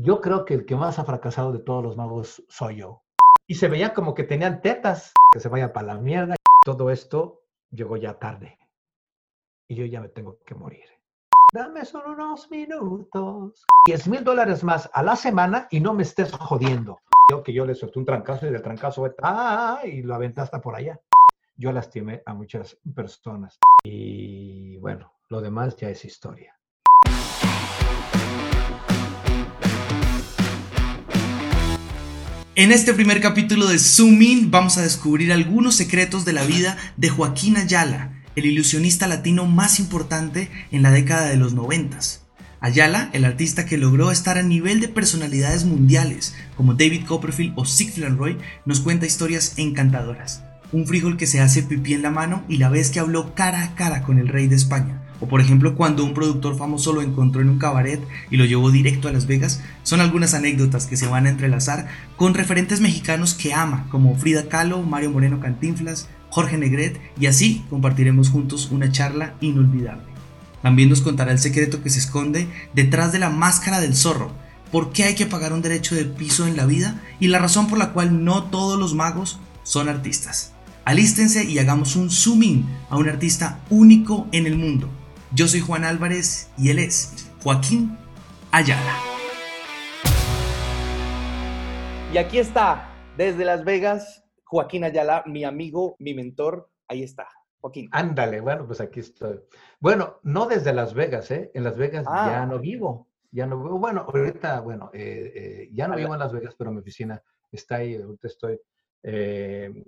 Yo creo que el que más ha fracasado de todos los magos soy yo. Y se veía como que tenían tetas, que se vaya para la mierda. Todo esto llegó ya tarde. Y yo ya me tengo que morir. Dame solo unos minutos. 10 mil dólares más a la semana y no me estés jodiendo. Yo que yo le solté un trancazo y del trancazo ¡ah! y lo aventé hasta por allá. Yo lastimé a muchas personas. Y bueno, lo demás ya es historia. En este primer capítulo de Zoom In vamos a descubrir algunos secretos de la vida de Joaquín Ayala, el ilusionista latino más importante en la década de los noventas. Ayala, el artista que logró estar a nivel de personalidades mundiales como David Copperfield o Sigfrid Roy, nos cuenta historias encantadoras. Un frijol que se hace pipí en la mano y la vez que habló cara a cara con el rey de España o por ejemplo cuando un productor famoso lo encontró en un cabaret y lo llevó directo a Las Vegas, son algunas anécdotas que se van a entrelazar con referentes mexicanos que ama, como Frida Kahlo, Mario Moreno Cantinflas, Jorge Negret, y así compartiremos juntos una charla inolvidable. También nos contará el secreto que se esconde detrás de la máscara del zorro, por qué hay que pagar un derecho de piso en la vida y la razón por la cual no todos los magos son artistas. Alístense y hagamos un zoom a un artista único en el mundo yo soy Juan Álvarez y él es Joaquín Ayala. Y aquí está, desde Las Vegas, Joaquín Ayala, mi amigo, mi mentor. Ahí está, Joaquín. Ándale, bueno, pues aquí estoy. Bueno, no desde Las Vegas, ¿eh? En Las Vegas ya ah. no vivo. Ya no vivo. Bueno, ahorita, bueno, eh, eh, ya no vivo en Las Vegas, pero mi oficina está ahí. Ahorita estoy. Eh,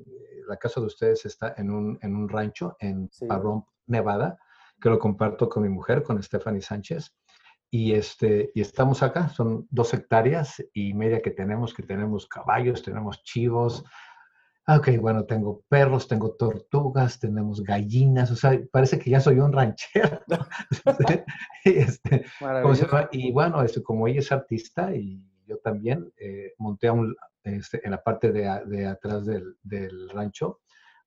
la casa de ustedes está en un, en un rancho en sí. Nevada que lo comparto con mi mujer, con Stephanie Sánchez. Y, este, y estamos acá, son dos hectáreas y media que tenemos, que tenemos caballos, tenemos chivos. Ah, ok, bueno, tengo perros, tengo tortugas, tenemos gallinas, o sea, parece que ya soy un ranchero. este, y bueno, este, como ella es artista y yo también, eh, monté a un, este, en la parte de, de atrás del, del rancho,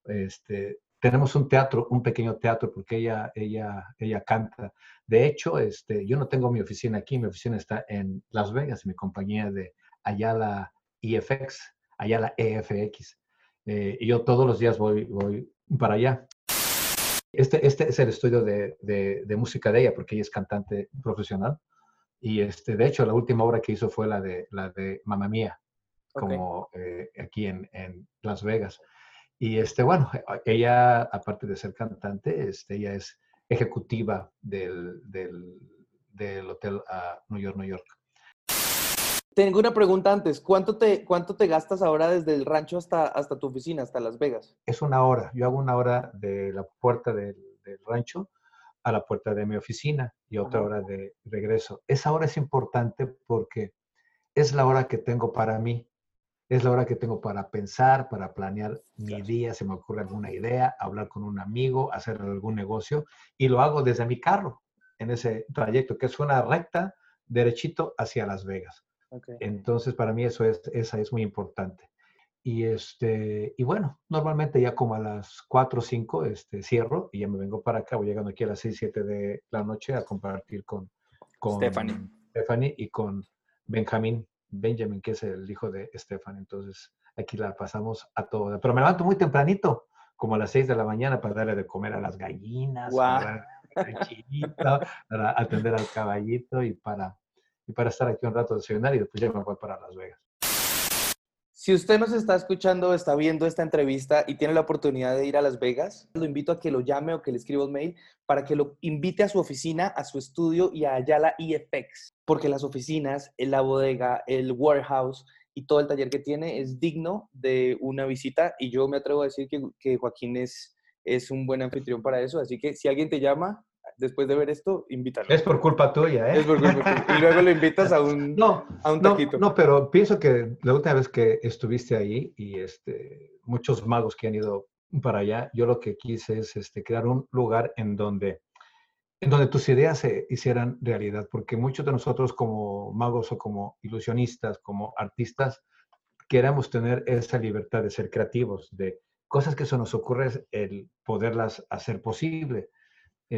este, tenemos un teatro, un pequeño teatro, porque ella, ella, ella canta. De hecho, este, yo no tengo mi oficina aquí, mi oficina está en Las Vegas, mi compañía de Ayala EFX, Ayala EFX. Eh, y yo todos los días voy, voy para allá. Este, este es el estudio de, de, música de ella, porque ella es cantante profesional. Y este, de hecho, la última obra que hizo fue la de, la de Mamma Mía, como eh, aquí en, en Las Vegas. Y este, bueno, ella, aparte de ser cantante, este, ella es ejecutiva del, del, del Hotel uh, New York, New York. Tengo una pregunta antes. ¿Cuánto te, cuánto te gastas ahora desde el rancho hasta, hasta tu oficina, hasta Las Vegas? Es una hora. Yo hago una hora de la puerta del, del rancho a la puerta de mi oficina y otra hora de regreso. Esa hora es importante porque es la hora que tengo para mí es la hora que tengo para pensar, para planear mi día, se me ocurre alguna idea, hablar con un amigo, hacer algún negocio y lo hago desde mi carro en ese trayecto, que es una recta derechito hacia Las Vegas. Entonces, para mí eso es, esa es muy importante. Y, este, y bueno, normalmente ya como a las 4 o 5 este, cierro y ya me vengo para acá, voy llegando aquí a las 6, 7 de la noche a compartir con, con Stephanie. Stephanie y con Benjamín Benjamin, que es el hijo de Estefan. Entonces, aquí la pasamos a todo. Pero me levanto muy tempranito, como a las 6 de la mañana, para darle de comer a las gallinas, para, para atender al caballito y para, y para estar aquí un rato de desayunar y después ya me voy para Las Vegas. Si usted nos está escuchando, está viendo esta entrevista y tiene la oportunidad de ir a Las Vegas, lo invito a que lo llame o que le escriba un mail para que lo invite a su oficina, a su estudio y a Ayala EFX, porque las oficinas, la bodega, el warehouse y todo el taller que tiene es digno de una visita y yo me atrevo a decir que, Joaquín es un buen anfitrión para eso, así que si alguien te llama, después de ver esto, invítalo. Es por culpa tuya, ¿eh? Es por culpa tuya. Y luego lo invitas a un, no, a un taquito. No, pero pienso que la última vez que estuviste ahí y este, muchos magos que han ido para allá, yo lo que quise es este, crear un lugar en donde, en donde tus ideas se hicieran realidad, porque muchos de nosotros como magos o como ilusionistas, como artistas, queremos tener esa libertad de ser creativos, de cosas que se nos ocurre, el poderlas hacer posible.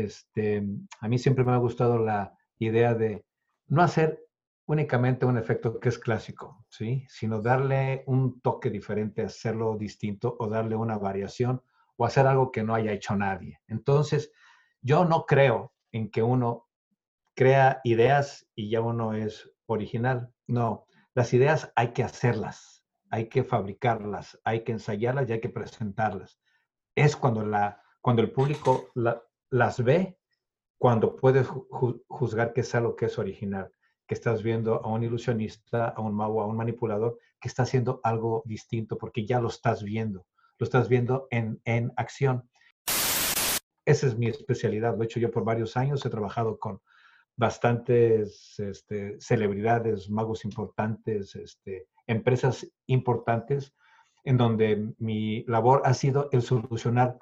Este, a mí siempre me ha gustado la idea de no hacer únicamente un efecto que es clásico, ¿sí? Sino darle un toque diferente, hacerlo distinto o darle una variación o hacer algo que no haya hecho nadie. Entonces, yo no creo en que uno crea ideas y ya uno es original. No, las ideas hay que hacerlas, hay que fabricarlas, hay que ensayarlas y hay que presentarlas. Es cuando, la, cuando el público las ve, cuando puedes juzgar que es algo que es original, que estás viendo a un ilusionista, a un mago, a un manipulador que está haciendo algo distinto porque ya lo estás viendo, lo estás viendo en, en acción. Esa es mi especialidad. Lo he hecho yo por varios años. He trabajado con bastantes este, celebridades, magos importantes, este, empresas importantes, en donde mi labor ha sido el solucionar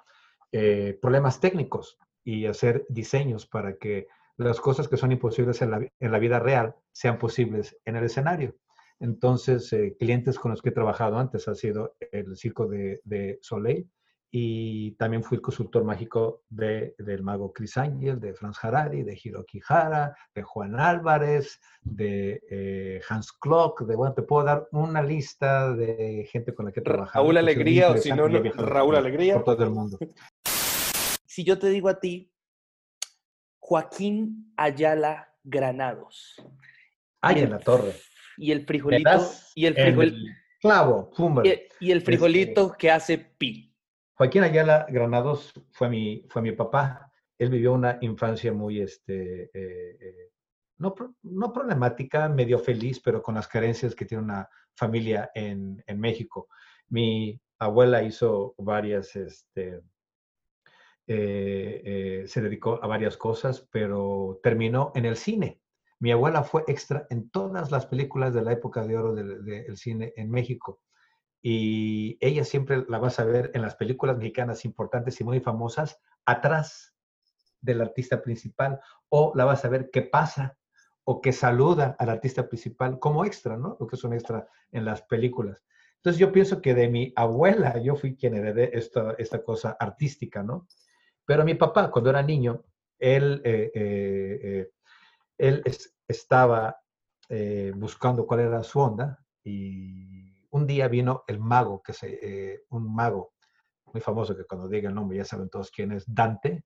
eh, problemas técnicos y hacer diseños para que las cosas que son imposibles en la, vida real sean posibles en el escenario. Entonces, eh, clientes con los que he trabajado antes ha sido el Circo de, de Soleil, y también fui el consultor mágico de, del mago Chris Angel, de Franz Harari, de Hiroki Hara, de Juan Álvarez, de eh, Hans Klock, de, bueno, te puedo dar una lista de gente con la que he trabajado. Raúl Alegría, o si no, Raúl Alegría. Por todo el mundo. Si yo te digo a ti, Joaquín Ayala Granados. Ay, en la torre. Y el frijolito. Y el frijolito. Clavo, y, y, el frijolito que hace pi. Joaquín Ayala Granados fue mi, fue mi papá. Él vivió una infancia muy, este, eh, eh, no, no, problemática, medio feliz, pero con las carencias que tiene una familia en, en México. Mi abuela hizo varias, este, eh, se dedicó a varias cosas, pero terminó en el cine. Mi abuela fue extra en todas las películas de la época de oro del cine en México y ella siempre la vas a ver en las películas mexicanas importantes y muy famosas atrás del artista principal o la vas a ver que pasa o que saluda al artista principal como extra, ¿no? Lo que es un extra en las películas. Entonces yo pienso que de mi abuela yo fui quien heredé esta, esta cosa artística, ¿no? Pero mi papá, cuando era niño, él, eh, eh, eh, él estaba buscando cuál era su onda y un día vino el mago, que es eh, un mago muy famoso, que cuando diga el nombre ya saben todos quién es, Dante,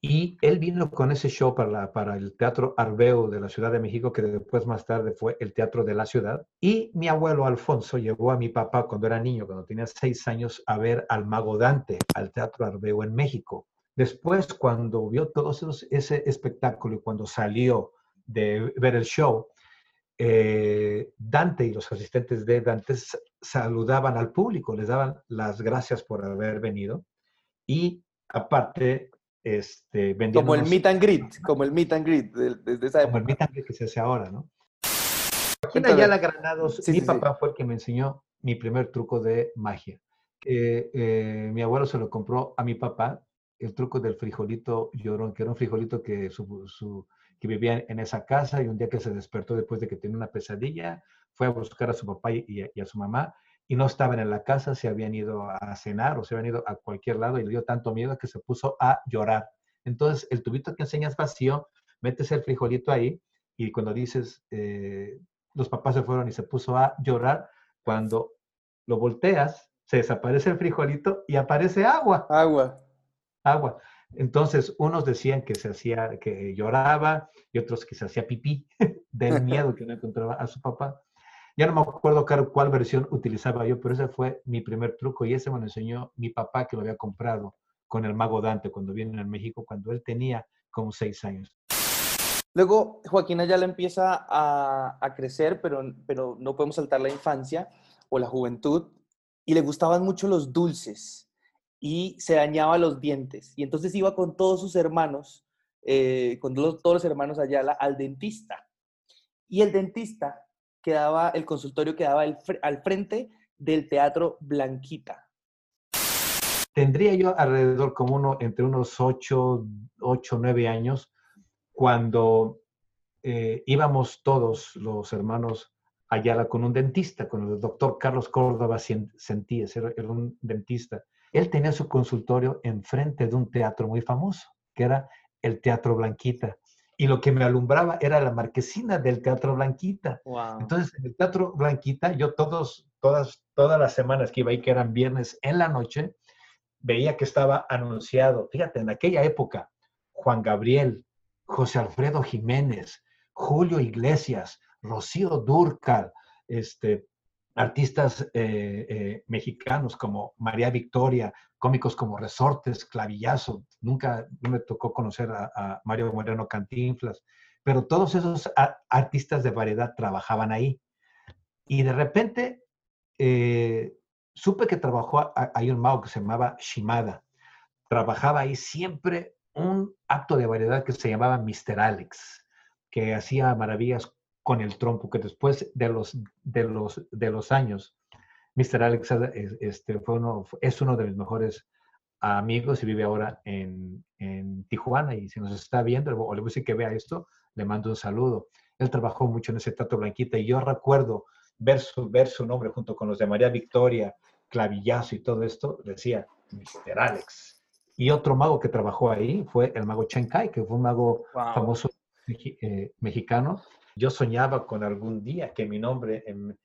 y él vino con ese show para, para el Teatro Arbeo de la Ciudad de México, que después más tarde fue el Teatro de la Ciudad. Y mi abuelo Alfonso llevó a mi papá cuando era niño, cuando tenía seis años, a ver al mago Dante, al Teatro Arbeo en México. Después, cuando vio todo ese espectáculo y cuando salió de ver el show, eh, Dante y los asistentes de Dante saludaban al público, les daban las gracias por haber venido y aparte este, Como el meet and greet, como el meet and greet desde esa época. Como el meet and greet que se hace ahora, ¿no? Joaquín Ayala Granados, mi papá fue el que me enseñó mi primer truco de magia. Eh, mi abuelo se lo compró a mi papá, el truco del frijolito llorón, que era un frijolito que vivía en esa casa y un día que se despertó después de que tenía una pesadilla, fue a buscar a su papá y a, su mamá y no estaban en la casa, se habían ido a cenar o se habían ido a cualquier lado y le dio tanto miedo que se puso a llorar. Entonces, el tubito que enseñas vacío, metes el frijolito ahí y cuando dices, eh, los papás se fueron y se puso a llorar, cuando lo volteas, se desaparece el frijolito y aparece agua. Agua. Agua. Entonces, unos decían que se hacía, que lloraba y otros que se hacía pipí del miedo que no encontraba a su papá. Ya no me acuerdo cuál versión utilizaba yo, pero ese fue mi primer truco y ese me lo enseñó mi papá que lo había comprado con el mago Dante cuando viene en México, cuando él tenía como seis años. Luego, Joaquín Ayala empieza a, a crecer, pero, pero no podemos saltar la infancia o la juventud, y le gustaban mucho los dulces y se dañaba los dientes. Y entonces iba con todos sus hermanos, eh, con todos, los hermanos Ayala, al dentista. Y el dentista quedaba, el consultorio quedaba al frente del Teatro Blanquita. Tendría yo alrededor como uno, entre unos 8, 8 9 años, cuando eh, íbamos todos los hermanos Ayala con un dentista, con el doctor Carlos Córdoba Sentíes, era un dentista él tenía su consultorio enfrente de un teatro muy famoso, que era el Teatro Blanquita. y lo que me alumbraba era la marquesina del Teatro Blanquita. Entonces, en el Teatro Blanquita, yo todos, todas, todas las semanas que iba ahí, que eran viernes en la noche, veía que estaba anunciado, fíjate, en aquella época, Juan Gabriel, José Alfredo Jiménez, Julio Iglesias, Rocío Durcal, este, artistas eh, eh, mexicanos como María Victoria, cómicos como Resortes, Clavillazo, nunca me tocó conocer a, Mario Moreno Cantinflas, pero todos esos artistas de variedad trabajaban ahí. Y de repente eh, supe que trabajó, hay un mago que se llamaba Shimada, trabajaba ahí siempre un acto de variedad que se llamaba Mr. Alex, que hacía maravillas con el trompo, que después de los, de los, de los años, Mr. Alex este, fue uno, es uno de mis mejores amigos y vive ahora en, en Tijuana y si nos está viendo o le voy a decir que vea esto, le mando un saludo. Él trabajó mucho en ese Tato Blanquita y yo recuerdo ver su, ver su nombre junto con los de María Victoria, Clavillazo y todo esto, decía Mr. Alex. Y otro mago que trabajó ahí fue el mago Chen Kai, que fue un mago famoso eh, mexicano. Yo soñaba con algún día que mi nombre, en,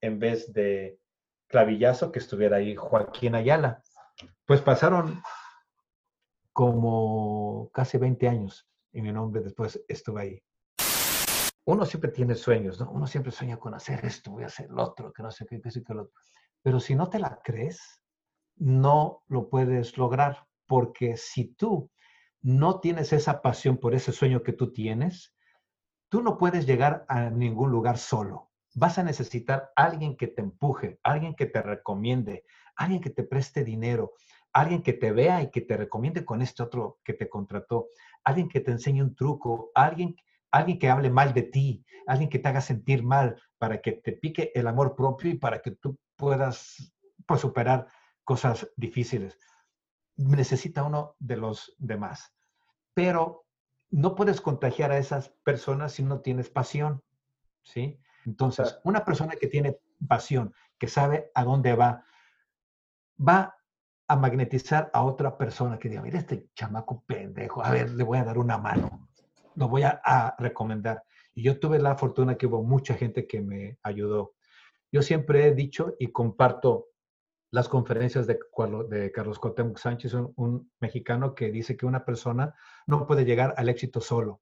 en vez de clavillazo, que estuviera ahí Joaquín Ayala. Pues pasaron como casi 20 años y mi nombre después estuve ahí. Uno siempre tiene sueños, ¿no? Uno siempre sueña con hacer esto, voy a hacer lo otro, que no sé qué, qué sé qué lo otro. Pero si no te la crees, no lo puedes lograr, porque si tú no tienes esa pasión por ese sueño que tú tienes, tú no puedes llegar a ningún lugar solo. Vas a necesitar alguien que te empuje, alguien que te recomiende, alguien que te preste dinero, alguien que te vea y que te recomiende con este otro que te contrató, alguien que te enseñe un truco, alguien, alguien que hable mal de ti, alguien que te haga sentir mal para que te pique el amor propio y para que tú puedas pues, superar cosas difíciles. Necesita uno de los demás. Pero no puedes contagiar a esas personas si no tienes pasión, ¿sí? Entonces, una persona que tiene pasión, que sabe a dónde va, va a magnetizar a otra persona que diga, mira este chamaco pendejo, a ver, le voy a dar una mano, lo voy a, a recomendar. Y yo tuve la fortuna que hubo mucha gente que me ayudó. Yo siempre he dicho y comparto las conferencias de, de Carlos Cuauhtémoc Sánchez, un, mexicano que dice que una persona no puede llegar al éxito solo.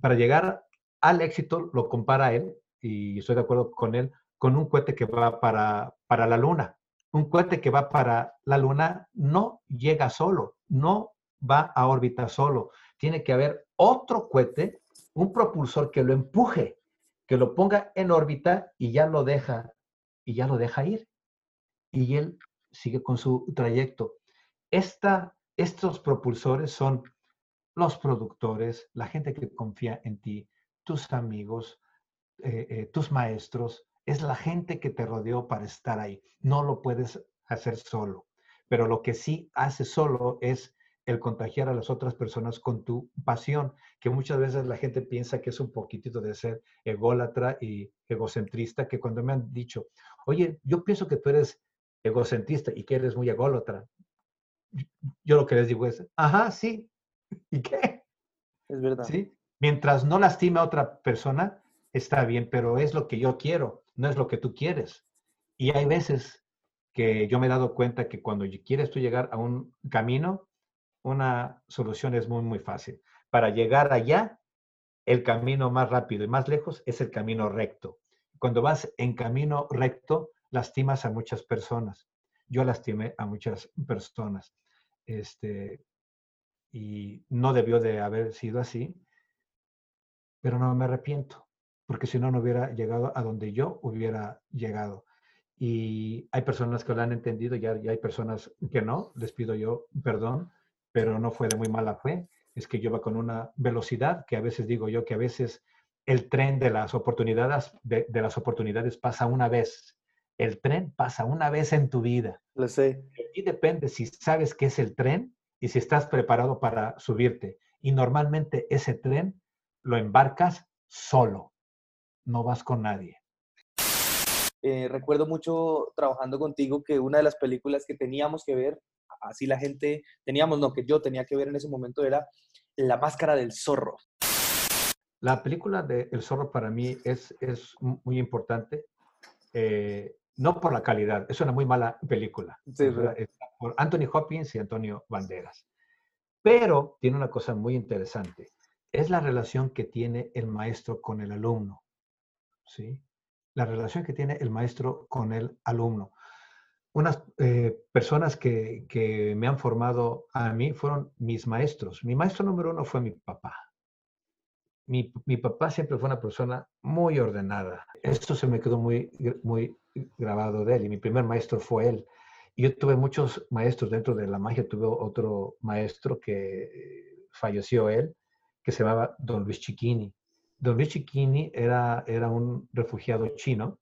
Para llegar al éxito, lo compara él, y estoy de acuerdo con él, con un cohete que va para, para la luna. Un cohete que va para la luna no llega solo, no va a órbita solo. Tiene que haber otro cohete, un propulsor que lo empuje, que lo ponga en órbita y ya lo deja y ya lo deja ir. Y él sigue con su trayecto. Esta, estos propulsores son los productores, la gente que confía en ti, tus amigos, eh, eh, tus maestros, es la gente que te rodeó para estar ahí. No lo puedes hacer solo. Pero lo que sí hace solo es el contagiar a las otras personas con tu pasión, que muchas veces la gente piensa que es un poquitito de ser ególatra y egocentrista, que cuando me han dicho, oye, yo pienso que tú eres egocentrista y que eres muy ególatra, yo lo que les digo es, ajá, sí, ¿y qué? Es verdad. ¿Sí? Mientras no lastime a otra persona, está bien, pero es lo que yo quiero, no es lo que tú quieres. Y hay veces que yo me he dado cuenta que cuando quieres tú llegar a un camino, una solución es muy, muy fácil. Para llegar allá, el camino más rápido y más lejos es el camino recto. Cuando vas en camino recto, lastimas a muchas personas. Yo lastimé a muchas personas. Este, y no debió de haber sido así, pero no me arrepiento, porque si no, no hubiera llegado a donde yo hubiera llegado. Y hay personas que lo han entendido y hay personas que no, les pido yo perdón, pero no fue de muy mala fe, es que yo va con una velocidad que a veces digo yo que a veces el tren de las oportunidades, de, las oportunidades pasa una vez. El tren pasa una vez en tu vida. Lo sé. Y depende si sabes qué es el tren y si estás preparado para subirte. Y normalmente ese tren lo embarcas solo, no vas con nadie. Eh, recuerdo mucho trabajando contigo que una de las películas que teníamos que ver así la gente, teníamos, no, que yo tenía que ver en ese momento era La Máscara del Zorro. La película de El Zorro para mí es, es muy importante, eh, no por la calidad, es una muy mala película. por Anthony Hopkins y Antonio Banderas. Pero tiene una cosa muy interesante, es la relación que tiene el maestro con el alumno. ¿sí? La relación que tiene el maestro con el alumno. Unas eh, personas que, que me han formado a mí fueron mis maestros. Mi maestro número uno fue mi papá mi, mi, papá siempre fue una persona muy ordenada. Esto se me quedó muy, muy grabado de él y mi primer maestro fue él. Yo tuve muchos maestros dentro de la magia. Tuve otro maestro que falleció él, que se llamaba Don Luis Chiquini. Don Luis Chiquini era, era un refugiado chino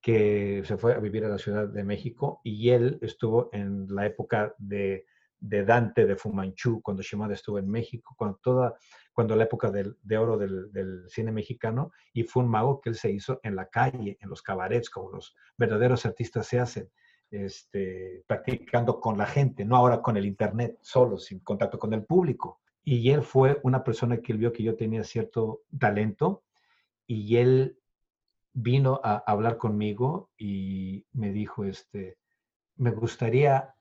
que se fue a vivir a la Ciudad de México y él estuvo en la época de de Dante, de Fumanchu, cuando Shimada estuvo en México, cuando toda, cuando la época del, de oro del, cine mexicano, y fue un mago que él se hizo en la calle, en los cabarets, como los verdaderos artistas se hacen, este, practicando con la gente, no ahora con el internet, solo, sin contacto con el público. Y él fue una persona que él vio que yo tenía cierto talento, y él vino a hablar conmigo y me dijo, este, me gustaría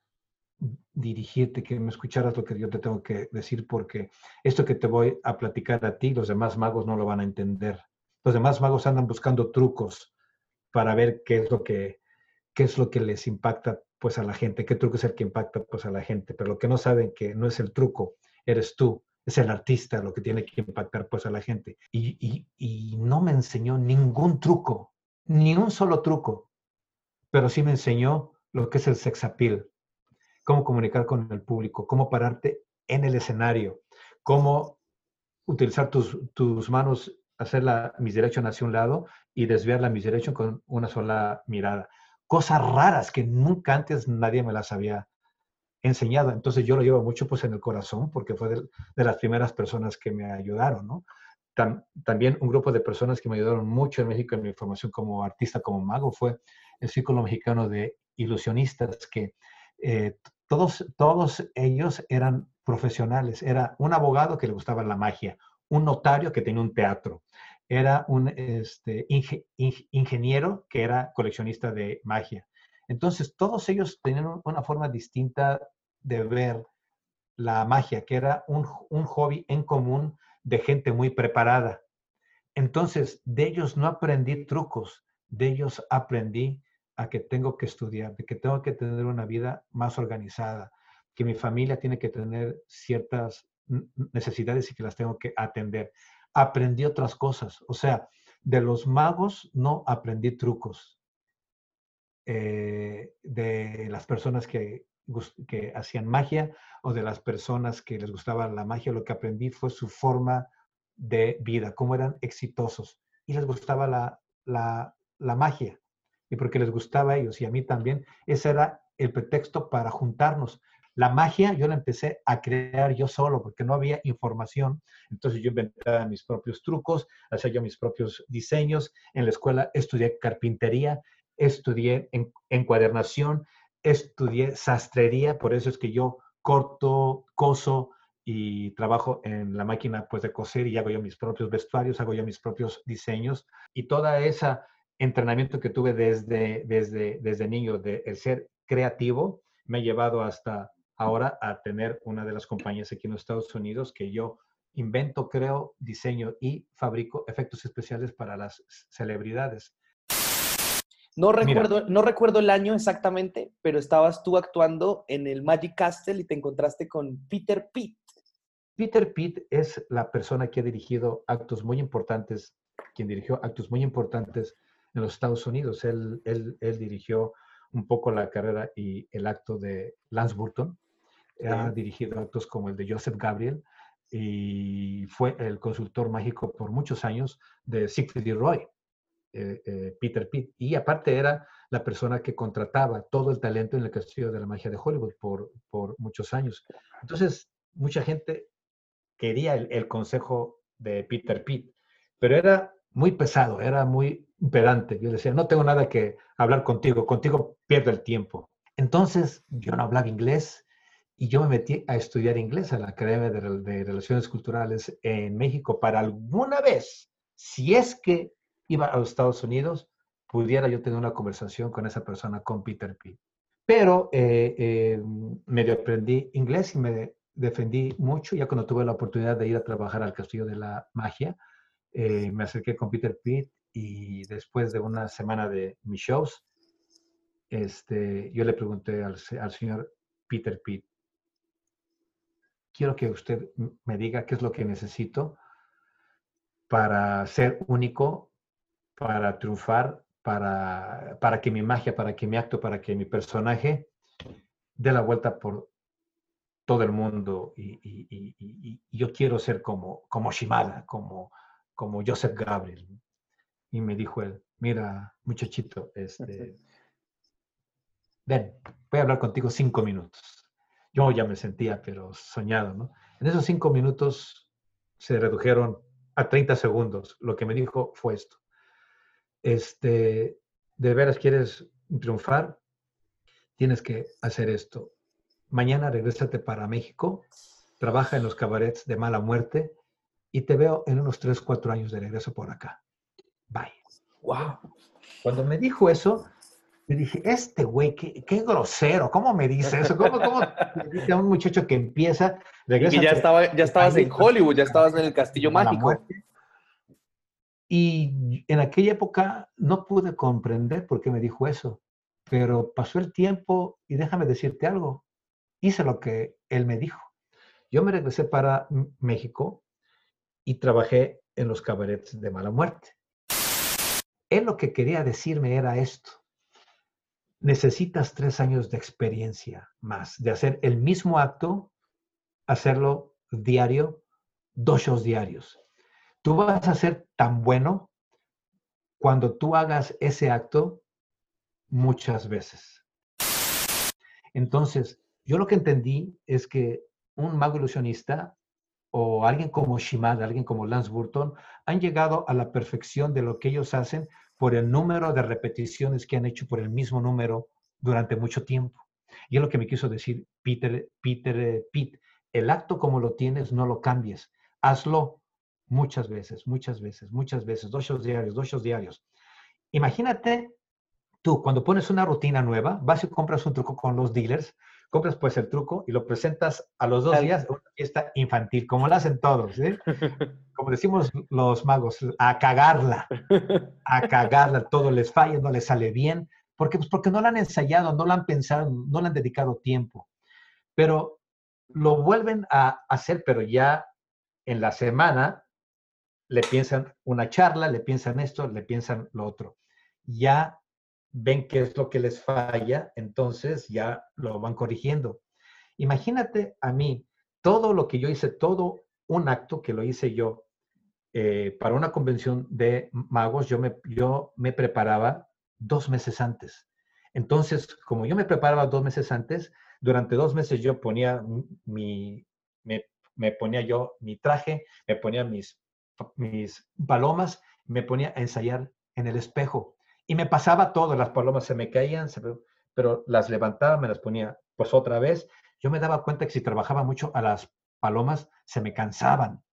dirigirte, que me escucharas lo que yo te tengo que decir, porque esto que te voy a platicar a ti, los demás magos no lo van a entender. Los demás magos andan buscando trucos para ver qué es lo que, qué es lo que les impacta pues a la gente, qué truco es el que impacta pues a la gente, pero lo que no saben que no es el truco, eres tú, es el artista lo que tiene que impactar pues a la gente. Y, y, y no me enseñó ningún truco, ni un solo truco, pero sí me enseñó lo que es el sex appeal, cómo comunicar con el público, cómo pararte en el escenario, cómo utilizar tus, tus manos, hacer la misdirection hacia un lado y desviar la misdirection con una sola mirada. Cosas raras que nunca antes nadie me las había enseñado. Entonces yo lo llevo mucho pues en el corazón porque fue de, las primeras personas que me ayudaron, ¿no? también un grupo de personas que me ayudaron mucho en México en mi formación como artista, como mago, fue el Círculo Mexicano de Ilusionistas, que eh, todos, todos ellos eran profesionales. Era un abogado que le gustaba la magia, un notario que tenía un teatro, era un este, ingeniero que era coleccionista de magia. Entonces, todos ellos tenían una forma distinta de ver la magia, que era un, un hobby en común de gente muy preparada. Entonces, de ellos no aprendí trucos, de ellos aprendí a que tengo que estudiar, de que tengo que tener una vida más organizada, que mi familia tiene que tener ciertas necesidades y que las tengo que atender. Aprendí otras cosas, o sea, de los magos no aprendí trucos. Eh, de las personas que, que hacían magia o de las personas que les gustaba la magia, lo que aprendí fue su forma de vida, cómo eran exitosos y les gustaba la, la, la magia y porque les gustaba a ellos y a mí también, ese era el pretexto para juntarnos. La magia yo la empecé a crear yo solo porque no había información. Entonces yo inventaba mis propios trucos, hacía yo mis propios diseños. En la escuela estudié carpintería, estudié encuadernación, estudié sastrería, por eso es que yo corto, coso y trabajo en la máquina pues de coser y hago yo mis propios vestuarios, hago yo mis propios diseños y toda esa entrenamiento que tuve desde, desde, desde niño de el ser creativo me ha llevado hasta ahora a tener una de las compañías aquí en los Estados Unidos que yo invento, creo, diseño y fabrico efectos especiales para las celebridades. No recuerdo, no recuerdo el año exactamente, pero estabas tú actuando en el Magic Castle y te encontraste con Peter Pitt. Peter Pitt es la persona que ha dirigido actos muy importantes, quien dirigió actos muy importantes en los Estados Unidos. Él, él, él, dirigió un poco la carrera y el acto de Lance Burton. Ha dirigido actos como el de Joseph Gabriel y fue el consultor mágico por muchos años de Siegfried y Roy, eh, eh, Peter Pitt. Y aparte era la persona que contrataba todo el talento en el castillo de la magia de Hollywood por, por muchos años. Entonces, mucha gente quería el, el consejo de Peter Pitt, pero era muy pesado, era muy pedante. Yo decía, no tengo nada que hablar contigo, contigo pierdo el tiempo. Entonces yo no hablaba inglés y yo me metí a estudiar inglés a la Academia de, de, Relaciones Culturales en México para alguna vez, si es que iba a los Estados Unidos, pudiera yo tener una conversación con esa persona, con Peter P. Pero eh, eh, medio aprendí inglés y me defendí mucho. Ya cuando tuve la oportunidad de ir a trabajar al Castillo de la Magia, eh, me acerqué con Peter Pitt y después de una semana de mis shows, este, yo le pregunté al, señor Peter Pitt, quiero que usted me diga qué es lo que necesito para ser único, para triunfar para, para que mi magia, para que mi acto, para que mi personaje dé la vuelta por todo el mundo y, yo quiero ser como, como Shimada, como, como Joseph Gabriel. Y me dijo él, mira, muchachito, este, ven, voy a hablar contigo cinco minutos. Yo ya me sentía, pero soñado, ¿no? En esos cinco minutos se redujeron a 30 segundos. Lo que me dijo fue esto este, de veras quieres triunfar, tienes que hacer esto. Mañana regrésate para México, trabaja en los cabarets de mala muerte y te veo en unos 3, 4 años de regreso por acá. Bye. Wow. Cuando me dijo eso, me dije, este güey, qué, grosero, ¿cómo me dice eso? ¿Cómo, cómo le dice a un muchacho que empieza, regresa? Y ya, estaba, ya estabas en Hollywood, ya estabas en el Castillo Mágico. Y en aquella época no pude comprender por qué me dijo eso, pero pasó el tiempo y déjame decirte algo, hice lo que él me dijo. Yo me regresé para México y trabajé en los cabarets de mala muerte. Él lo que quería decirme era esto. Necesitas tres años de experiencia más, de hacer el mismo acto, hacerlo diario, dos shows diarios. Tú vas a ser tan bueno cuando tú hagas ese acto muchas veces. Entonces, yo lo que entendí es que un mago ilusionista o alguien como Shimada, alguien como Lance Burton, han llegado a la perfección de lo que ellos hacen por el número de repeticiones que han hecho por el mismo número durante mucho tiempo. Y es lo que me quiso decir Peter, Peter, eh, Pete. El acto como lo tienes, no lo cambies. Hazlo muchas veces, muchas veces, muchas veces, dos shows diarios, dos shows diarios. Imagínate tú, cuando pones una rutina nueva, vas y compras un truco con los dealers, compras pues el truco y lo presentas a los dos días una fiesta infantil, como lo hacen todos, ¿eh? Como decimos los magos, a cagarla, a cagarla, todo les falla, no les sale bien, porque, pues porque no lo han ensayado, no lo han pensado, no le han dedicado tiempo. Pero lo vuelven a hacer, pero ya en la semana le piensan una charla, le piensan esto, le piensan lo otro. Ya ven qué es lo que les falla, entonces ya lo van corrigiendo. Imagínate a mí, todo lo que yo hice, todo un acto que lo hice yo eh, para una convención de magos, yo me, yo me preparaba dos meses antes. Entonces, como yo me preparaba dos meses antes, durante dos meses yo ponía mi, me, me ponía yo mi traje, me ponía mis mis palomas, me ponía a ensayar en el espejo y me pasaba todo, las palomas se me caían, pero las levantaba, me las ponía pues otra vez. Yo me daba cuenta que si trabajaba mucho a las palomas, se me cansaban.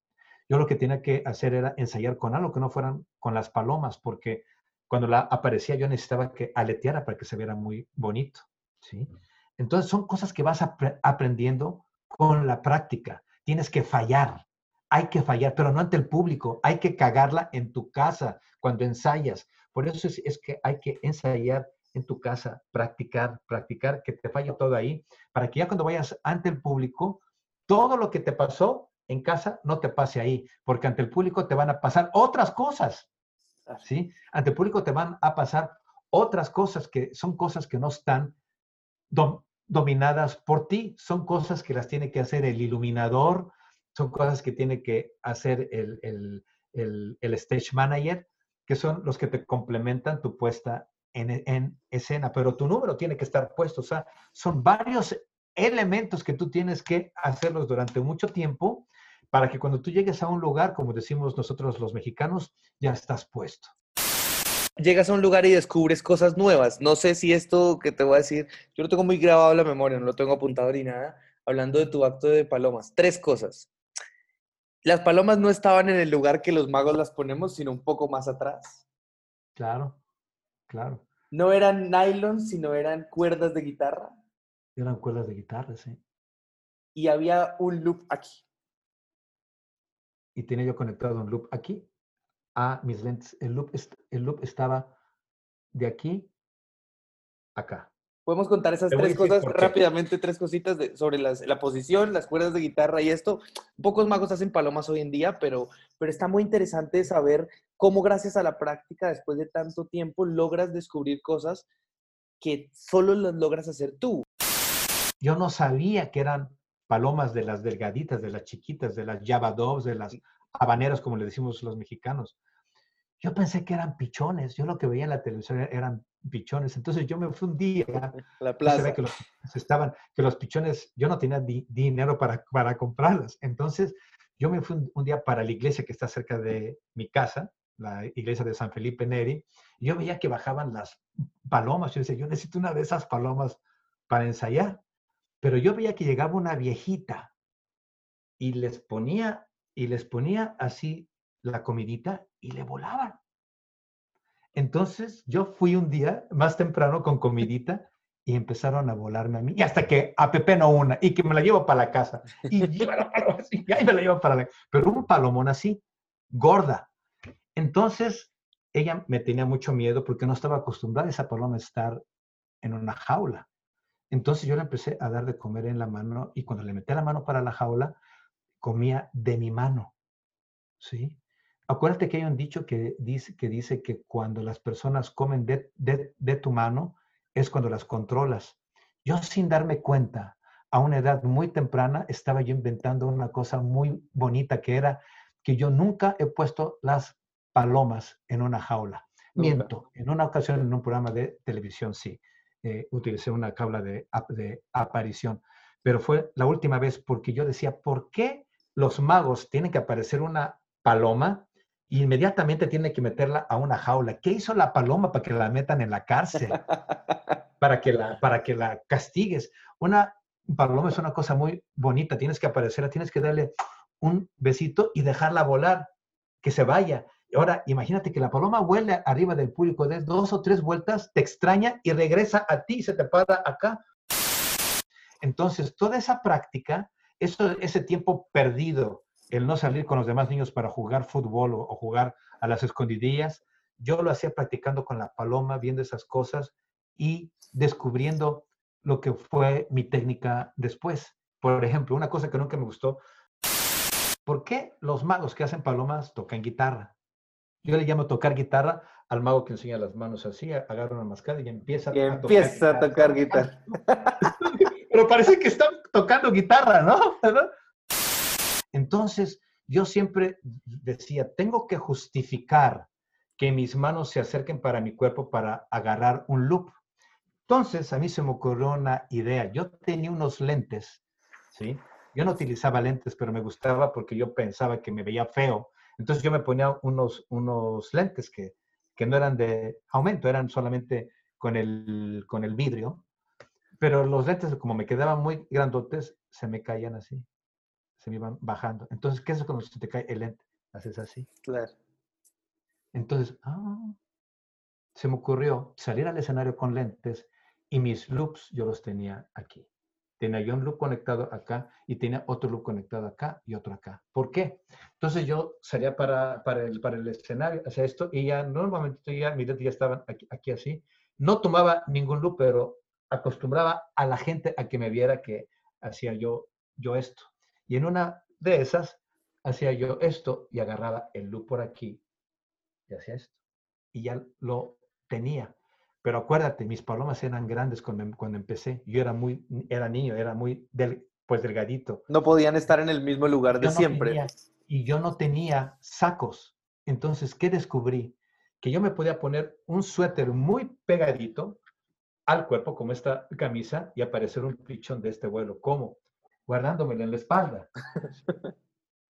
Yo lo que tenía que hacer era ensayar con algo que no fueran con las palomas, porque cuando la aparecía yo necesitaba que aleteara para que se viera muy bonito, ¿sí? Entonces son cosas que vas aprendiendo con la práctica. Tienes que fallar, hay que fallar, pero no ante el público, hay que cagarla en tu casa cuando ensayas. Por eso es, que hay que ensayar en tu casa, practicar, practicar, que te falle todo ahí, para que ya cuando vayas ante el público, todo lo que te pasó en casa no te pase ahí, porque ante el público te van a pasar otras cosas, ¿sí? Ante el público te van a pasar otras cosas que son cosas que no están dominadas por ti, son cosas que las tiene que hacer el iluminador, son cosas que tiene que hacer el, stage manager, que son los que te complementan tu puesta en, escena, pero tu número tiene que estar puesto. O sea, son varios elementos que tú tienes que hacerlos durante mucho tiempo para que cuando tú llegues a un lugar, como decimos nosotros los mexicanos, ya estás puesto. Llegas a un lugar y descubres cosas nuevas. No sé si esto que te voy a decir, yo lo tengo muy grabado en la memoria, no lo tengo apuntado ni nada, hablando de tu acto de palomas. Tres cosas. Las palomas no estaban en el lugar que los magos las ponemos, sino un poco más atrás. Claro, claro. No eran nylon, sino eran cuerdas de guitarra. Eran cuerdas de guitarra, sí. Y había un loop aquí. Y tenía yo conectado un loop aquí a mis lentes. El loop, el loop estaba de aquí acá. Podemos contar esas tres cosas rápidamente, tres cositas sobre la posición, las cuerdas de guitarra y esto. Pocos magos hacen palomas hoy en día, pero, pero está muy interesante saber cómo gracias a la práctica, después de tanto tiempo, logras descubrir cosas que solo las logras hacer tú. Yo no sabía que eran palomas de las delgaditas, de las chiquitas, de las yabadovs, de las habaneras, como le decimos los mexicanos. Yo pensé que eran pichones. Yo lo que veía en la televisión eran pichones. Entonces yo me fui un día. La plaza. Que los, estaban, que los pichones, yo no tenía dinero para, para comprarlas. Entonces yo me fui un, día para la iglesia que está cerca de mi casa, la iglesia de San Felipe Neri. Y yo veía que bajaban las palomas. Yo decía, yo necesito una de esas palomas para ensayar. Pero yo veía que llegaba una viejita y les ponía, y les ponía así la comidita y le volaban. Entonces yo fui un día más temprano con comidita y empezaron a volarme a mí. Y hasta que a Pepe no una y que me la llevo para la casa. Y paloma así, y ahí me la llevo para la Pero un palomón así, gorda. Entonces ella me tenía mucho miedo porque no estaba acostumbrada a esa paloma a estar en una jaula. Entonces yo le empecé a dar de comer en la mano y cuando le metí la mano para la jaula, comía de mi mano. ¿Sí? Acuérdate que hay un dicho que dice que, dice que cuando las personas comen de, tu mano es cuando las controlas. Yo sin darme cuenta, a una edad muy temprana, estaba yo inventando una cosa muy bonita que era que yo nunca he puesto las palomas en una jaula. Miento, en una ocasión en un programa de televisión sí, eh, utilicé una jaula de, de aparición, pero fue la última vez porque yo decía, ¿por qué los magos tienen que aparecer una paloma inmediatamente tiene que meterla a una jaula. ¿Qué hizo la paloma para que la metan en la cárcel? Para que la, para que la castigues. Una paloma es una cosa muy bonita, tienes que aparecer, tienes que darle un besito y dejarla volar, que se vaya. Ahora, imagínate que la paloma vuele arriba del público, de dos o tres vueltas, te extraña y regresa a ti, se te para acá. Entonces, toda esa práctica, eso, ese tiempo perdido el no salir con los demás niños para jugar fútbol o, jugar a las escondidillas, yo lo hacía practicando con la paloma, viendo esas cosas y descubriendo lo que fue mi técnica después. Por ejemplo, una cosa que nunca me gustó, ¿por qué los magos que hacen palomas tocan guitarra? Yo le llamo tocar guitarra al mago que enseña las manos así, agarra una mascada y empieza, y a, empieza tocar a tocar guitarra. Pero parece que están tocando guitarra, ¿no? Entonces, yo siempre decía, tengo que justificar que mis manos se acerquen para mi cuerpo para agarrar un loop. Entonces, a mí se me ocurrió una idea. Yo tenía unos lentes, ¿sí? Yo no utilizaba lentes, pero me gustaba porque yo pensaba que me veía feo. Entonces yo me ponía unos, unos lentes que, que no eran de aumento, eran solamente con el, con el vidrio. Pero los lentes, como me quedaban muy grandotes, se me caían así se me iban bajando. Entonces, ¿qué es cuando se te cae el lente? Haces así. Claro. Entonces, ah, se me ocurrió salir al escenario con lentes y mis loops yo los tenía aquí. Tenía yo un loop conectado acá y tenía otro loop conectado acá y otro acá. ¿Por qué? Entonces yo salía para, para, el, para el escenario, hacía esto y ya normalmente ya mis lentes ya estaban aquí, aquí así. No tomaba ningún loop, pero acostumbraba a la gente a que me viera que hacía yo, yo esto. Y en una de esas hacía yo esto y agarraba el loop por aquí y hacía esto. Y ya lo tenía. Pero acuérdate, mis palomas eran grandes cuando, em, cuando empecé. Yo era muy, era niño, era muy, del, pues delgadito. No podían estar en el mismo lugar de siempre. y yo no tenía sacos. Entonces, ¿qué descubrí? Que yo me podía poner un suéter muy pegadito al cuerpo, como esta camisa, y aparecer un pichón de este vuelo. ¿Cómo? Guardándomelo en la espalda.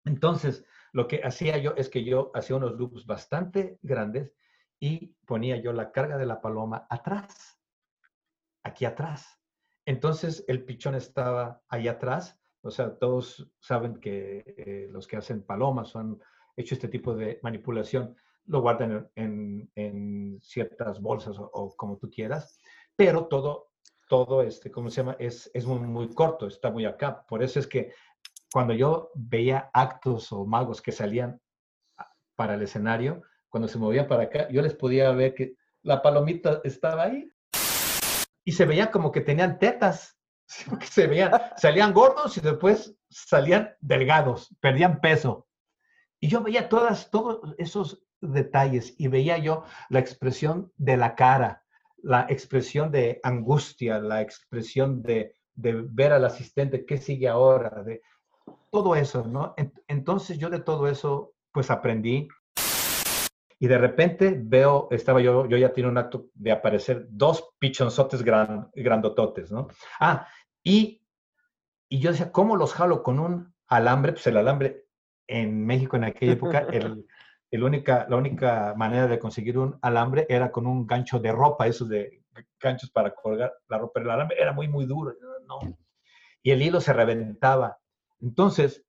Entonces, lo que hacía yo es que yo hacía unos loops bastante grandes y ponía yo la carga de la paloma atrás, aquí atrás. Entonces el pichón estaba ahí atrás. O sea, todos saben que eh, los que hacen palomas han hecho este tipo de manipulación, lo guardan en, ciertas bolsas o, como tú quieras, pero todo, todo este, ¿cómo se llama? Es, es muy, corto, está muy acá. Por eso es que cuando yo veía actos o magos que salían para el escenario, cuando se movían para acá, yo les podía ver que la palomita estaba ahí y se veía como que tenían tetas, se veían, salían gordos y después salían delgados, perdían peso. Y yo veía todas, todos esos detalles y veía yo la expresión de la cara, la expresión de angustia, la expresión de, de ver al asistente, qué sigue ahora, de todo eso, ¿no? Entonces yo de todo eso, pues aprendí. Y de repente veo, estaba yo, yo ya tiene un acto de aparecer dos pichonzotes gran, grandototes, ¿no? Ah, y, y yo decía, ¿cómo los jalo con un alambre? Pues el alambre en México en aquella época, el, el única, la única manera de conseguir un alambre era con un gancho de ropa, esos de ganchos para colgar la ropa. El alambre era muy, muy duro, ¿no? Y el hilo se reventaba. Entonces,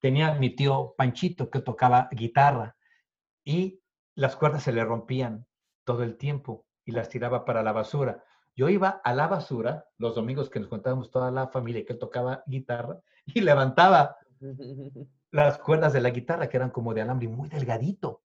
tenía mi tío Panchito que tocaba guitarra y las cuerdas se le rompían todo el tiempo y las tiraba para la basura. Yo iba a la basura los domingos que nos contábamos toda la familia que él tocaba guitarra y levantaba las cuerdas de la guitarra que eran como de alambre muy delgadito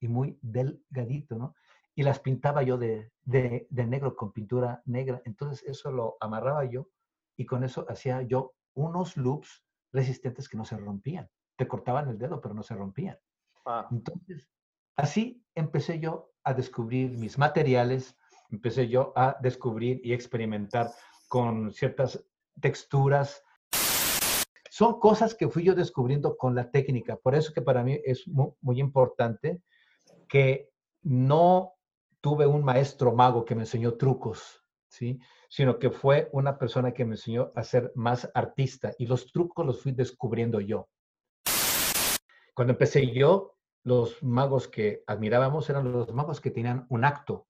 y muy delgadito, ¿no? Y las pintaba yo de, de, de negro con pintura negra. Entonces eso lo amarraba yo y con eso hacía yo unos loops resistentes que no se rompían. Te cortaban el dedo, pero no se rompían. Ah. Entonces, así empecé yo a descubrir mis materiales, empecé yo a descubrir y experimentar con ciertas texturas. Son cosas que fui yo descubriendo con la técnica. Por eso que para mí es muy, muy importante que no tuve un maestro mago que me enseñó trucos, ¿sí? sino que fue una persona que me enseñó a ser más artista y los trucos los fui descubriendo yo. Cuando empecé yo, los magos que admirábamos eran los magos que tenían un acto.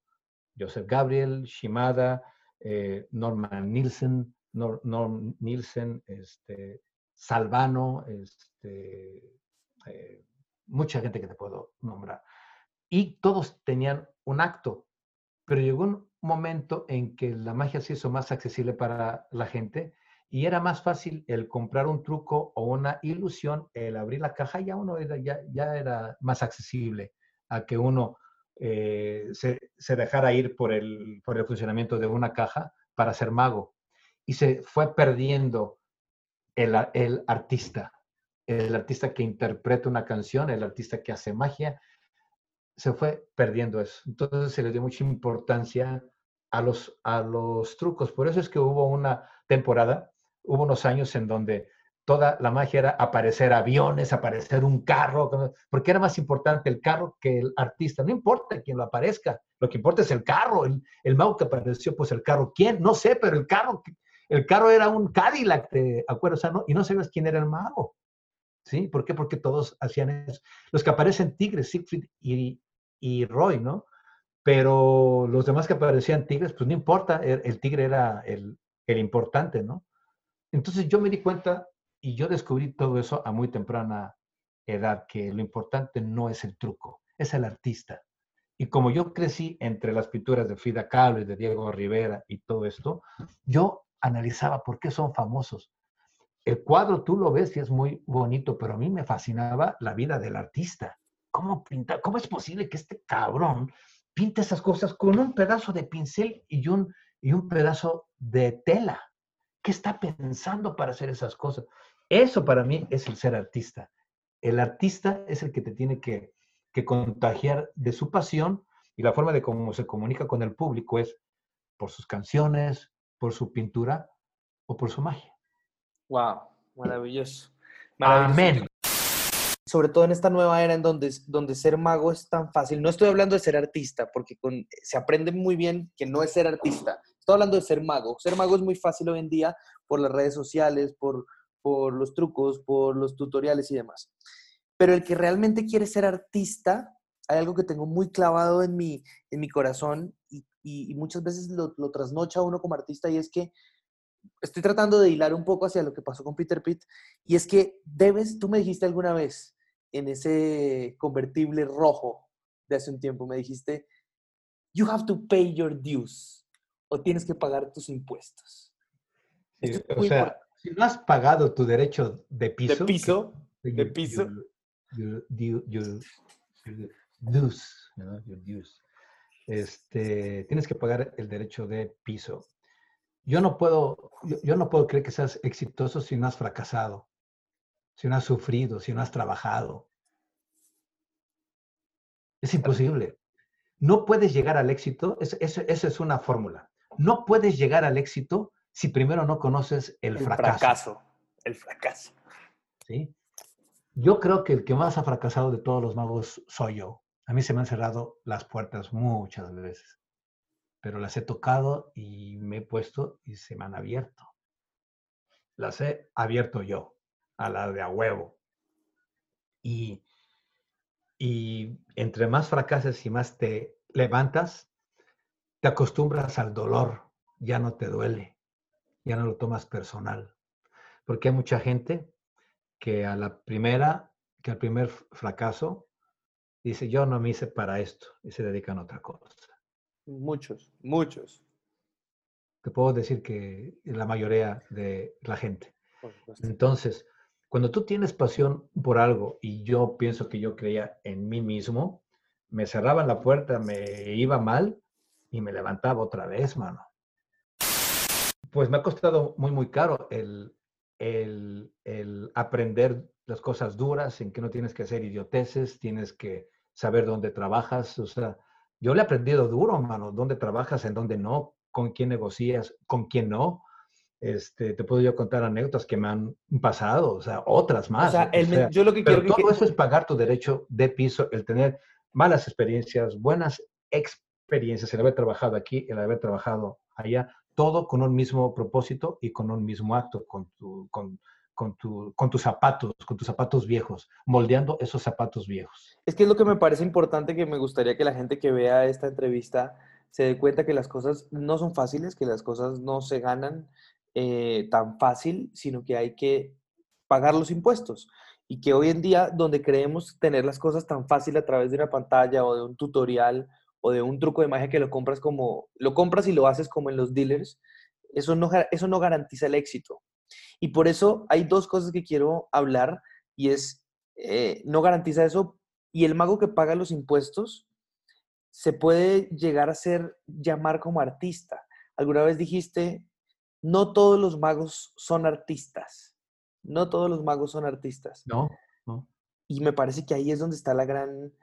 Joseph Gabriel, Shimada, eh, Norman Nielsen, Norm, Nielsen, este, Salvano, este, eh, mucha gente que te puedo nombrar. Y todos tenían un acto, pero llegó un momento en que la magia se hizo más accesible para la gente y era más fácil el comprar un truco o una ilusión, el abrir la caja, ya uno era, ya, ya era más accesible a que uno eh, se, se, dejara ir por el, por el funcionamiento de una caja para ser mago. Y se fue perdiendo el, artista, el artista que interpreta una canción, el artista que hace magia, se fue perdiendo eso. Entonces se le dio mucha importancia a los, a los trucos. Por eso es que hubo una temporada, hubo unos años en donde toda la magia era aparecer aviones, aparecer un carro, porque era más importante el carro que el artista. No importa quién lo aparezca, lo que importa es el carro, el, el mago que apareció, pues el carro. ¿Quién? No sé, pero el carro, el carro era un Cadillac, ¿te acuerdas? y no sabes quién era el mago. ¿Sí? ¿Por qué? Porque todos hacían eso. Los que aparecen Tigres, Siegfried y, y Roy, ¿no? Pero los demás que aparecían tigres, pues no importa, el, tigre era el, el, importante, ¿no? Entonces yo me di cuenta y yo descubrí todo eso a muy temprana edad, que lo importante no es el truco, es el artista. Y como yo crecí entre las pinturas de Frida Kahlo y de Diego Rivera y todo esto, yo analizaba por qué son famosos. El cuadro tú lo ves y es muy bonito, pero a mí me fascinaba la vida del artista. ¿Cómo pintar? ¿Cómo es posible que este cabrón pinte esas cosas con un pedazo de pincel y un, y un pedazo de tela? ¿Qué está pensando para hacer esas cosas? Eso para mí es el ser artista. El artista es el que te tiene que, que contagiar de su pasión y la forma de cómo se comunica con el público es por sus canciones, por su pintura o por su magia. Wow, maravilloso. maravilloso. Amén sobre todo en esta nueva era en donde, donde ser mago es tan fácil. No estoy hablando de ser artista, porque se aprende muy bien que no es ser artista. Estoy hablando de ser mago. Ser mago es muy fácil hoy en día por las redes sociales, por, por los trucos, por los tutoriales y demás. Pero el que realmente quiere ser artista, hay algo que tengo muy clavado en mi, en mi corazón y, y, muchas veces lo, lo trasnocha uno como artista y es que estoy tratando de hilar un poco hacia lo que pasó con Peter Pitt, y es que debes, tú me dijiste alguna vez en ese convertible rojo de hace un tiempo, me dijiste, you have to pay your dues, o tienes que pagar tus impuestos. o sea, si no has pagado tu derecho de piso. De piso. de piso. dues, Este, tienes que pagar el derecho de piso yo no puedo, yo, no puedo creer que seas exitoso si no has fracasado, si no has sufrido, si no has trabajado. Es imposible. No puedes llegar al éxito, esa es una fórmula. No puedes llegar al éxito si primero no conoces el, el fracaso. El fracaso. ¿Sí? Yo creo que el que más ha fracasado de todos los magos soy yo. A mí se me han cerrado las puertas muchas veces pero las he tocado y me he puesto y se me han abierto. Las he abierto yo, a la de a huevo. Y, y entre más fracases y más te levantas, te acostumbras al dolor, ya no te duele, ya no lo tomas personal. Porque hay mucha gente que a la primera, que al primer fracaso, dice, yo no me hice para esto, y se dedican a otra cosa. Muchos, muchos. Te puedo decir que la mayoría de la gente. Entonces, cuando tú tienes pasión por algo y yo pienso que yo creía en mí mismo, me cerraban la puerta, me iba mal y me levantaba otra vez, mano. Pues me ha costado muy, muy caro el, el, el aprender las cosas duras, en que no tienes que hacer idioteces, tienes que saber dónde trabajas, o sea, yo le he aprendido duro, mano, dónde trabajas, en dónde no, con quién negocias, con quién no. Este, te puedo yo contar anécdotas que me han pasado, o sea, otras más. O sea, yo lo que quiero todo eso es pagar tu derecho de piso, el tener malas experiencias, buenas experiencias, el haber trabajado aquí, el haber trabajado allá, todo con un mismo propósito y con un mismo acto, con, tu, con, con, tu, con tus zapatos, con tus zapatos viejos, moldeando esos zapatos viejos. Es que es lo que me parece importante que me gustaría que la gente que vea esta entrevista se dé cuenta que las cosas no son fáciles, que las cosas no se ganan eh, tan fácil, sino que hay que pagar los impuestos. Y que hoy en día, donde creemos tener las cosas tan fácil a través de una pantalla o de un tutorial o de un truco de magia que lo compras como, lo compras y lo haces como en los dealers, eso no, eso no garantiza el éxito. Y por eso hay dos cosas que quiero hablar y es, eh, no garantiza eso. Y el mago que paga los impuestos se puede llegar a ser, llamar como artista. Alguna vez dijiste, no todos los magos son artistas. No todos los magos son artistas. No, no. Y me parece que ahí es donde está la gran,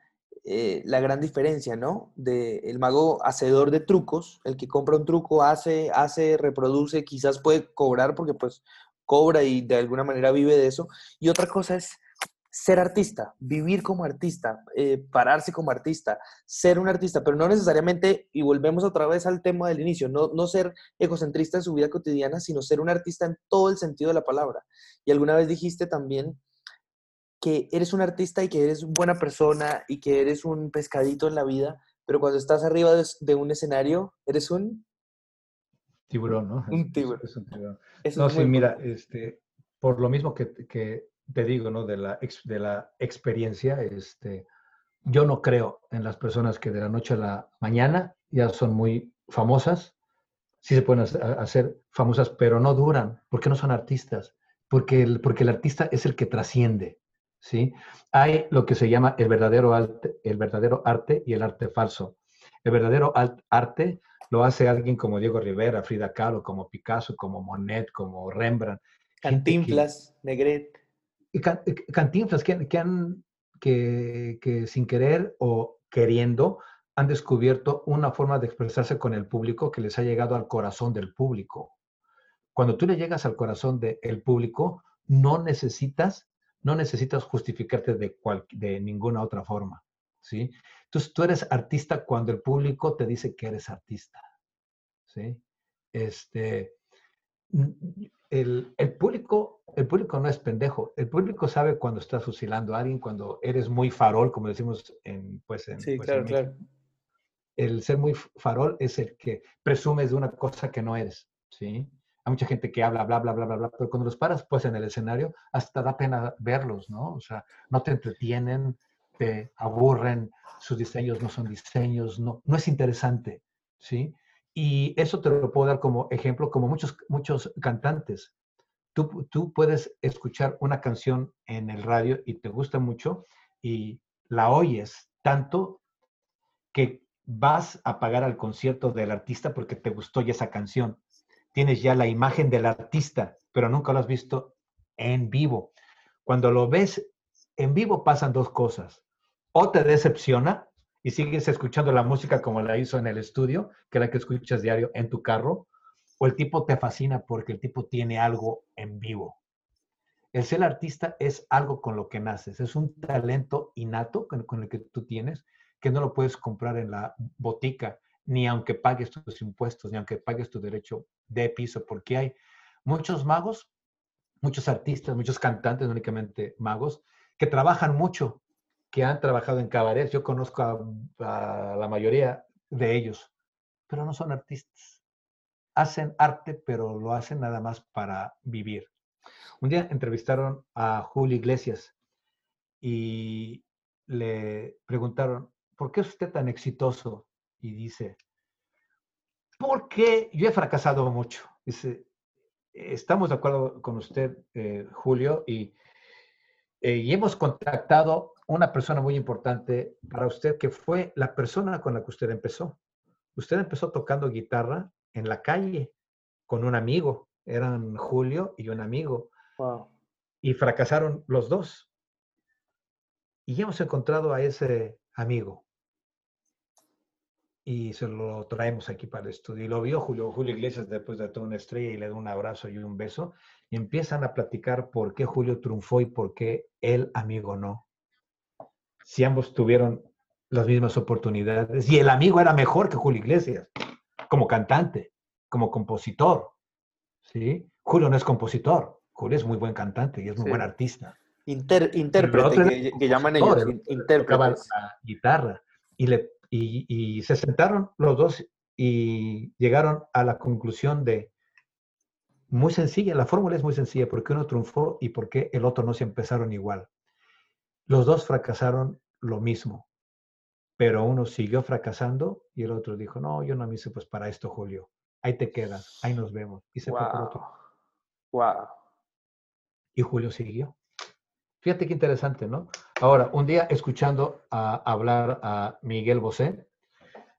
eh, la gran diferencia, ¿no? De el mago hacedor de trucos, el que compra un truco, hace, hace, reproduce, quizás puede cobrar porque pues cobra y de alguna manera vive de eso. Y otra cosa es ser artista, vivir como artista, eh, pararse como artista, ser un artista, pero no necesariamente, y volvemos otra vez al tema del inicio, no, no ser egocentrista en su vida cotidiana, sino ser un artista en todo el sentido de la palabra. Y alguna vez dijiste también que eres un artista y que eres buena persona y que eres un pescadito en la vida, pero cuando estás arriba de un escenario, eres un Tiburón, ¿no? Un tiburón. no, sí, mira, este, por lo mismo que, que, te digo, ¿no? De la, de la experiencia, este, yo no creo en las personas que de la noche a la mañana ya son muy famosas. Sí se pueden hacer famosas, pero no duran. porque no son artistas? Porque el, porque el artista es el que trasciende. ¿Sí? Hay lo que se llama el verdadero, arte, el verdadero arte y el arte falso. El verdadero arte lo hace alguien como Diego Rivera, Frida Kahlo, como Picasso, como Monet, como Rembrandt. Cantinflas, Negret. Cantinflas que, que han, que, que sin querer o queriendo han descubierto una forma de expresarse con el público que les ha llegado al corazón del público. Cuando tú le llegas al corazón del público, no necesitas, no necesitas justificarte de, de ninguna otra forma, ¿sí? Entonces, tú eres artista cuando el público te dice que eres artista. ¿sí? Este, el, público, el público no es pendejo. El público sabe cuando estás fusilando a alguien, cuando eres muy farol, como decimos en, pues, en, sí, pues, claro, claro. El ser muy farol es el que presumes de una cosa que no eres. ¿sí? Hay mucha gente que habla, bla, bla, bla, bla, bla, pero cuando los paras pues en el escenario, hasta da pena verlos, ¿no? O sea, no te entretienen, te aburren, sus diseños no son diseños, no, no es interesante, ¿sí? Y eso te lo puedo dar como ejemplo, como muchos, muchos cantantes. Tú, tú puedes escuchar una canción en el radio y te gusta mucho y la oyes tanto que vas a pagar al concierto del artista porque te gustó ya esa canción. Tienes ya la imagen del artista, pero nunca lo has visto en vivo. Cuando lo ves en vivo pasan dos cosas. O te decepciona y sigues escuchando la música como la hizo en el estudio, que es la que escuchas diario en tu carro, o el tipo te fascina porque el tipo tiene algo en vivo. El ser artista es algo con lo que naces, es un talento innato con, el que tú tienes, que no lo puedes comprar en la botica, ni aunque pagues tus impuestos, ni aunque pagues tu derecho de piso, porque hay muchos magos, muchos artistas, muchos cantantes, únicamente magos, que trabajan mucho, que han trabajado en cabarets, yo conozco a, la mayoría de ellos, pero no son artistas. Hacen arte, pero lo hacen nada más para vivir. Un día entrevistaron a Julio Iglesias y le preguntaron, ¿por qué es usted tan exitoso? Y dice, porque yo he fracasado mucho. Dice, estamos de acuerdo con usted, eh, Julio, y, eh, y hemos contactado una persona muy importante para usted, que fue la persona con la que usted empezó. Usted empezó tocando guitarra en la calle con un amigo. Eran Julio y un amigo. Y fracasaron los dos. Y hemos encontrado a ese amigo. Y se lo traemos aquí para el estudio. Y lo vio Julio, Julio Iglesias después de toda una estrella y le da un abrazo y un beso. Y empiezan a platicar por qué Julio triunfó y por qué el amigo no si ambos tuvieron las mismas oportunidades. Y el amigo era mejor que Julio Iglesias, como cantante, como compositor. ¿sí? Julio no es compositor, Julio es muy buen cantante y es muy buen artista. intérprete, que, llaman ellos, intérprete. la guitarra. Y, le, y, se sentaron los dos y llegaron a la conclusión de, muy sencilla, la fórmula es muy sencilla, porque uno triunfó y porque el otro no se empezaron igual. Los dos fracasaron lo mismo, pero uno siguió fracasando y el otro dijo, no, yo no me hice pues para esto, Julio. Ahí te quedas, ahí nos vemos. Y se fue por otro. Wow. Y Julio siguió. Fíjate qué interesante, ¿no? Ahora, un día escuchando a hablar a Miguel Bosé,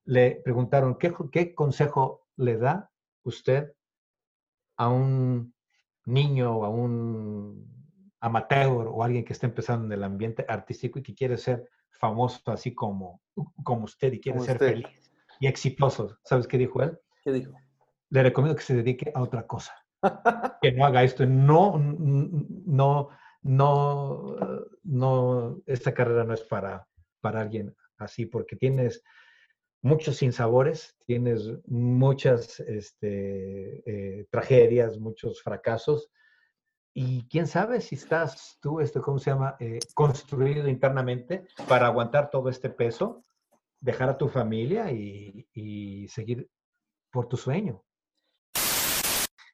le preguntaron, ¿qué, ¿qué consejo le da usted a un niño o a un amateur o alguien que está empezando en el ambiente artístico y que quiere ser famoso así como, como usted y quiere ser feliz y exitoso. ¿Sabes qué dijo él? ¿Qué dijo? Le recomiendo que se dedique a otra cosa. que no haga esto. No, no, no, no, esta carrera no es para, para alguien así porque tienes muchos sinsabores, tienes muchas este, eh, tragedias, muchos fracasos y quién sabe si estás tú, esto, ¿cómo se llama? Eh, construido internamente para aguantar todo este peso, dejar a tu familia y, y seguir por tu sueño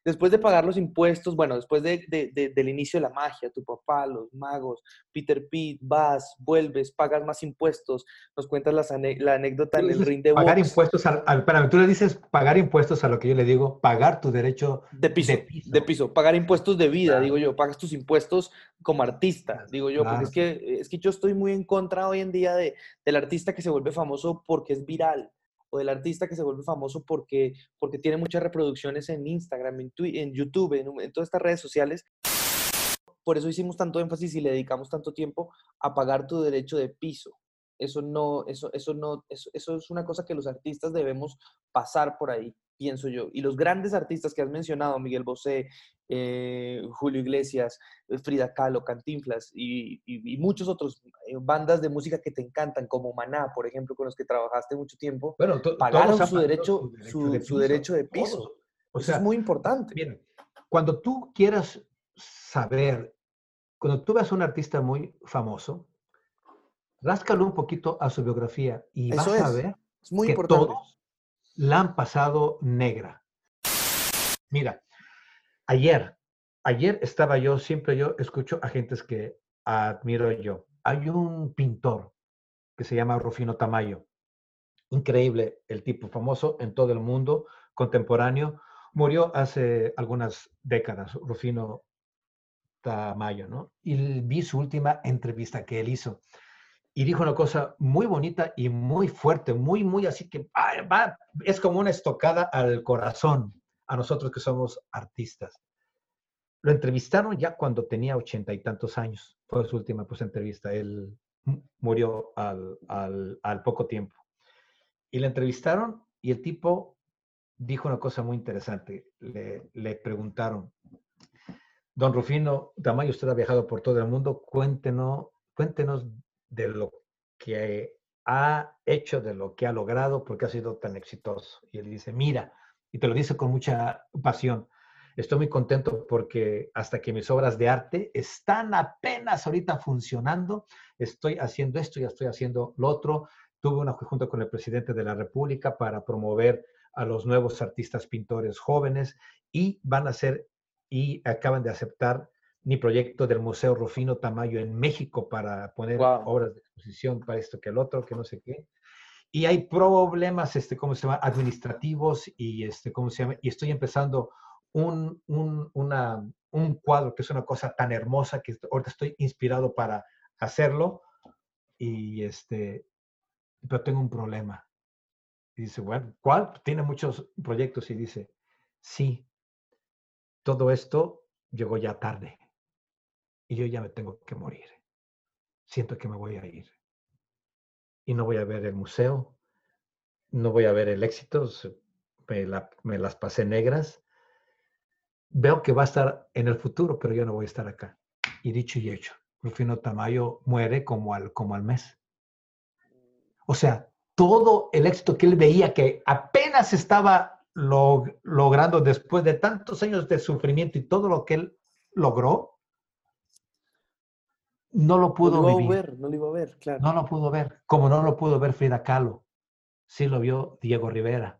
después de pagar los impuestos, bueno, después de, del inicio de la magia, tu papá, los magos, Peter Pitt, vas, vuelves, pagas más impuestos, nos cuentas la anécdota en el ring de Pagar impuestos, al, al, tú le dices pagar impuestos a lo que yo le digo, pagar tu derecho de piso, de piso, pagar impuestos de vida, digo yo, pagas tus impuestos como artista, digo yo, porque es que, es que yo estoy muy en contra hoy en día de, del artista que se vuelve famoso porque es viral o del artista que se vuelve famoso porque, porque tiene muchas reproducciones en Instagram, en, en YouTube, en, en todas estas redes sociales. Por eso hicimos tanto énfasis y le dedicamos tanto tiempo a pagar tu derecho de piso. Eso no, eso, eso no, eso, eso es una cosa que los artistas debemos pasar por ahí pienso yo. Y los grandes artistas que has mencionado, Miguel Bosé, eh, Julio Iglesias, eh, Frida Kahlo, Cantinflas y, muchos otros eh, bandas de música que te encantan, como Maná, por ejemplo, con los que trabajaste mucho tiempo, bueno, pagaron su derecho, su, derecho, de piso. O sea, es muy importante. Bien, cuando tú quieras saber, cuando tú ves a un artista muy famoso, ráscalo un poquito a su biografía y vas a ver es muy importante la han pasado negra. Mira, Ayer, ayer estaba yo, siempre yo escucho a gentes que admiro yo. Hay un pintor que se llama Rufino Tamayo. Increíble, el tipo famoso en todo el mundo, contemporáneo. Murió hace algunas décadas, Rufino Tamayo, ¿no? Y vi su última entrevista que él hizo. Y dijo una cosa muy bonita y muy fuerte, muy, muy así que va, es como una estocada al corazón a nosotros que somos artistas. Lo entrevistaron ya cuando tenía ochenta y tantos años. Fue su última pues, entrevista. Él murió al, al, poco tiempo. Y le entrevistaron y el tipo dijo una cosa muy interesante. Le, le preguntaron, don Rufino Tamayo, usted ha viajado por todo el mundo, cuéntenos, cuéntenos de lo que ha hecho, de lo que ha logrado, porque ha sido tan exitoso. Y él dice, mira, y te lo dice con mucha pasión, Estoy muy contento porque hasta que mis obras de arte están apenas ahorita funcionando, estoy haciendo esto y estoy haciendo lo otro. Tuve una junta con el presidente de la República para promover a los nuevos artistas pintores jóvenes y van a ser y acaban de aceptar mi proyecto del Museo Rufino Tamayo en México para poner obras de exposición para esto que el otro, que no sé qué. Y hay problemas, este, ¿cómo se llama? Administrativos y, este, ¿cómo se llama? Y estoy empezando un, un, una, un cuadro que es una cosa tan hermosa que ahorita estoy inspirado para hacerlo y este, pero tengo un problema. Y dice, bueno, ¿cuál? Tiene muchos proyectos y dice, sí, todo esto llegó ya tarde y yo ya me tengo que morir. Siento que me voy a ir. Y no voy a ver el museo, no voy a ver el éxito, me, las pasé negras veo que va a estar en el futuro, pero yo no voy a estar acá. Y dicho y hecho, Rufino Tamayo muere como al, como al mes. O sea, todo el éxito que él veía que apenas estaba logrando después de tantos años de sufrimiento y todo lo que él logró, no lo pudo no vivir. Ver, no lo iba a ver, claro. No lo pudo ver, como no lo pudo ver Frida Kahlo. Sí lo vio Diego Rivera.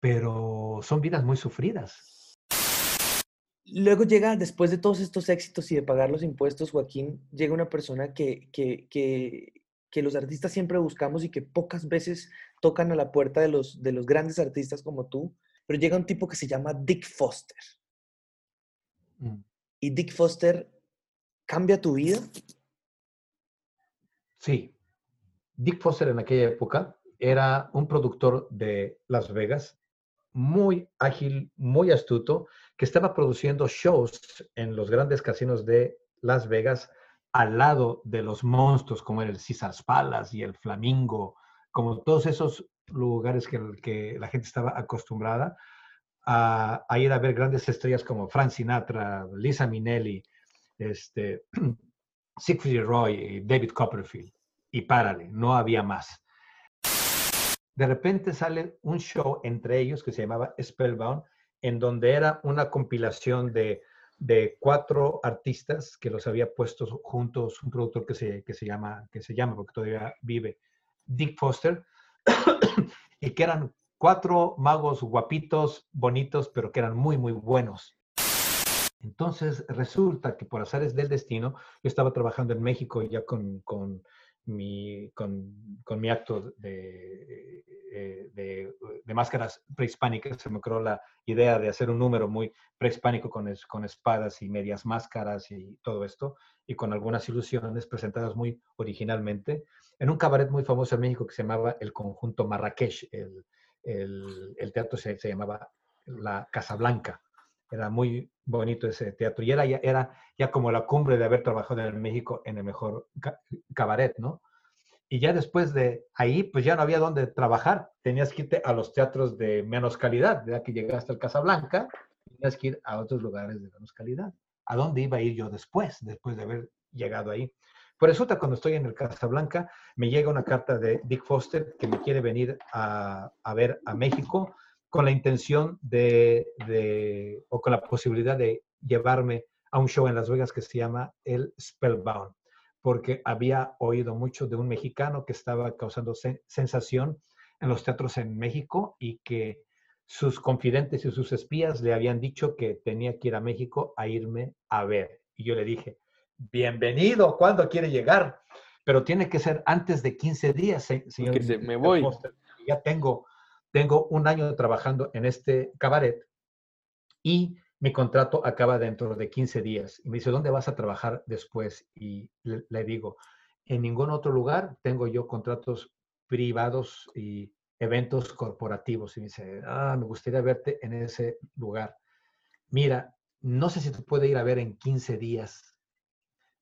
Pero son vidas muy sufridas Luego llega, después de todos estos éxitos y de pagar los impuestos, Joaquín, llega una persona que, que, que, los artistas siempre buscamos y que pocas veces tocan a la puerta de los, de los grandes artistas como tú, pero llega un tipo que se llama Dick Foster. Mm. ¿Y Dick Foster cambia tu vida? Sí. Dick Foster en aquella época era un productor de Las Vegas muy ágil, muy astuto, que estaba produciendo shows en los grandes casinos de Las Vegas al lado de los monstruos como el Caesar's Palace y el Flamingo, como todos esos lugares que, la gente estaba acostumbrada a, ir a ver grandes estrellas como Frank Sinatra, Lisa Minnelli, este, Siegfried Roy, David Copperfield. Y párale, no había más de repente sale un show entre ellos que se llamaba Spellbound, en donde era una compilación de, cuatro artistas que los había puesto juntos, un productor que se, que se, llama, que se llama, porque todavía vive, Dick Foster, y que eran cuatro magos guapitos, bonitos, pero que eran muy, muy buenos. Entonces resulta que por azares del destino, yo estaba trabajando en México ya con mi, con, con mi acto de, eh, de, de, máscaras prehispánicas, se me ocurrió la idea de hacer un número muy prehispánico con, con espadas y medias máscaras y todo esto, y con algunas ilusiones presentadas muy originalmente, en un cabaret muy famoso en México que se llamaba el Conjunto Marrakech. El, el, el teatro se, se, llamaba la Casa Blanca. Era muy bonito ese teatro y era ya, era ya como la cumbre de haber trabajado en México en el mejor cabaret, ¿no? Y ya después de ahí, pues ya no había dónde trabajar. Tenías que irte a los teatros de menos calidad. Ya que llegaste al Casablanca, tenías que ir a otros lugares de menos calidad. ¿A dónde iba a ir yo después, después de haber llegado ahí? Por eso, cuando estoy en el Casablanca, me llega una carta de Dick Foster que me quiere venir a, a ver a México con la intención de, de, o con la posibilidad de llevarme a un show en Las Vegas que se llama el Spellbound, porque había oído mucho de un mexicano que estaba causando sensación en los teatros en México y que sus confidentes y sus espías le habían dicho que tenía que ir a México a irme a ver. Y yo le dije, bienvenido, ¿cuándo quiere llegar? Pero tiene que ser antes de 15 días, señor. Que me voy. Ya tengo, tengo un año trabajando en este cabaret y mi contrato acaba dentro de 15 días. Y me dice, ¿dónde vas a trabajar después? Y le, digo, en ningún otro lugar tengo yo contratos privados y eventos corporativos. Y me dice, ah, me gustaría verte en ese lugar. Mira, no sé si te puede ir a ver en 15 días,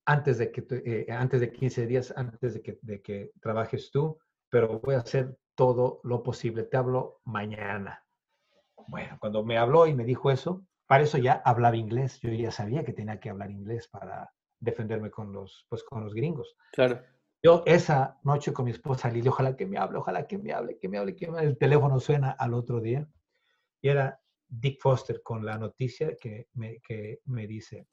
antes de que, eh, antes de 15 días, antes de que, de que trabajes tú, pero voy a hacer todo lo posible. Te hablo mañana. Bueno, cuando me habló y me dijo eso, para eso ya hablaba inglés. Yo ya sabía que tenía que hablar inglés para defenderme con los, pues, con los gringos. Claro. Yo esa noche con mi esposa Lili, ojalá que me hable, ojalá que me hable, que me hable, que me hable. El teléfono suena al otro día y era Dick Foster con la noticia que me, que me dice,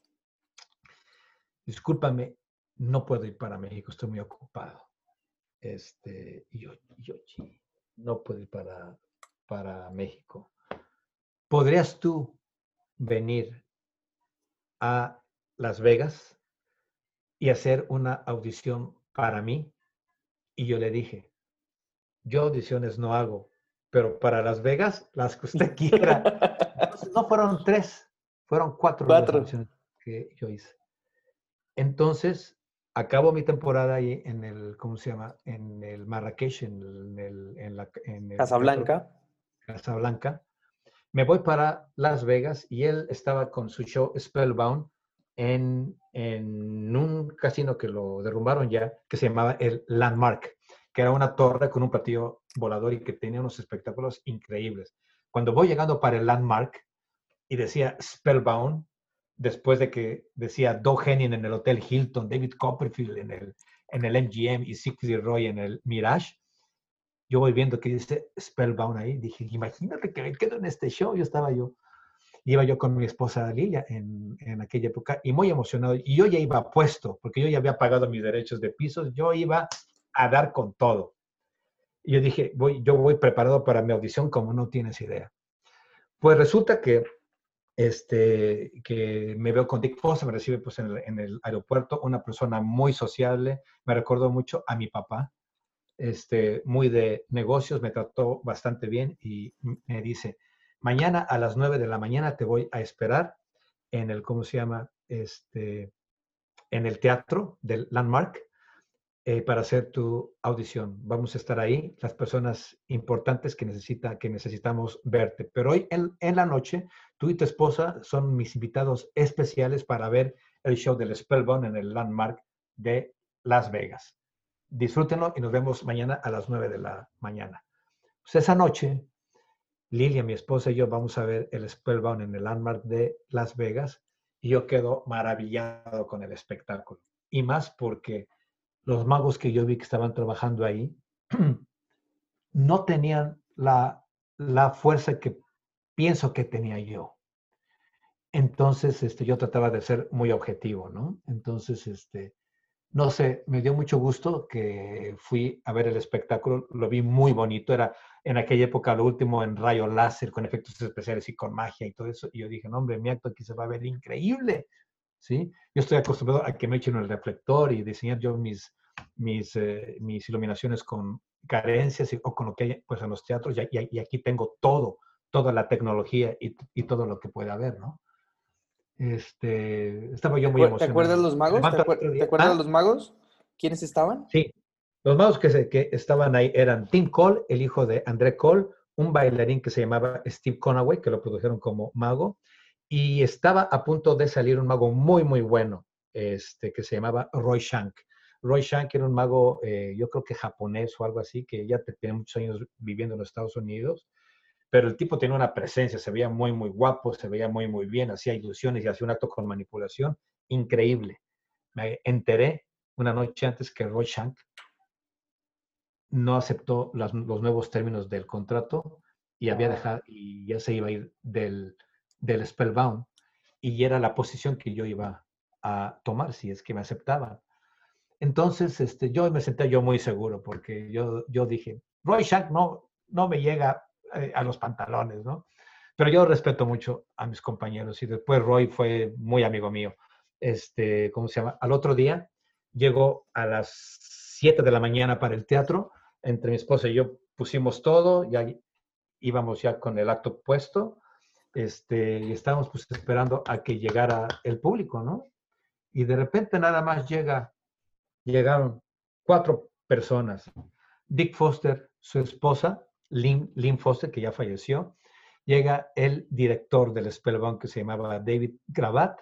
discúlpame, no puedo ir para México, estoy muy ocupado. Este, y yo, yo, no puedo ir para, para México. ¿Podrías tú venir a Las Vegas y hacer una audición para mí? Y yo le dije, yo audiciones no hago, pero para Las Vegas, las que usted quiera. no fueron tres, fueron cuatro, cuatro. que yo hice. Entonces, acabo mi temporada ahí en el, ¿cómo se llama? En el Marrakech, en el... En la, en Casablanca. Casablanca me voy para Las Vegas y él estaba con su show Spellbound en, en un casino que lo derrumbaron ya, que se llamaba el Landmark, que era una torre con un platillo volador y que tenía unos espectáculos increíbles. Cuando voy llegando para el Landmark y decía Spellbound, después de que decía Doug Henning en el Hotel Hilton, David Copperfield en el, en el MGM y Siegfried Roy en el Mirage, yo voy viendo que dice Spellbound ahí, dije, imagínate que me quedo en este show, yo estaba yo, iba yo con mi esposa Lilia en, en, aquella época y muy emocionado, y yo ya iba puesto, porque yo ya había pagado mis derechos de pisos, yo iba a dar con todo. Y yo dije, voy, yo voy preparado para mi audición como no tienes idea. Pues resulta que, este, que me veo con Dick Foster, me recibe pues en el, en el aeropuerto, una persona muy sociable, me recordó mucho a mi papá, este, muy de negocios, me trató bastante bien y me dice, mañana a las 9 de la mañana te voy a esperar en el, ¿cómo se llama? Este, en el teatro del Landmark eh, para hacer tu audición. Vamos a estar ahí, las personas importantes que, necesita, que necesitamos verte. Pero hoy en, en la noche, tú y tu esposa son mis invitados especiales para ver el show del Spellbound en el Landmark de Las Vegas disfrútenlo y nos vemos mañana a las 9 de la mañana. Pues esa noche, Lilia, mi esposa y yo vamos a ver el Spellbound en el Landmark de Las Vegas y yo quedo maravillado con el espectáculo. Y más porque los magos que yo vi que estaban trabajando ahí no tenían la, la fuerza que pienso que tenía yo. Entonces, este, yo trataba de ser muy objetivo, ¿no? Entonces, este, no sé, me dio mucho gusto que fui a ver el espectáculo, lo vi muy bonito, era en aquella época lo último en rayo láser, con efectos especiales y con magia y todo eso, y yo dije, no hombre, mi acto aquí se va a ver increíble, ¿sí? Yo estoy acostumbrado a que me echen el reflector y diseñar yo mis, mis, eh, mis iluminaciones con carencias o con lo que hay pues, en los teatros, y, y, aquí tengo todo, toda la tecnología y, y todo lo que puede haber, ¿no? Este, estaba yo muy emocionado. ¿Te acuerdas los magos? ¿Te, acuerdas de los magos? ¿Quiénes estaban? Sí, los magos que, que estaban ahí eran Tim Cole, el hijo de André Cole, un bailarín que se llamaba Steve Conaway, que lo produjeron como mago, y estaba a punto de salir un mago muy, muy bueno, este, que se llamaba Roy Shank. Roy Shank era un mago, eh, yo creo que japonés o algo así, que ya tiene muchos años viviendo en los Estados Unidos, pero el tipo tenía una presencia, se veía muy, muy guapo, se veía muy, muy bien, hacía ilusiones y hacía un acto con manipulación increíble. Me enteré una noche antes que Roy Shank no aceptó los nuevos términos del contrato y había dejado y ya se iba a ir del, del Spellbound y era la posición que yo iba a tomar si es que me aceptaban. Entonces, este, yo me senté yo muy seguro porque yo, yo dije, Roy Shank no, no me llega eh, a los pantalones, ¿no? Pero yo respeto mucho a mis compañeros y después Roy fue muy amigo mío. Este, ¿cómo se llama? Al otro día llegó a las 7 de la mañana para el teatro. Entre mi esposa y yo pusimos todo, ya íbamos ya con el acto puesto. Este, y estábamos pues esperando a que llegara el público, ¿no? Y de repente nada más llega, llegaron cuatro personas. Dick Foster, su esposa, Lynn, Foster, que ya falleció, llega el director del Spellbound que se llamaba David Gravatt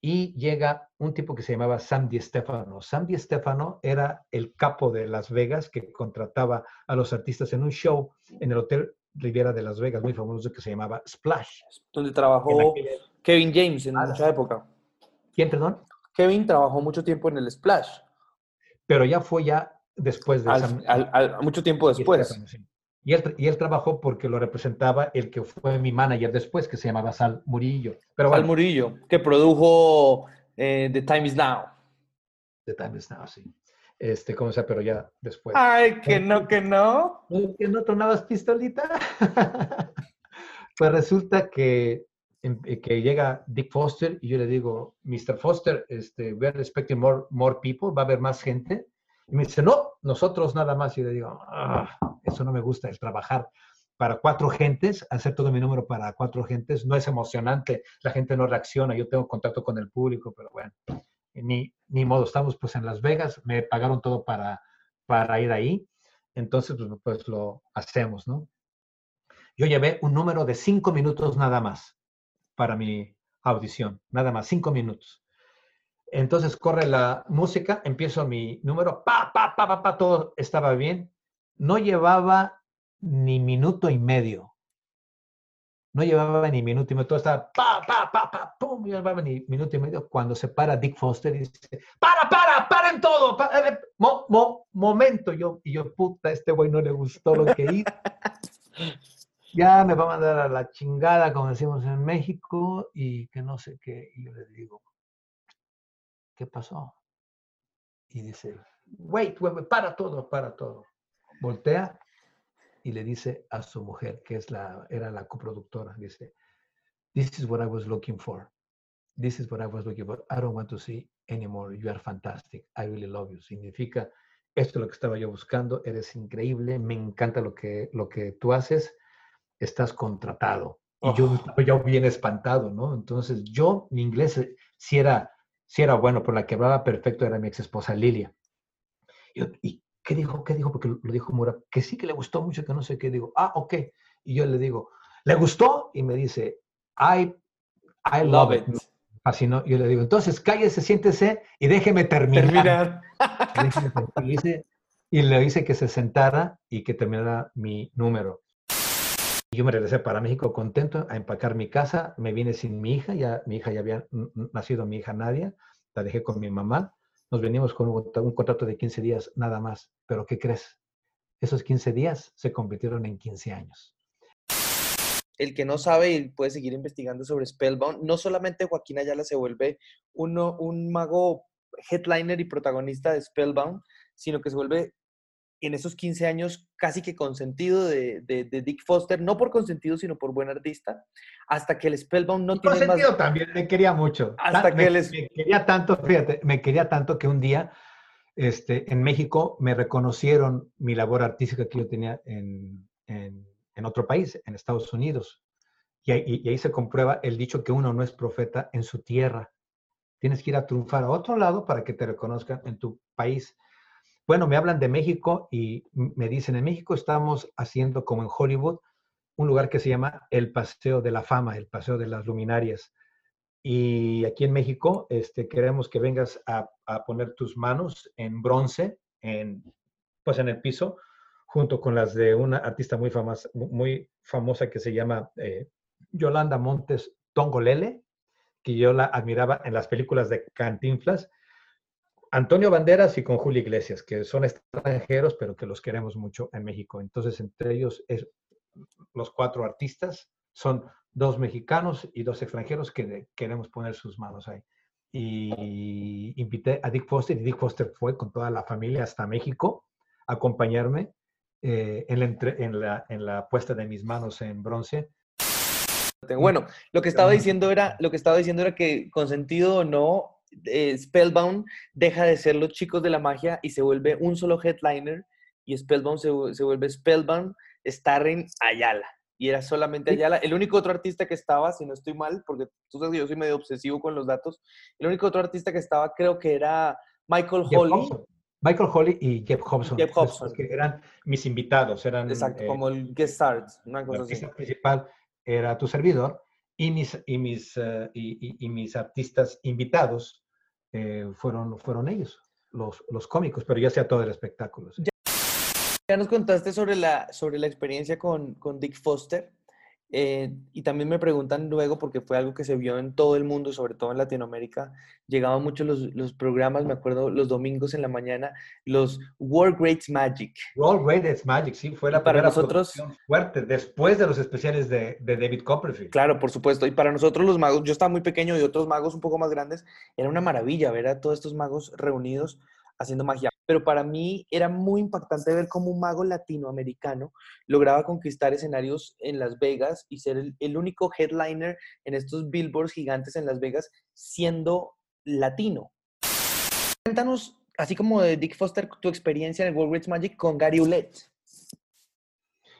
y llega un tipo que se llamaba Sam Di Stefano. Sam Stefano era el capo de Las Vegas que contrataba a los artistas en un show en el Hotel Riviera de Las Vegas, muy famoso, que se llamaba Splash. Donde trabajó Kevin James en mucha época. ¿Quién, perdón? Kevin trabajó mucho tiempo en el Splash. Pero ya fue ya después de... Sam, mucho tiempo después. Y él, y él, trabajó porque lo representaba el que fue mi manager después, que se llamaba Sal Murillo. Pero Sal Murillo, que produjo eh, The Time Is Now. The Time Is Now, sí. Este, ¿cómo sea? Pero ya después. Ay, que no, que no. ¿Que no tornabas pistolita? pues resulta que, em, eh, que llega Dick Foster y yo le digo, Mr. Foster, este, we're expecting more, more people, va a haber más gente. Y me dice, no, nosotros nada más. Y le digo, ah, eso no me gusta, el trabajar para cuatro gentes, hacer todo mi número para cuatro gentes, no es emocionante, la gente no reacciona, yo tengo contacto con el público, pero bueno, ni, ni modo, estamos pues en Las Vegas, me pagaron todo para, para ir ahí, entonces pues, pues lo hacemos, ¿no? Yo llevé un número de cinco minutos nada más para mi audición, nada más, cinco minutos. Entonces corre la música, empiezo mi número, pa, pa, pa, pa, pa, todo estaba bien. No llevaba ni minuto y medio. No llevaba ni minuto y medio, todo estaba pa, pa, pa, pa, pum, no llevaba ni minuto y medio cuando se para Dick Foster y dice, para, para, paren todo, para, mo, mo, momento. Yo, y yo, puta, este güey no le gustó lo que hice. ya me va a mandar a la chingada, como decimos en México, y que no sé qué. Y yo le digo, ¿qué pasó? Y dice, wait, wait, para todo, para todo. Voltea y le dice a su mujer, que es la, era la coproductora, dice, this is what I was looking for. This is what I was looking for. I don't want to see anymore. You are fantastic. I really love you. Significa, esto es lo que estaba yo buscando. Eres increíble. Me encanta lo que, lo que tú haces. Estás contratado. Y yo oh. estaba ya bien espantado, ¿no? Entonces, yo, mi inglés eh, si era si era bueno, por la que hablaba perfecto era mi ex esposa Lilia. Y, qué dijo? ¿Qué dijo? Porque lo dijo Mura, que sí que le gustó mucho, que no sé qué. Digo, ah, ok. Y yo le digo, ¿le gustó? Y me dice, I, I love, it. Así no, yo le digo, entonces cállese, siéntese y déjeme terminar. y le hice que se sentara y que terminara mi número. Yo me regresé para México contento a empacar mi casa. Me vine sin mi hija, ya mi hija ya había nacido, mi hija Nadia, la dejé con mi mamá. Nos venimos con un, un contrato de 15 días nada más. Pero ¿qué crees? Esos 15 días se convirtieron en 15 años. El que no sabe y puede seguir investigando sobre Spellbound, no solamente Joaquín Ayala se vuelve uno, un mago headliner y protagonista de Spellbound, sino que se vuelve en esos 15 años casi que consentido de, de, Dick Foster, no por consentido, sino por buen artista, hasta que el Spellbound no tiene consentido también, me quería mucho. Hasta que me, me, quería tanto, fíjate, me quería tanto que un día este, en México me reconocieron mi labor artística que yo tenía en, en, en otro país, en Estados Unidos. Y, ahí se comprueba el dicho que uno no es profeta en su tierra. Tienes que ir a triunfar a otro lado para que te reconozcan en tu país. Bueno, me hablan de México y me dicen, en México estamos haciendo como en Hollywood un lugar que se llama el Paseo de la Fama, el Paseo de las Luminarias. Y aquí en México este, queremos que vengas a, poner tus manos en bronce, en, pues en el piso, junto con las de una artista muy famosa, muy famosa que se llama eh, Yolanda Montes Tongolele, que yo la admiraba en las películas de Cantinflas Antonio Banderas y con Julio Iglesias, que son extranjeros, pero que los queremos mucho en México. Entonces, entre ellos, es, los cuatro artistas son dos mexicanos y dos extranjeros que queremos poner sus manos ahí. Y invité a Dick Foster y Dick Foster fue con toda la familia hasta México a acompañarme eh, en, la en, la, en la puesta de mis manos en bronce. Bueno, lo que estaba diciendo era, lo que estaba diciendo era que con sentido o no, eh, Spellbound deja de ser los chicos de la magia y se vuelve un solo headliner y Spellbound se, se vuelve Spellbound starring Ayala. Y era solamente Ayala. El único otro artista que estaba, si no estoy mal, porque tú sabes que yo soy medio obsesivo con los datos, el único otro artista que estaba creo que era Michael Holly. Michael Holly y Jeff Hobson. Jeff Hobson. Que eran mis invitados. Eran, Exacto, como el guest stars. Una cosa la principal era tu servidor y mis, y mis, eh, y, mis artistas invitados eh, fueron, fueron ellos, los, los cómicos, pero ya sea todo el espectáculo. Ya, nos contaste sobre la, sobre la experiencia con, con Dick Foster. Eh, y también me preguntan luego, porque fue algo que se vio en todo el mundo, sobre todo en Latinoamérica, llegaban muchos los, los, programas, me acuerdo, los domingos en la mañana, los World Greats Magic. World Greats Magic, sí, fue la para nosotros fuerte, después de los especiales de, de, David Copperfield. Claro, por supuesto. Y para nosotros los magos, yo estaba muy pequeño y otros magos un poco más grandes, era una maravilla ver a todos estos magos reunidos haciendo magia. Pero para mí era muy impactante ver cómo un mago latinoamericano lograba conquistar escenarios en Las Vegas y ser el, único headliner en estos billboards gigantes en Las Vegas siendo latino. Cuéntanos, así como de Dick Foster, tu experiencia en el Magic con Gary Ulet.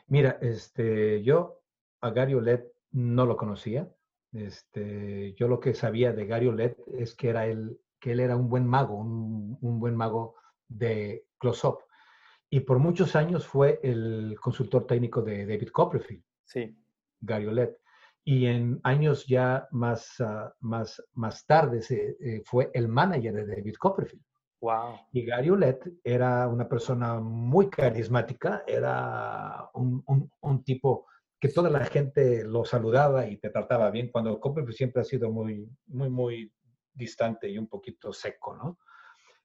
Mira, este, yo a Gary Ulet no lo conocía. Este, yo lo que sabía de Gary Ulet es que era el que él era un buen mago, un, buen mago de close-up. Y por muchos años fue el consultor técnico de David Copperfield. Sí. Gary Olet. Y en años ya más, ah, más, más tarde eh, fue el manager de David Copperfield. Wow. Y Gary Olet era una persona muy carismática, era un, un, un, tipo que toda la gente lo saludaba y te trataba bien, cuando Copperfield siempre ha sido muy, muy, muy distante y un poquito seco, ¿no?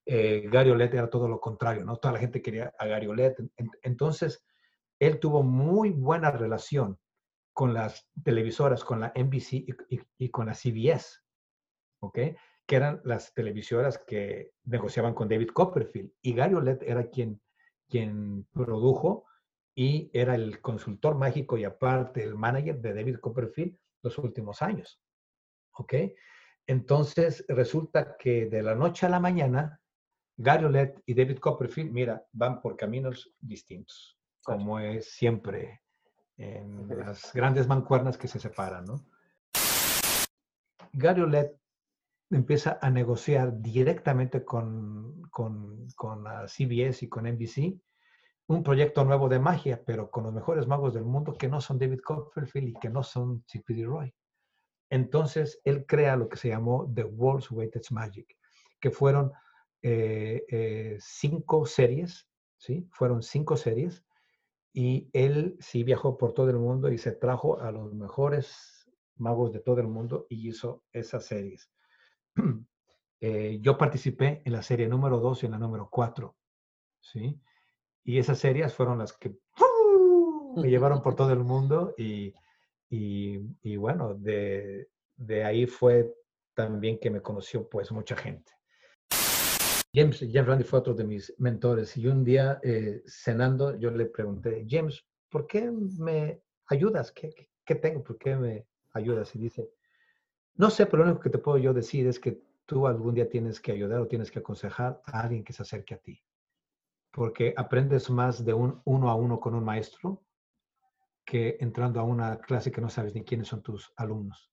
Eh, Gary Olet era todo lo contrario, ¿no? Toda la gente quería a Gary Olet. Entonces, él tuvo muy buena relación con las televisoras, con la NBC y, con la CBS, ¿ok? Que eran las televisoras que negociaban con David Copperfield. Y Gary Olet era quien, quien produjo y era el consultor mágico y aparte el manager de David Copperfield los últimos años, ¿ok? Entonces resulta que de la noche a la mañana, Gary Olet y David Copperfield, mira, van por caminos distintos, como es siempre en las grandes mancuernas que se separan, ¿no? Gary Olet empieza a negociar directamente con, con, con CBS y con NBC un proyecto nuevo de magia, pero con los mejores magos del mundo que no son David Copperfield y que no son C.P.D. Roy. Entonces, él crea lo que se llamó The World's Greatest Magic, que fueron eh, eh, cinco series, ¿sí? Fueron cinco series y él sí viajó por todo el mundo y se trajo a los mejores magos de todo el mundo y hizo esas series. Eh, yo participé en la serie número 2 y en la número 4, ¿sí? Y esas series fueron las que me llevaron por todo el mundo y y, bueno, de, ahí fue también que me conoció pues mucha gente. James, James Randi fue otro de mis mentores y un día eh, cenando yo le pregunté, James, ¿por qué me ayudas? ¿Qué, ¿Qué, tengo? ¿Por qué me ayudas? Y dice, no sé, pero lo único que te puedo yo decir es que tú algún día tienes que ayudar o tienes que aconsejar a alguien que se acerque a ti. Porque aprendes más de un uno a uno con un maestro que entrando a una clase que no sabes ni quiénes son tus alumnos.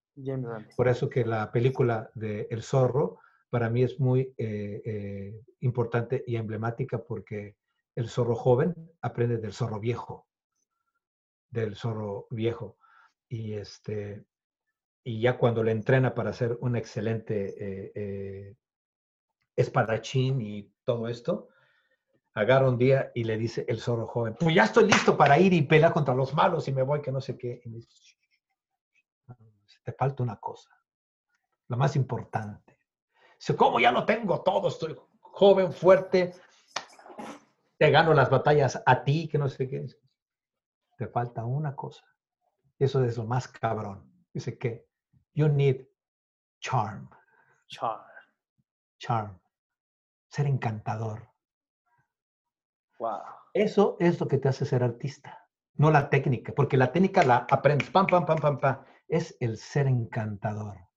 Por eso que la película de El Zorro para mí es muy eh, eh, importante y emblemática porque el zorro joven aprende del zorro viejo, del zorro viejo. Y, este, y ya cuando le entrena para ser un excelente eh, espadachín y todo esto, agarra un día y le dice el zorro joven, pues ya estoy listo para ir y pelear contra los malos y me voy que no sé qué. Y dice, te falta una cosa, lo más importante. Dice, ¿cómo ya lo tengo todo? Estoy joven, fuerte, te gano las batallas a ti, que no sé qué. Te falta una cosa. Eso es lo más cabrón. Dice que you need charm. Charm. Charm. Ser encantador Wow. Eso es lo que te hace ser artista, no la técnica, porque la técnica la aprendes, pam, pam, pam, pam, pam. Es el ser encantador.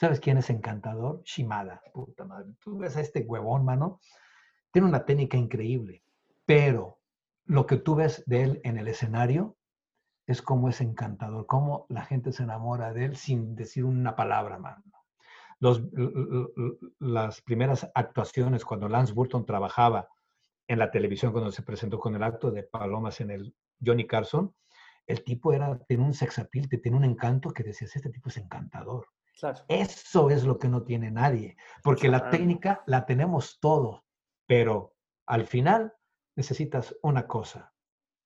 ¿Sabes quién es encantador? Shimada, puta madre. Tú ves a este huevón, mano, tiene una técnica increíble, pero lo que tú ves de él en el escenario es como es encantador, cómo la gente se enamora de él sin decir una palabra, mano. Los, las primeras actuaciones cuando Lance Burton trabajaba en la televisión cuando se presentó con el acto de Palomas en el Johnny Carson, el tipo era, tiene un sexapil, tiene un encanto que decías, este tipo es encantador. Eso es lo que no tiene nadie, porque la técnica la tenemos todo, pero al final necesitas una cosa.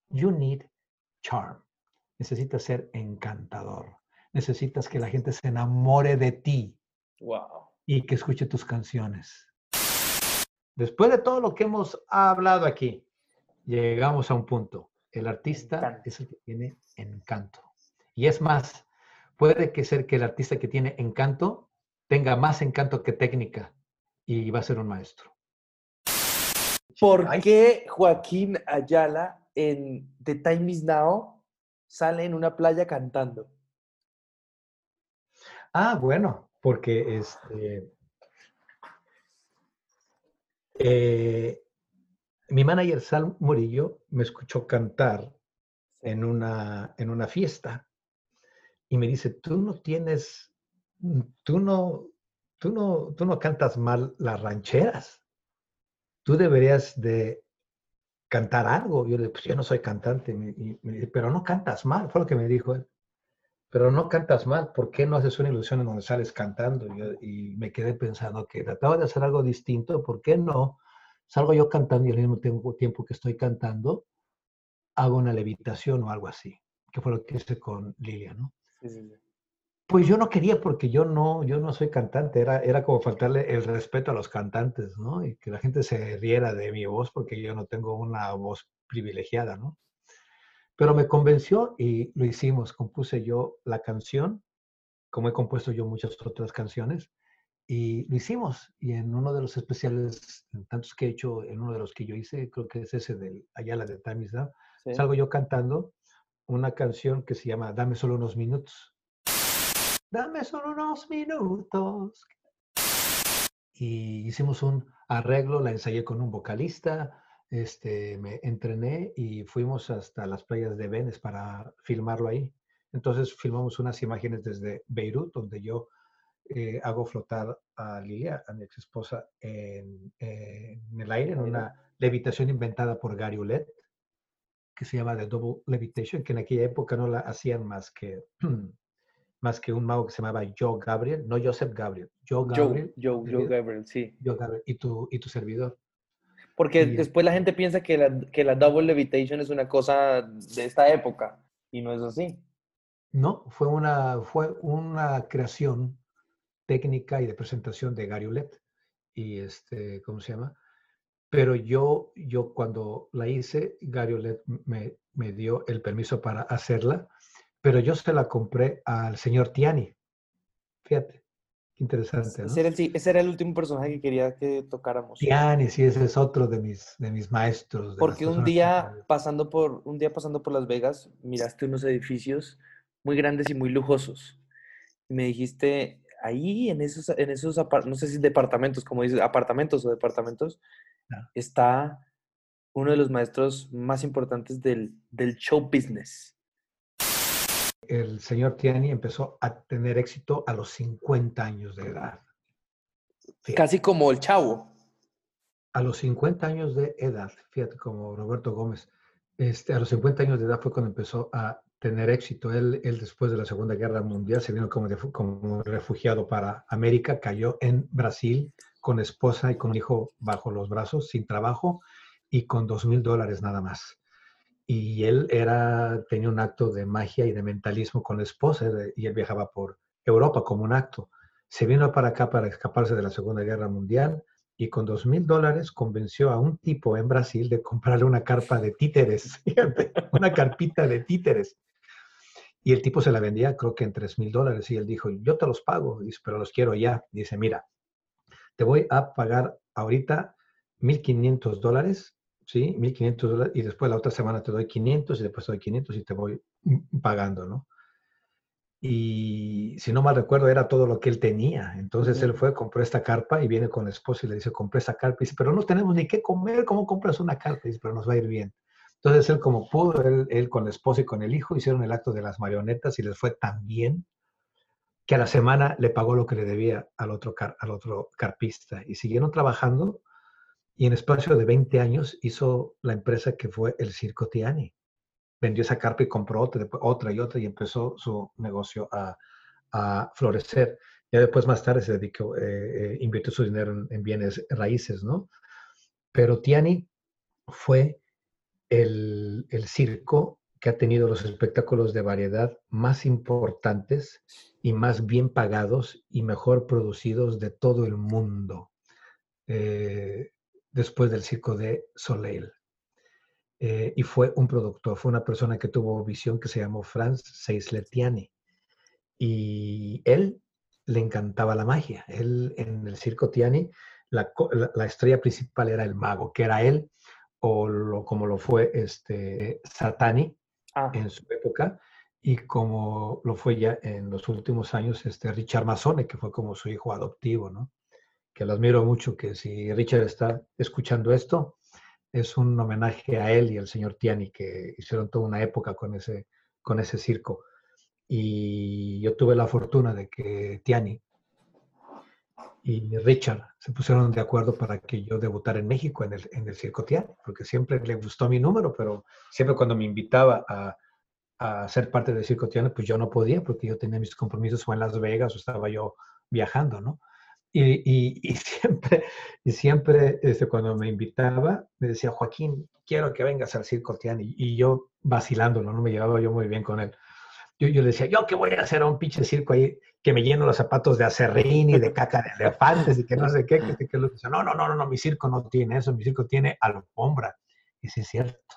You need charm. Necesitas ser encantador. Necesitas que la gente se enamore de ti. Wow. Y que escuche tus canciones. Después de todo lo que hemos hablado aquí, llegamos a un punto. El artista es el que tiene encanto. Y es más, puede que ser que el artista que tiene encanto tenga más encanto que técnica y va a ser un maestro. ¿Por qué Joaquín Ayala en The Time Is Now sale en una playa cantando? Ah, bueno, porque este, eh, mi manager Sal Murillo me escuchó cantar en una, en una fiesta y me dice, tú no tienes, tú no, tú no, tú no cantas mal las rancheras. Tú deberías de cantar algo. Yo le dije, pues yo no soy cantante. Pero no cantas mal, fue lo que me dijo él. Pero no cantas mal, ¿por qué no haces una ilusión en donde sales cantando? y me quedé pensando que trataba de hacer algo distinto, ¿por qué no? Salgo yo cantando y al mismo tiempo, que estoy cantando, hago una levitación o algo así, que fue lo que hice con Lilia, ¿no? Pues yo no quería porque yo no, yo no soy cantante, era, era como faltarle el respeto a los cantantes, ¿no? Y que la gente se riera de mi voz porque yo no tengo una voz privilegiada, ¿no? Pero me convenció y lo hicimos. Compuse yo la canción, como he compuesto yo muchas otras canciones, y lo hicimos. Y en uno de los especiales, en tantos que he hecho, en uno de los que yo hice, creo que es ese del Ayala de Time is Now, salgo yo cantando una canción que se llama Dame solo unos minutos. Dame solo unos minutos. Y hicimos un arreglo, la ensayé con un vocalista, este, me entrené y fuimos hasta las playas de Venice para filmarlo ahí. Entonces filmamos unas imágenes desde Beirut, donde yo eh, hago flotar a Lilia, a mi ex esposa, en, el aire, en una levitación inventada por Gary Ulet, que se llama The Double Levitation, que en aquella época no la hacían más que, más que un mago que se llamaba Joe Gabriel, no Joseph Gabriel, Joe Gabriel. Joe, Joe, Gabriel, sí. Joe Gabriel, y tu, y tu servidor. Porque después la gente piensa que la, que la Double Levitation es una cosa de esta época, y no es así. No, fue una, fue una creación técnica y de presentación de Gary Ulet. Y este, ¿cómo se llama? Pero yo, yo cuando la hice, Gary Ulet me, me dio el permiso para hacerla, pero yo se la compré al señor Tiani. Fíjate, qué interesante. ¿no? Ese, era el, ese era el último personaje que quería que tocáramos. Tiani, sí, ese es otro de mis, de mis maestros. Porque un día, pasando por, un día pasando por Las Vegas, miraste unos edificios muy grandes y muy lujosos. Y me dijiste, ahí en esos, en esos no sé si departamentos, como dices, apartamentos o departamentos, está uno de los maestros más importantes del, del, show business. El señor Tiani empezó a tener éxito a los 50 años de edad. Casi como el chavo. A los 50 años de edad, fíjate, como Roberto Gómez, este, a los 50 años de edad fue cuando empezó a tener éxito. Él, él después de la Segunda Guerra Mundial se vino como, como refugiado para América, cayó en Brasil con esposa y con hijo bajo los brazos, sin trabajo y con dos mil dólares nada más. Y él era, tenía un acto de magia y de mentalismo con la esposa y él viajaba por Europa como un acto. Se vino para acá para escaparse de la Segunda Guerra Mundial y con dos mil dólares convenció a un tipo en Brasil de comprarle una carpa de títeres, una carpita de títeres. Y el tipo se la vendía, creo que en 3 mil dólares. Y él dijo, yo te los pago, pero los quiero ya. Dice, mira, te voy a pagar ahorita 1.500 dólares ¿sí? 1.500 dólares y después la otra semana te doy 500 y después te doy 500 y te voy pagando, ¿no? Y si no mal recuerdo, era todo lo que él tenía. Entonces él fue, compró esta carpa y viene con la esposa y le dice, compré esta carpa. Y dice, pero no tenemos ni qué comer, ¿cómo compras una carpa? Y dice, pero nos va a ir bien. Entonces él como pudo, él, con la esposa y con el hijo hicieron el acto de las marionetas y les fue tan bien que a la semana le pagó lo que le debía al otro, al otro carpista. Y siguieron trabajando y en espacio de 20 años hizo la empresa que fue el Circo Tiani. Vendió esa carpa y compró otra, otra y otra y empezó su negocio a, florecer. Ya después más tarde se dedicó, eh, eh, invirtió su dinero en, bienes raíces, ¿no? Pero Tiani fue el, el circo que ha tenido los espectáculos de variedad más importantes y más bien pagados y mejor producidos de todo el mundo. Eh, después del circo de Soleil. Eh, y fue un productor, fue una persona que tuvo visión que se llamó Franz Seisletiani. Y él le encantaba la magia. Él en el circo Tiani, la, estrella principal era el mago, que era él, o lo, como lo fue este, Satani ah. en su época, y como lo fue ya en los últimos años este, Richard Mazzone, que fue como su hijo adoptivo, ¿no? que lo admiro mucho, que si Richard está escuchando esto, es un homenaje a él y al señor Tiani, que hicieron toda una época con ese, con ese circo. Y yo tuve la fortuna de que Tiani y Richard se pusieron de acuerdo para que yo debutara en México en el, en el circo Tiani, porque siempre le gustó mi número, pero siempre cuando me invitaba a, a ser parte del circo Tiani, pues yo no podía, porque yo tenía mis compromisos o en Las Vegas o estaba yo viajando, ¿no? Y, siempre, y siempre este, cuando me invitaba, me decía, Joaquín, quiero que vengas al Circo Tiani. Y, yo vacilándolo, no me llevaba yo muy bien con él. Yo, yo le decía, yo que voy a hacer a un pinche circo ahí, que me lleno los zapatos de acerrín y de caca de elefantes y que no sé qué. Que, que, no, no, no, no, mi circo no tiene eso, mi circo tiene alfombra. Y sí es cierto,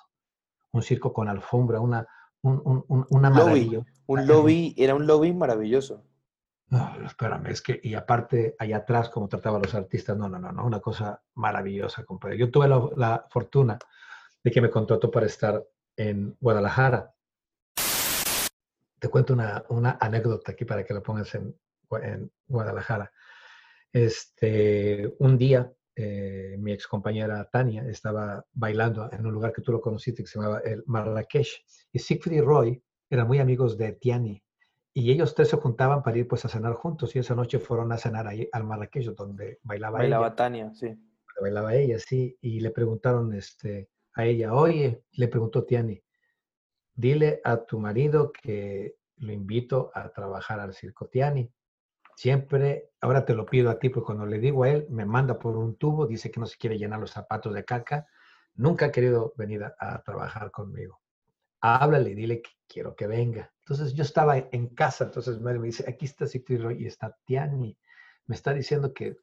un circo con alfombra, una, un, un, una maravilla. Un lobby, era un lobby maravilloso. No, espérame, es que, y aparte, allá atrás, como trataba a los artistas, no, no, no, no, una cosa maravillosa, compadre. Yo tuve la, fortuna de que me contrató para estar en Guadalajara. Te cuento una, una anécdota aquí para que la pongas en, en Guadalajara. Este, un día, eh, mi ex compañera Tania estaba bailando en un lugar que tú lo conociste, que se llamaba el Marrakech, y Siegfried y Roy eran muy amigos de Tiani, y ellos tres se juntaban para ir pues a cenar juntos y esa noche fueron a cenar ahí al Marrakech donde bailaba, bailaba Tania, sí. Bailaba ella, sí, y le preguntaron este, a ella, oye, le preguntó Tiani, dile a tu marido que lo invito a trabajar al circo Tiani. Siempre, ahora te lo pido a ti, porque cuando le digo a él, me manda por un tubo, dice que no se quiere llenar los zapatos de caca, nunca ha querido venir a, trabajar conmigo. Háblale, dile que quiero que venga. Entonces yo estaba en casa, entonces me dice, aquí está Sigrid y está Tiani. Me está diciendo que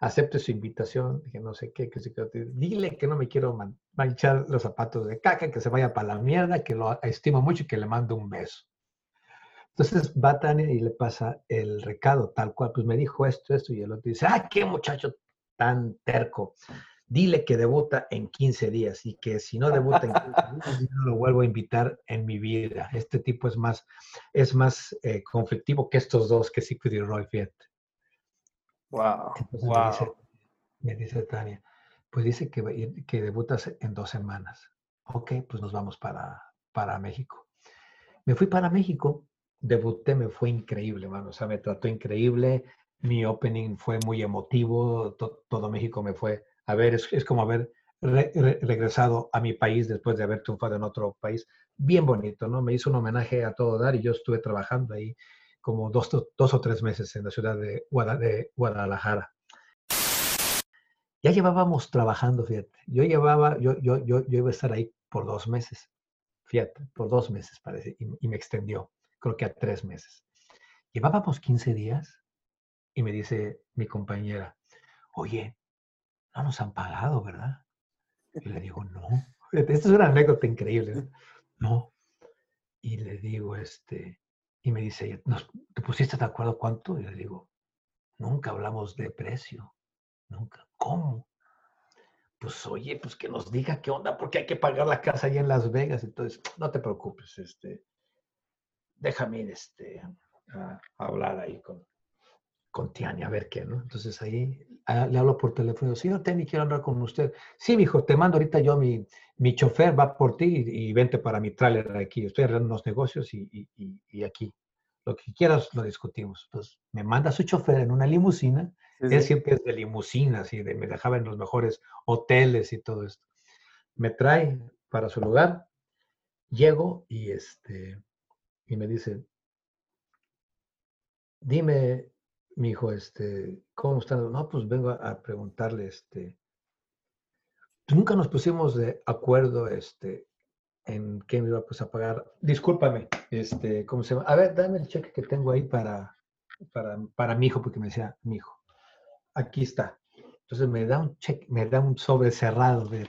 acepte su invitación, que no sé qué, que, dile que no me quiero manchar los zapatos de caca, que se vaya para la mierda, que lo estimo mucho y que le mando un beso. Entonces va Tania y le pasa el recado tal cual, pues me dijo esto, esto, y el otro dice, ¡ah, qué muchacho tan terco! dile que debuta en 15 días y que si no debuta en 15 días, no lo vuelvo a invitar en mi vida. Este tipo es más, es más eh, conflictivo que estos dos, que sí y Roy, fíjate. Wow, Me, dice, Tania, pues dice que, que debutas en dos semanas. Ok, pues nos vamos para, para México. Me fui para México, debuté, me fue increíble, mano. O sea, me trató increíble. Mi opening fue muy emotivo, todo México me fue a ver, es, como haber regresado a mi país después de haber triunfado en otro país. Bien bonito, ¿no? Me hizo un homenaje a todo dar y yo estuve trabajando ahí como dos, dos o tres meses en la ciudad de, Guadalajara. Ya llevábamos trabajando, fíjate. Yo llevaba, yo, yo, yo, yo iba a estar ahí por dos meses. Fíjate, por dos meses parece, y, y me extendió, creo que a tres meses. Llevábamos 15 días y me dice mi compañera, oye, no nos han pagado, ¿verdad? Y le digo, no. Esta es una anécdota increíble. No. Y le digo, este, y me dice, ¿te pusiste de acuerdo cuánto? Y le digo, nunca hablamos de precio. Nunca. ¿Cómo? pues oye, pues que nos diga qué onda, porque hay que pagar la casa allá en Las Vegas. Entonces, no te preocupes, este, déjame ir este, a, hablar ahí con, con Tiani, a ver qué, ¿no? Entonces ahí ah, le hablo por teléfono, señor Tiani, quiero hablar con usted. Sí, mi hijo, te mando ahorita yo mi, mi chofer, va por ti y, vente para mi tráiler aquí. Estoy arreglando unos negocios y, y, y, aquí. Lo que quieras lo discutimos. Entonces me manda su chofer en una limusina. Él siempre es de limusinas y de, me dejaba en los mejores hoteles y todo esto. Me trae para su lugar, llego y este y me dice, dime, mi hijo, este, ¿cómo están? No, pues vengo a, preguntarle, este, nunca nos pusimos de acuerdo, este, en qué me iba pues, a pagar. Discúlpame, este, ¿cómo se llama? A ver, dame el cheque que tengo ahí para, para, para mi hijo, porque me decía, mi hijo, aquí está. Entonces me da un cheque, me da un sobre cerrado, me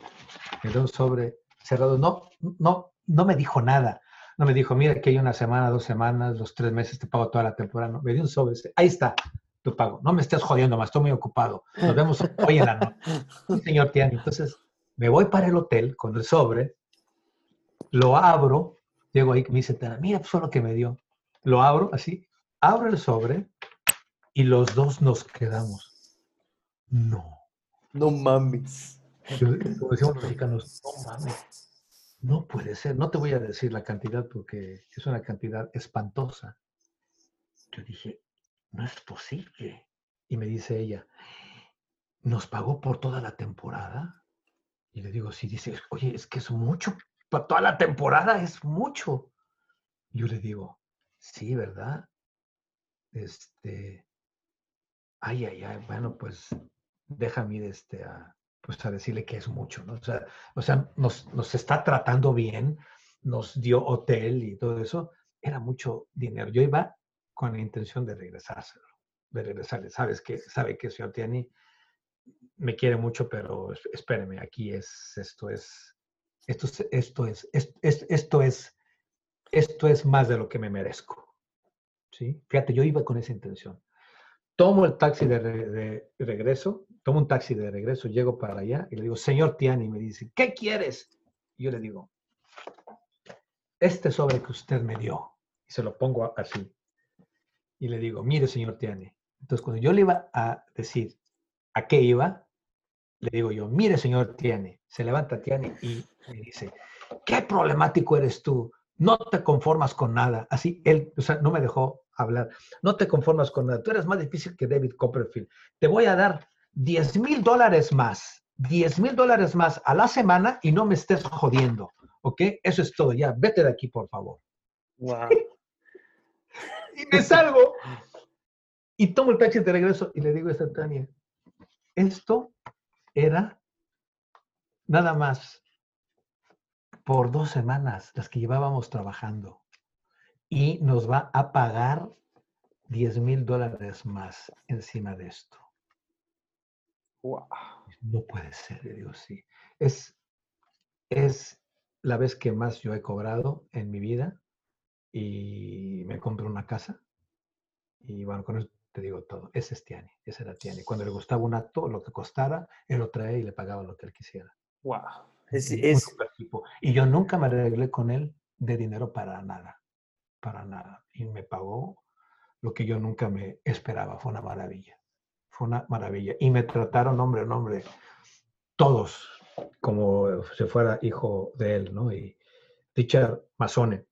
da un sobre cerrado. No, no, no me dijo nada. No me dijo, mira, que hay una semana, dos semanas, los tres meses, te pago toda la temporada. No, me dio un sobre. Ahí está, tu pago. No me estés jodiendo más, estoy muy ocupado. Nos vemos hoy en la noche. señor Tiani. Entonces, me voy para el hotel con el sobre, lo abro, llego ahí, me dice, mira, pues lo que me dio. Lo abro así, abro el sobre y los dos nos quedamos. No. No mames. Como decimos los mexicanos, no mames. No puede ser, no te voy a decir la cantidad porque es una cantidad espantosa. Yo dije, no es posible. Y me dice ella, ¿nos pagó por toda la temporada? Y le digo, sí, dice, oye, es que es mucho, por toda la temporada es mucho. yo le digo, sí, ¿verdad? Este, ay, ay, ay, bueno, pues déjame ir este, a, pues a decirle que es mucho, ¿no? O sea, o sea nos, nos está tratando bien, nos dio hotel y todo eso, era mucho dinero. Yo iba con la intención de regresárselo, regresarle. Sabes que, sabe que señor Tiani me quiere mucho, pero espéreme, aquí es, esto es, esto es, esto es, esto es, esto es más de lo que me merezco. ¿Sí? Fíjate, yo iba con esa intención. Tomo el taxi de, regreso, tomo un taxi de regreso, llego para allá y le digo, señor Tiani, me dice, ¿qué quieres? Y yo le digo, este sobre que usted me dio, y se lo pongo así, y le digo, mire, señor Tiani. Entonces, cuando yo le iba a decir a qué iba, le digo yo, mire, señor Tiani, se levanta Tiani y me dice, qué problemático eres tú, no te conformas con nada. Así, él, o sea, no me dejó hablar. No te conformas con nada. Tú eres más difícil que David Copperfield. Te voy a dar 10 mil dólares más, 10 mil dólares más a la semana y no me estés jodiendo. ¿Ok? Eso es todo. Ya, vete de aquí, por favor. Wow. y me salgo. Y tomo el taxi de regreso y le digo a Tania, esto era nada más por dos semanas las que llevábamos trabajando y nos va a pagar 10 mil dólares más encima de esto. Wow. No puede ser, le digo, sí. Es, es la vez que más yo he cobrado en mi vida y me compré una casa. Y bueno, con eso te digo todo. Ese es Tiani, ese era Tiani. Cuando le gustaba un acto, lo que costara, él lo traía y le pagaba lo que él quisiera. Wow. Es, es... Y yo nunca me arreglé con él de dinero para nada para nada. Y me pagó lo que yo nunca me esperaba. Fue una maravilla. Fue una maravilla. Y me trataron hombre, hombre, todos como si fuera hijo de él, ¿no? Y Richard Masone,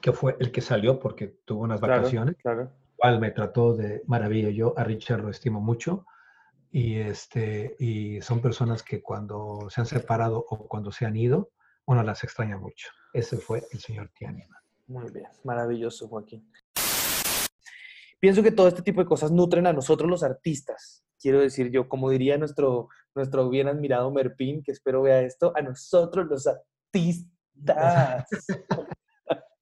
que fue el que salió porque tuvo unas vacaciones, claro, cual me trató de maravilla. Yo a Richard lo estimo mucho y, este, y son personas que cuando se han separado o cuando se han ido, uno las extraña mucho. Ese fue el señor Tianima. Muy bien, maravilloso, Joaquín. Pienso que todo este tipo de cosas nutren a nosotros los artistas. Quiero decir yo, como diría nuestro, nuestro bien admirado Merpín, que espero vea esto, a nosotros los artistas.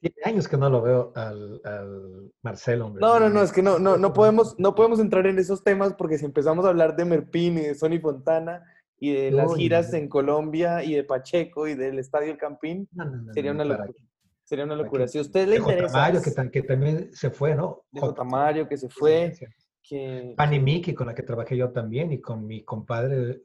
Tiene años que no lo veo al, al Marcelo. No, no, no, es que no, no, no, podemos, no podemos entrar en esos temas porque si empezamos a hablar de Merpín y de Sony Fontana y de las giras en Colombia y de Pacheco y del Estadio Campín, sería una locura. Sería una locura. Si a usted le interesa. Tamario, que, que, también se fue, ¿no? J. Tamario, que se fue. que... Pani Miki, con la que trabajé yo también, y con mi compadre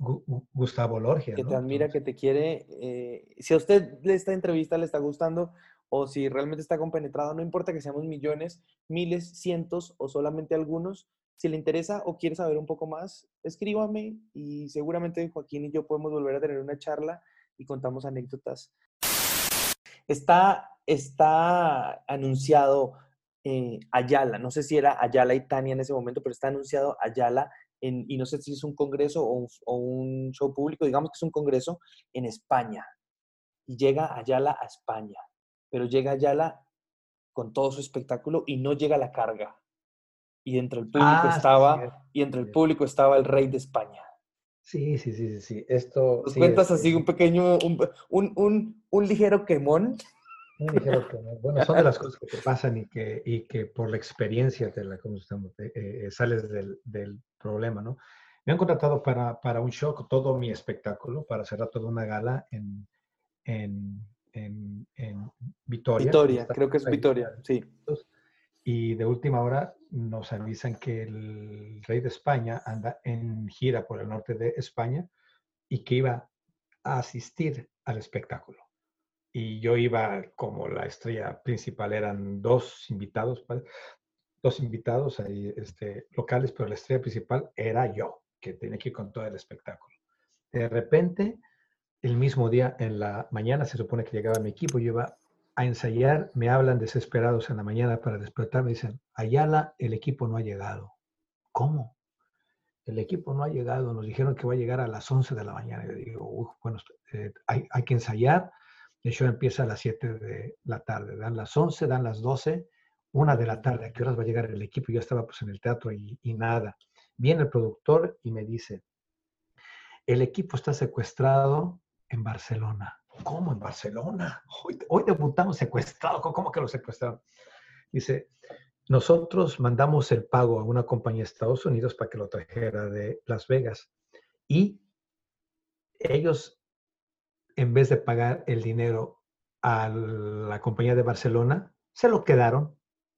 Gustavo Lorgia. Que te admira, que te quiere. Eh, si a usted esta entrevista le está gustando o si realmente está compenetrado, no importa que seamos millones, miles, cientos o solamente algunos, si le interesa o quiere saber un poco más, escríbame y seguramente Joaquín y yo podemos volver a tener una charla y contamos anécdotas. Está, está anunciado eh, Ayala, no sé si era Ayala y Tania en ese momento, pero está anunciado Ayala en, y no sé si es un congreso o un, show público, digamos que es un congreso en España. Y llega Ayala a España, pero llega Ayala con todo su espectáculo y no llega la carga. Y entre el público ah, estaba, y entre el público estaba el rey de España. Sí, sí, sí, sí. Esto. cuentas así un pequeño, un, un, un ligero quemón bueno, son de las cosas que te pasan y que, y que por la experiencia de la, ¿cómo estamos? Eh, eh, sales del, del, problema, ¿no? Me han contratado para, para, un show, todo mi espectáculo, para cerrar toda una gala en, en, en, en Vitoria. Vitoria, creo que es Vitoria, sí. Y de última hora nos avisan que el rey de España anda en gira por el norte de España y que iba a asistir al espectáculo y yo iba como la estrella principal, eran dos invitados, dos invitados ahí, este, locales, pero la estrella principal era yo, que tenía que ir con todo el espectáculo. De repente, el mismo día, en la mañana, se supone que llegaba mi equipo, yo iba a ensayar, me hablan desesperados en la mañana para despertarme, dicen, Ayala, el equipo no ha llegado. ¿Cómo? El equipo no ha llegado, nos dijeron que va a llegar a las 11 de la mañana. Yo digo, bueno, eh, hay, hay que ensayar, el show empieza a las 7 de la tarde, dan las 11, dan las 12, una de la tarde, ¿a qué horas va a llegar el equipo? Yo estaba pues en el teatro y, nada. Viene el productor y me dice, el equipo está secuestrado en Barcelona. ¿Cómo en Barcelona? Hoy, debutamos secuestrado. ¿Cómo que lo secuestraron? Dice, nosotros mandamos el pago a una compañía de Estados Unidos para que lo trajera de Las Vegas y ellos en vez de pagar el dinero a la compañía de Barcelona, se lo quedaron,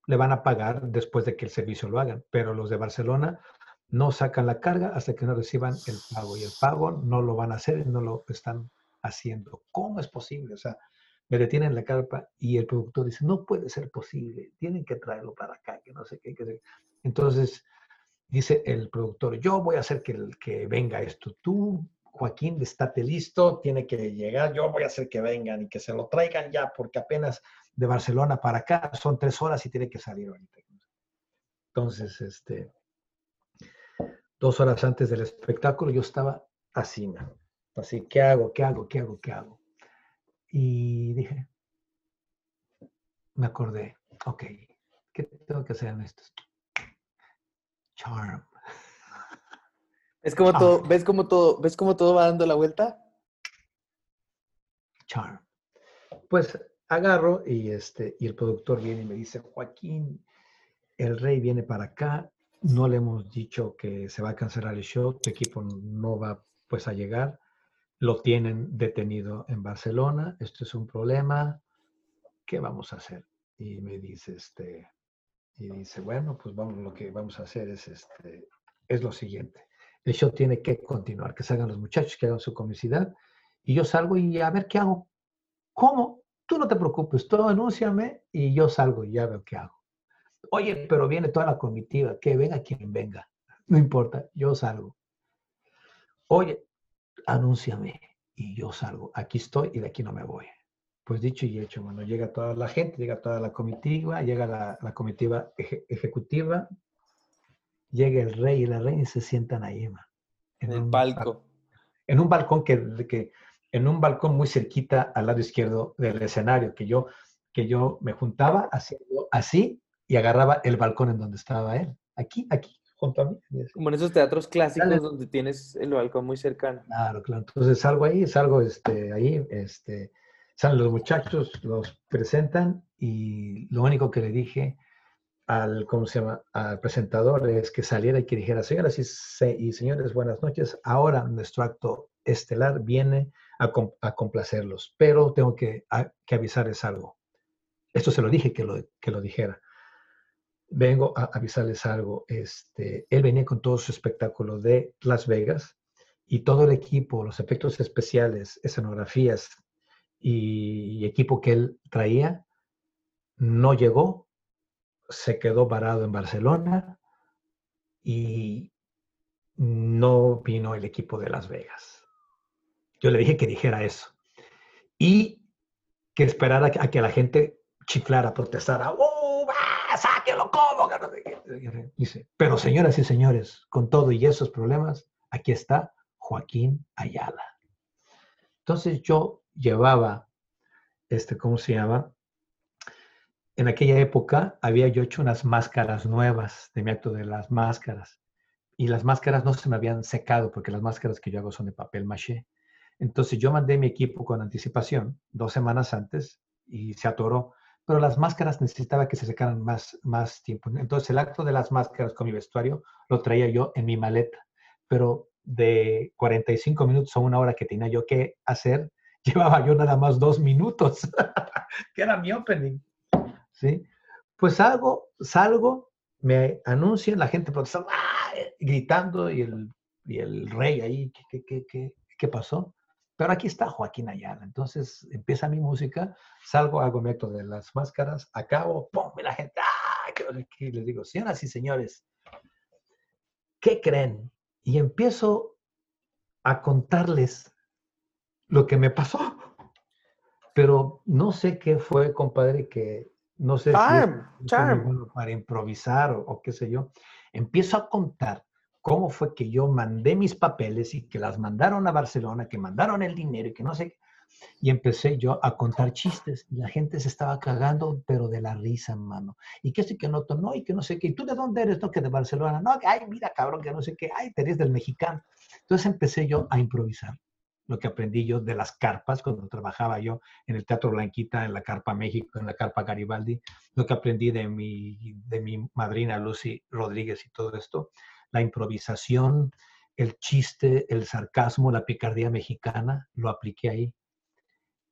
le van a pagar después de que el servicio lo hagan, pero los de Barcelona no sacan la carga hasta que no reciban el pago y el pago no lo van a hacer no lo están haciendo. ¿Cómo es posible? O sea, me detienen la carpa y el productor dice, no puede ser posible, tienen que traerlo para acá, que no sé qué. Que Entonces, dice el productor, yo voy a hacer que, que venga esto, tú Joaquín, estate listo, tiene que llegar, yo voy a hacer que vengan y que se lo traigan ya, porque apenas de Barcelona para acá son tres horas y tiene que salir ahorita. Entonces, este, dos horas antes del espectáculo yo estaba así, así, ¿qué hago? ¿Qué hago? ¿Qué hago? ¿Qué hago? Y dije, me acordé, ok, ¿qué tengo que hacer en esto? Charm. ¿Ves cómo, todo, ¿Ves cómo todo, ves cómo todo va dando la vuelta? Charm. Pues agarro y, este, y el productor viene y me dice, Joaquín, el rey viene para acá, no le hemos dicho que se va a cancelar el show, tu equipo no va pues a llegar, lo tienen detenido en Barcelona, esto es un problema, ¿qué vamos a hacer? Y me dice, este, y dice, bueno, pues vamos, lo que vamos a hacer es, este, es lo siguiente el show tiene que continuar, que salgan los muchachos, que hagan su comicidad, y yo salgo y a ver qué hago. ¿Cómo? Tú no te preocupes, tú anúnciame y yo salgo y ya veo qué hago. Oye, pero viene toda la comitiva, que venga quien venga, no importa, yo salgo. Oye, anúnciame y yo salgo. Aquí estoy y de aquí no me voy. Pues dicho y hecho, bueno, llega toda la gente, llega toda la comitiva, llega la, comitiva ejecutiva, llega el rey y la reina y se sientan ahí, En, el palco. En un balcón que, que, en un balcón muy cerquita al lado izquierdo del escenario, que yo, que yo me juntaba haciendo así y agarraba el balcón en donde estaba él. Aquí, aquí, junto a mí. Como en esos teatros clásicos donde tienes el balcón muy cercano. Claro, claro. Entonces salgo ahí, salgo este, ahí, este, salen los muchachos, los presentan y lo único que le dije al, ¿cómo se llama? al presentador es que saliera y que dijera, señoras y, señores, buenas noches. Ahora nuestro acto estelar viene a, complacerlos, pero tengo que, avisarles algo. Esto se lo dije que lo, que lo dijera. Vengo a avisarles algo. Este, él venía con todo su espectáculo de Las Vegas y todo el equipo, los efectos especiales, escenografías y equipo que él traía, no llegó, se quedó varado en Barcelona y no vino el equipo de Las Vegas. Yo le dije que dijera eso y que esperara a que la gente chiflara, protestara. ¡Oh, sáquelo, cómo! Dice, pero señoras y señores, con todo y esos problemas, aquí está Joaquín Ayala. Entonces yo llevaba, este, ¿cómo se llama? En aquella época había yo hecho unas máscaras nuevas de mi acto de las máscaras. Y las máscaras no se me habían secado porque las máscaras que yo hago son de papel maché. Entonces yo mandé mi equipo con anticipación, dos semanas antes, y se atoró. Pero las máscaras necesitaba que se secaran más, más tiempo. Entonces el acto de las máscaras con mi vestuario lo traía yo en mi maleta. Pero de 45 minutos a una hora que tenía yo que hacer, llevaba yo nada más dos minutos, que era mi opening. ¿Sí? Pues salgo, salgo, me anuncian, la gente protestando, gritando y el, y el rey ahí, ¿qué, qué, qué, qué pasó? Pero aquí está Joaquín Ayala. Entonces empieza mi música, salgo, hago mi acto de las máscaras, acabo, ¡pum! Y la gente, ¡ah! Y les digo, señoras y señores, ¿qué creen? Y empiezo a contarles lo que me pasó. Pero no sé qué fue, compadre, que no sé si para improvisar o, o qué sé yo. Empiezo a contar cómo fue que yo mandé mis papeles y que las mandaron a Barcelona, que mandaron el dinero y que no sé. Y empecé yo a contar chistes y la gente se estaba cagando, pero de la risa, mano. Y que sé que no, no, y que no sé qué. ¿Y tú de dónde eres? No, que de Barcelona. No, ay, mira, cabrón, que no sé qué. Ay, eres del mexicano. Entonces empecé yo a improvisar lo que aprendí yo de las carpas, cuando trabajaba yo en el Teatro Blanquita, en la Carpa México, en la Carpa Garibaldi, lo que aprendí de mi, de mi madrina Lucy Rodríguez y todo esto la improvisación, el chiste, el sarcasmo, la picardía mexicana, lo apliqué ahí.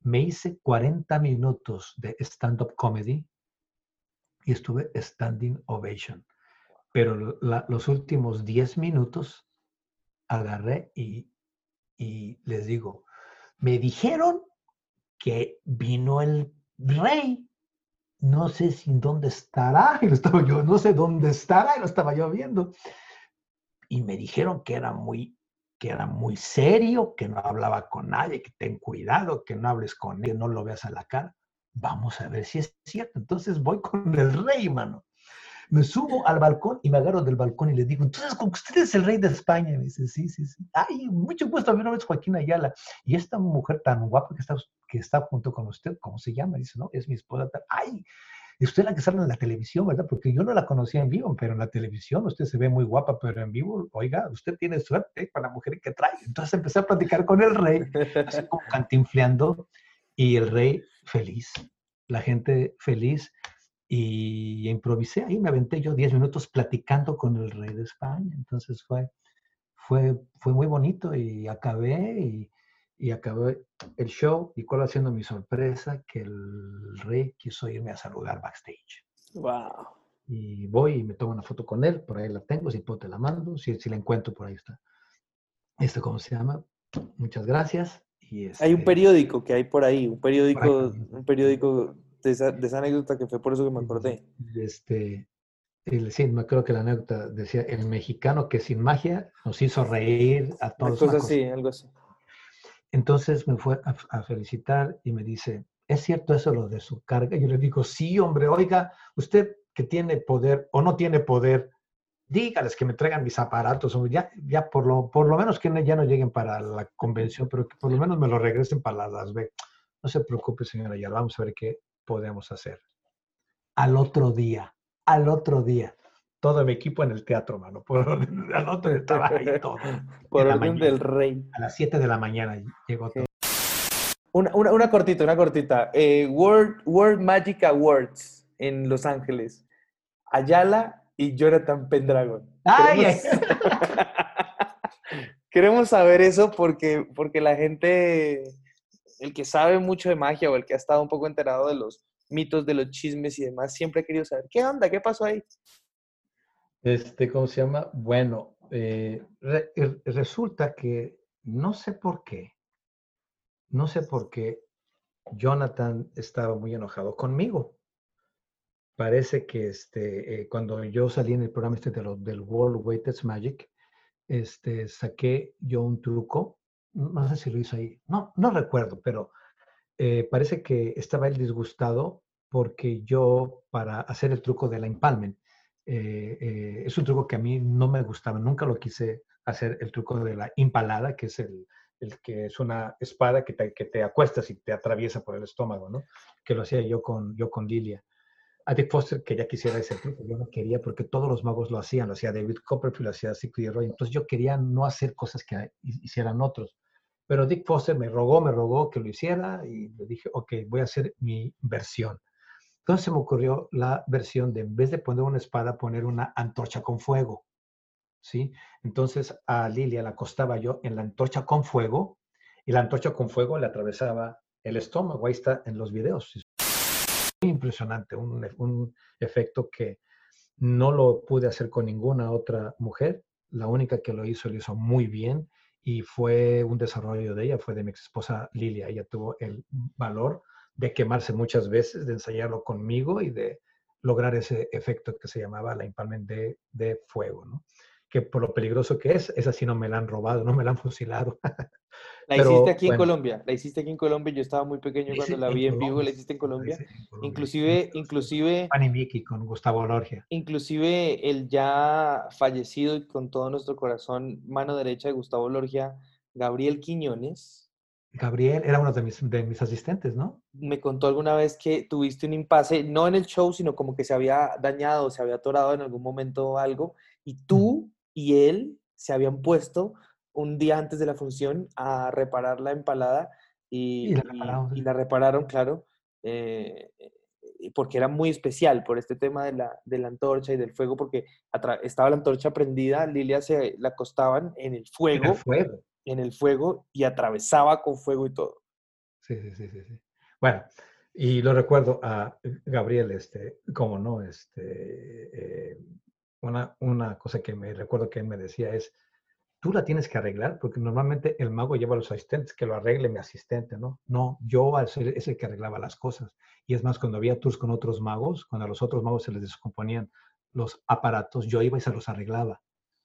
Me hice 40 minutos de stand-up comedy y estuve standing ovation. Pero los últimos 10 minutos agarré y, les digo, me dijeron que vino el rey no sé si dónde estará, lo estaba yo, no sé dónde estará, y lo estaba yo viendo y me dijeron que era muy que era muy serio, que no hablaba con nadie, que ten cuidado, que no hables con él, no lo veas a la cara. Vamos a ver si es cierto. Entonces voy con el rey, mano. Me subo al balcón y me agarro del balcón y le digo, entonces, ¿con usted es el rey de España? Me dice, sí, sí, sí. Ay, mucho gusto, mi nombre es Joaquín Ayala. Y esta mujer tan guapa que está, que está junto con usted, ¿cómo se llama? Dice, no, es mi esposa. Ay, y usted es la que sale en la televisión, ¿verdad? Porque yo no la conocía en vivo, pero en la televisión usted se ve muy guapa, pero en vivo, oiga, usted tiene suerte con la mujer que trae. Entonces empecé a platicar con el rey, así como cantinfleando, y el rey feliz, la gente feliz, y improvisé ahí, me aventé yo 10 minutos platicando con el rey de España. Entonces fue, fue, fue muy bonito y acabé y y acabé el show y cuál haciendo mi sorpresa que el rey quiso irme a saludar backstage. Wow. Y voy y me tomo una foto con él, por ahí la tengo, si puedo te la mando, si, si la encuentro por ahí está. ¿Esto cómo se llama? Muchas gracias. Y hay un este periódico que hay por ahí, un periódico, un periódico de esa, de esa, anécdota que fue por eso que me acordé. Este, el, sí, me creo que la anécdota decía, el mexicano que sin magia nos hizo reír a todos. Algo así, algo así. Entonces me fue a, felicitar y me dice, ¿es cierto eso lo de su carga? Yo le digo, sí, hombre, oiga, usted que tiene poder o no tiene poder, dígales que me traigan mis aparatos, ya, ya por, lo, por lo menos que ya no lleguen para la convención, pero que por lo menos me lo regresen para Las Vegas. No se preocupe, señora, ya vamos a ver qué podemos hacer. Al otro día, al otro día, todo mi equipo en el teatro, mano. Por orden, al otro estaba ahí todo. Por orden del rey. A las 7 de la mañana llegó todo. Una, una, una cortita, una cortita. Eh, World, World Magic Awards en Los Ángeles. Ayala y Jonathan Pendragon. ¡Ay! Queremos, Queremos saber eso porque, porque la gente, el que sabe mucho de magia o el que ha estado un poco enterado de los, mitos de los chismes y demás, siempre he querido saber, ¿qué onda? ¿Qué pasó ahí? Este, ¿cómo se llama? Bueno, eh, resulta que no sé por qué, no sé por qué Jonathan estaba muy enojado conmigo. Parece que este, eh, cuando yo salí en el programa este de del World Weighted Magic, este, saqué yo un truco, no sé si lo hizo ahí, no, no recuerdo, pero eh, parece que estaba él disgustado porque yo, para hacer el truco de la empalmen, eh, es un truco que a mí no me gustaba, nunca lo quise hacer, el truco de la impalada, que es el, que es una espada que te, que te, acuestas y te atraviesa por el estómago, ¿no? Que lo hacía yo con, yo con Lilia. A Dick Foster que ya quisiera ese truco, yo no quería porque todos los magos lo hacían, lo hacía David Copperfield, lo hacía Sigrid Roy, entonces yo quería no hacer cosas que hicieran otros. Pero Dick Foster me rogó, me rogó que lo hiciera y le dije, ok, voy a hacer mi versión. Entonces se me ocurrió la versión de, en vez de poner una espada, poner una antorcha con fuego. ¿sí? Entonces a Lilia la acostaba yo en la antorcha con fuego y la antorcha con fuego le atravesaba el estómago. Ahí está en los videos. Muy impresionante, un, un efecto que no lo pude hacer con ninguna otra mujer. La única que lo hizo, lo hizo muy bien y fue un desarrollo de ella, fue de mi ex esposa Lilia. Ella tuvo el valor de quemarse muchas veces, de ensayarlo conmigo y de lograr ese efecto que se llamaba la empalmen de, de fuego. ¿no? que por lo peligroso que es, esa sí no me la han robado, no me la han fusilado. La hiciste aquí en Colombia, la hiciste aquí en Colombia, yo estaba muy pequeño cuando la vi en, vivo, la hiciste en Colombia. Inclusive, inclusive... Panimiki con Gustavo Lorgia. Inclusive el ya fallecido y con todo nuestro corazón, mano derecha de Gustavo Lorgia, Gabriel Quiñones. Gabriel era uno de mis, de mis asistentes, ¿no? Me contó alguna vez que tuviste un impasse, no en el show, sino como que se había dañado, se había atorado en algún momento algo, y tú y él se habían puesto un día antes de la función a reparar la empalada y, la, repararon, claro, eh, porque era muy especial por este tema de la, de la antorcha y del fuego, porque estaba la antorcha prendida, Lilia se la acostaban en el fuego. En el fuego. En el fuego y atravesaba con fuego y todo. Sí, sí, sí, sí. Bueno, y lo recuerdo a Gabriel, este, como no, este, eh, una, una cosa que me recuerdo que él me decía es, tú la tienes que arreglar, porque normalmente el mago lleva a los asistentes, que lo arregle mi asistente, ¿no? No, yo es el que arreglaba las cosas. Y es más, cuando había tours con otros magos, cuando a los otros magos se les descomponían los aparatos, yo iba y se los arreglaba.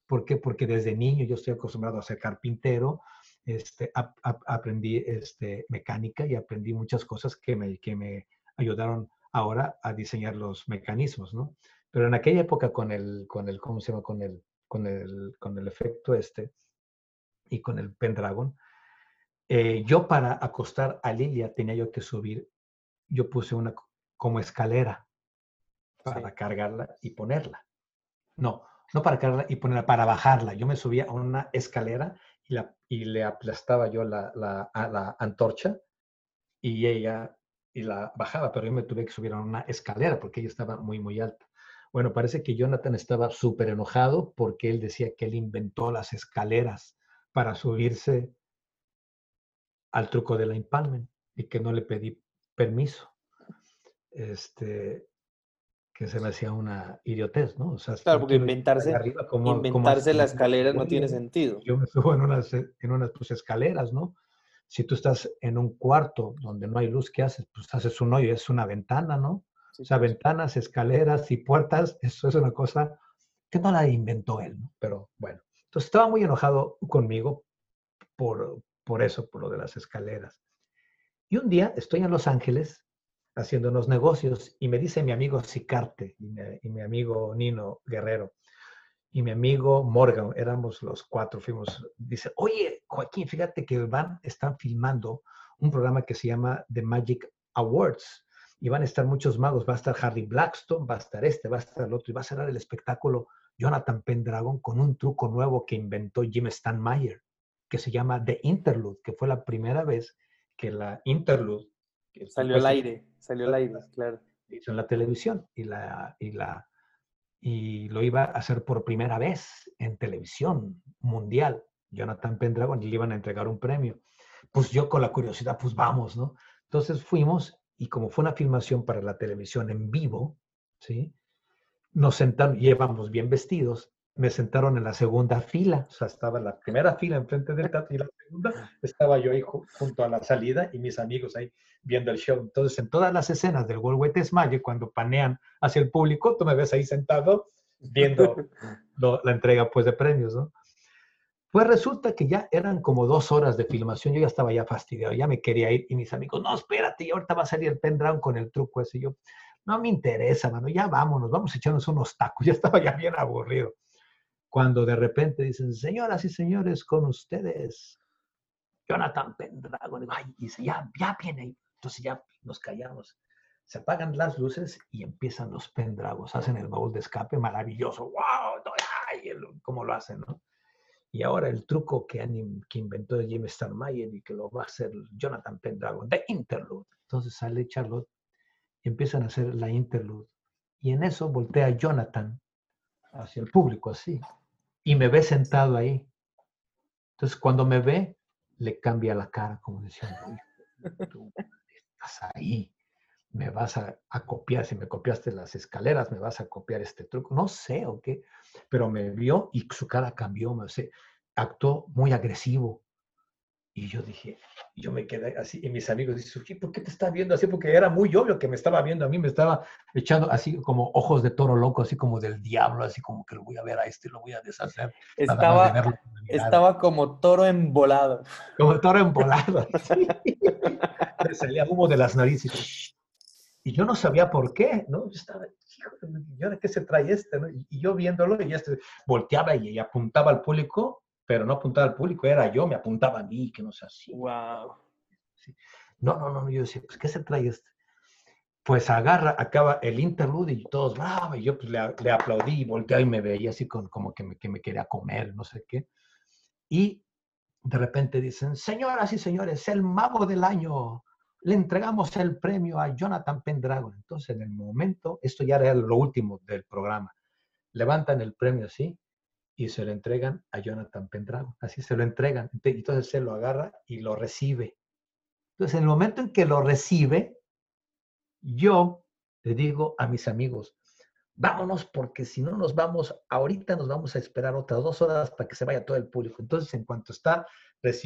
¿Por qué? Porque desde niño yo estoy acostumbrado a ser carpintero, este, aprendí este, mecánica y aprendí muchas cosas que me, que me ayudaron ahora a diseñar los mecanismos, ¿no? Pero en aquella época con el, con el, ¿cómo se llama? Con el, con el, con el efecto este y con el Pendragon, eh, yo para acostar a Lilia tenía yo que subir, yo puse una como escalera para cargarla y ponerla. No, no para cargarla y ponerla, para bajarla. Yo me subía a una escalera y, la, y le aplastaba yo la, la, a la antorcha y ella y la bajaba, pero yo me tuve que subir a una escalera porque ella estaba muy, muy alta. Bueno, parece que Jonathan estaba súper enojado porque él decía que él inventó las escaleras para subirse al truco de la empalmen y que no le pedí permiso. Este, que se me hacía una idiotez, ¿no? O sea, claro, porque inventarse, inventarse la escalera no tiene sentido. Yo me subo en unas, en unas pues, escaleras, ¿no? Si tú estás en un cuarto donde no hay luz, ¿qué haces? Pues haces un hoyo, es una ventana, ¿no? o sea, ventanas, escaleras y puertas, eso es una cosa que no la inventó él, ¿no? Pero bueno, entonces estaba muy enojado conmigo por, por eso, por lo de las escaleras. Y un día estoy en Los Ángeles haciendo unos negocios y me dice mi amigo Sicarte y, mi amigo Nino Guerrero y mi amigo Morgan, éramos los cuatro, fuimos, dice, oye, Joaquín, fíjate que van, están filmando un programa que se llama The Magic Awards y van a estar muchos magos. Va a estar Harry Blackstone, va a estar este, va a estar el otro, y va a cerrar el espectáculo Jonathan Pendragon con un truco nuevo que inventó Jim Stanmeyer, que se llama The Interlude, que fue la primera vez que la Interlude... salió al aire, salió al aire, claro. Hizo en la televisión y, la, y, la, y lo iba a hacer por primera vez en televisión mundial. Jonathan Pendragon y le iban a entregar un premio. Pues yo con la curiosidad, pues vamos, ¿no? Entonces fuimos y como fue una filmación para la televisión en vivo, ¿sí? Nos sentaron, llevamos bien vestidos, me sentaron en la segunda fila, o sea, estaba la primera fila enfrente del teatro y la segunda estaba yo ahí junto a la salida y mis amigos ahí viendo el show. Entonces, en todas las escenas del World Wide cuando panean hacia el público, tú me ves ahí sentado viendo la entrega pues de premios, ¿no? Pues resulta que ya eran como dos horas de filmación, yo ya estaba ya fastidiado, ya me quería ir y mis amigos, no, espérate, ahorita va a salir el pendrive con el truco ese. Y yo, no me interesa, mano, ya vámonos, vamos a echarnos unos tacos, ya estaba ya bien aburrido. Cuando de repente dicen, señoras y señores, con ustedes, Jonathan Pendragon, y dice, ya, ya viene, entonces ya nos callamos. Se apagan las luces y empiezan los pendragos, hacen el baúl de escape maravilloso, wow, ay, cómo lo hacen, ¿no? Y ahora el truco que, que inventó Jim Starmayer y que lo va a hacer Jonathan Pendragon, de Interlude. Entonces sale Charlotte y empiezan a hacer la Interlude. Y en eso voltea Jonathan hacia el público así. Y me ve sentado ahí. Entonces cuando me ve, le cambia la cara como diciendo, tú estás ahí me vas a, copiar, si me copiaste las escaleras, me vas a copiar este truco, no sé o qué, pero me vio y su cara cambió, me sé, actuó muy agresivo. Y yo dije, yo me quedé así, y mis amigos dicen, ¿por qué te estás viendo así? Porque era muy obvio que me estaba viendo a mí, me estaba echando así como ojos de toro loco, así como del diablo, así como que lo voy a ver a este, lo voy a deshacer. Estaba, estaba como toro embolado. Como toro embolado, sí. salía humo de las narices. Y yo no sabía por qué, ¿no? Yo estaba, hijo, de qué se trae este? ¿no? Y, yo viéndolo, y este volteaba y, apuntaba al público, pero no apuntaba al público, era yo, me apuntaba a mí, que no sé así. Wow. No, no, no, yo decía, pues, ¿qué se trae este? Pues agarra, acaba el interlude y todos, bravo, y yo pues le, le aplaudí y volteaba y me veía así con, como que me, que me quería comer, no sé qué. Y de repente dicen, señoras y señores, el mago del año, le entregamos el premio a Jonathan Pendragon. Entonces, en el momento, esto ya era lo último del programa, levantan el premio así y se lo entregan a Jonathan Pendragon. Así se lo entregan. Entonces, se lo agarra y lo recibe. Entonces, en el momento en que lo recibe, yo le digo a mis amigos, vámonos porque si no nos vamos, ahorita nos vamos a esperar otras dos horas para que se vaya todo el público. Entonces, en cuanto está,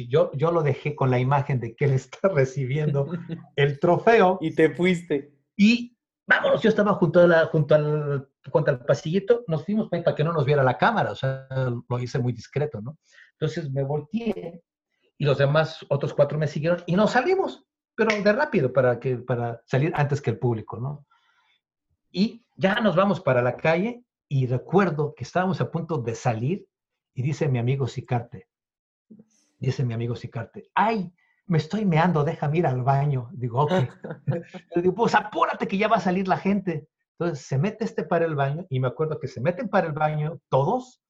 yo, yo lo dejé con la imagen de que él está recibiendo el trofeo. Y te fuiste. Y vámonos, yo estaba junto, a la, junto al, contra el pasillito, nos fuimos para que no nos viera la cámara, o sea, lo hice muy discreto, ¿no? Entonces me volteé y los demás, otros cuatro me siguieron y nos salimos, pero de rápido para, que, para salir antes que el público, ¿no? Y ya nos vamos para la calle y recuerdo que estábamos a punto de salir y dice mi amigo Sicarte, dice mi amigo Sicarte, ay, me estoy meando, déjame ir al baño. Digo, ok. Le digo, pues apúrate que ya va a salir la gente. Entonces se mete este para el baño y me acuerdo que se meten para el baño todos.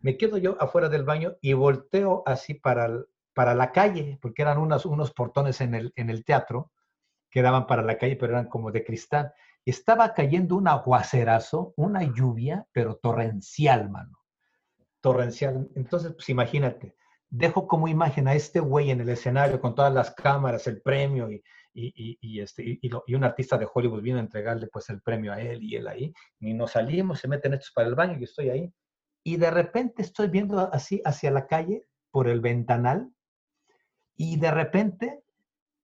Me quedo yo afuera del baño y volteo así para, para la calle, porque eran unos, unos portones en el, en el teatro que daban para la calle, pero eran como de cristal. Estaba cayendo un aguacerazo, una lluvia, pero torrencial, mano. Torrencial. Entonces, pues imagínate, dejo como imagen a este güey en el escenario con todas las cámaras, el premio y, y, este, y, un artista de Hollywood vino a entregarle pues el premio a él y él ahí. Y nos salimos, se meten estos para el baño y estoy ahí. Y de repente estoy viendo así hacia la calle por el ventanal y de repente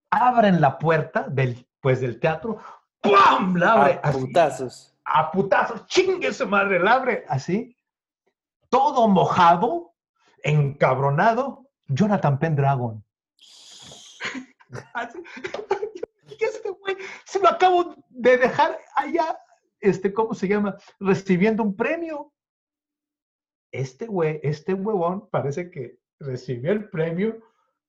abren la puerta del, pues, del teatro ¡Pum! La abre. A putazos. A putazos. Chingue su madre, la abre así. Todo mojado, encabronado. Jonathan Pendragon. ¿Qué este güey? Se lo acabo de dejar allá, este, ¿cómo se llama? Recibiendo un premio. Este güey, este huevón parece que recibió el premio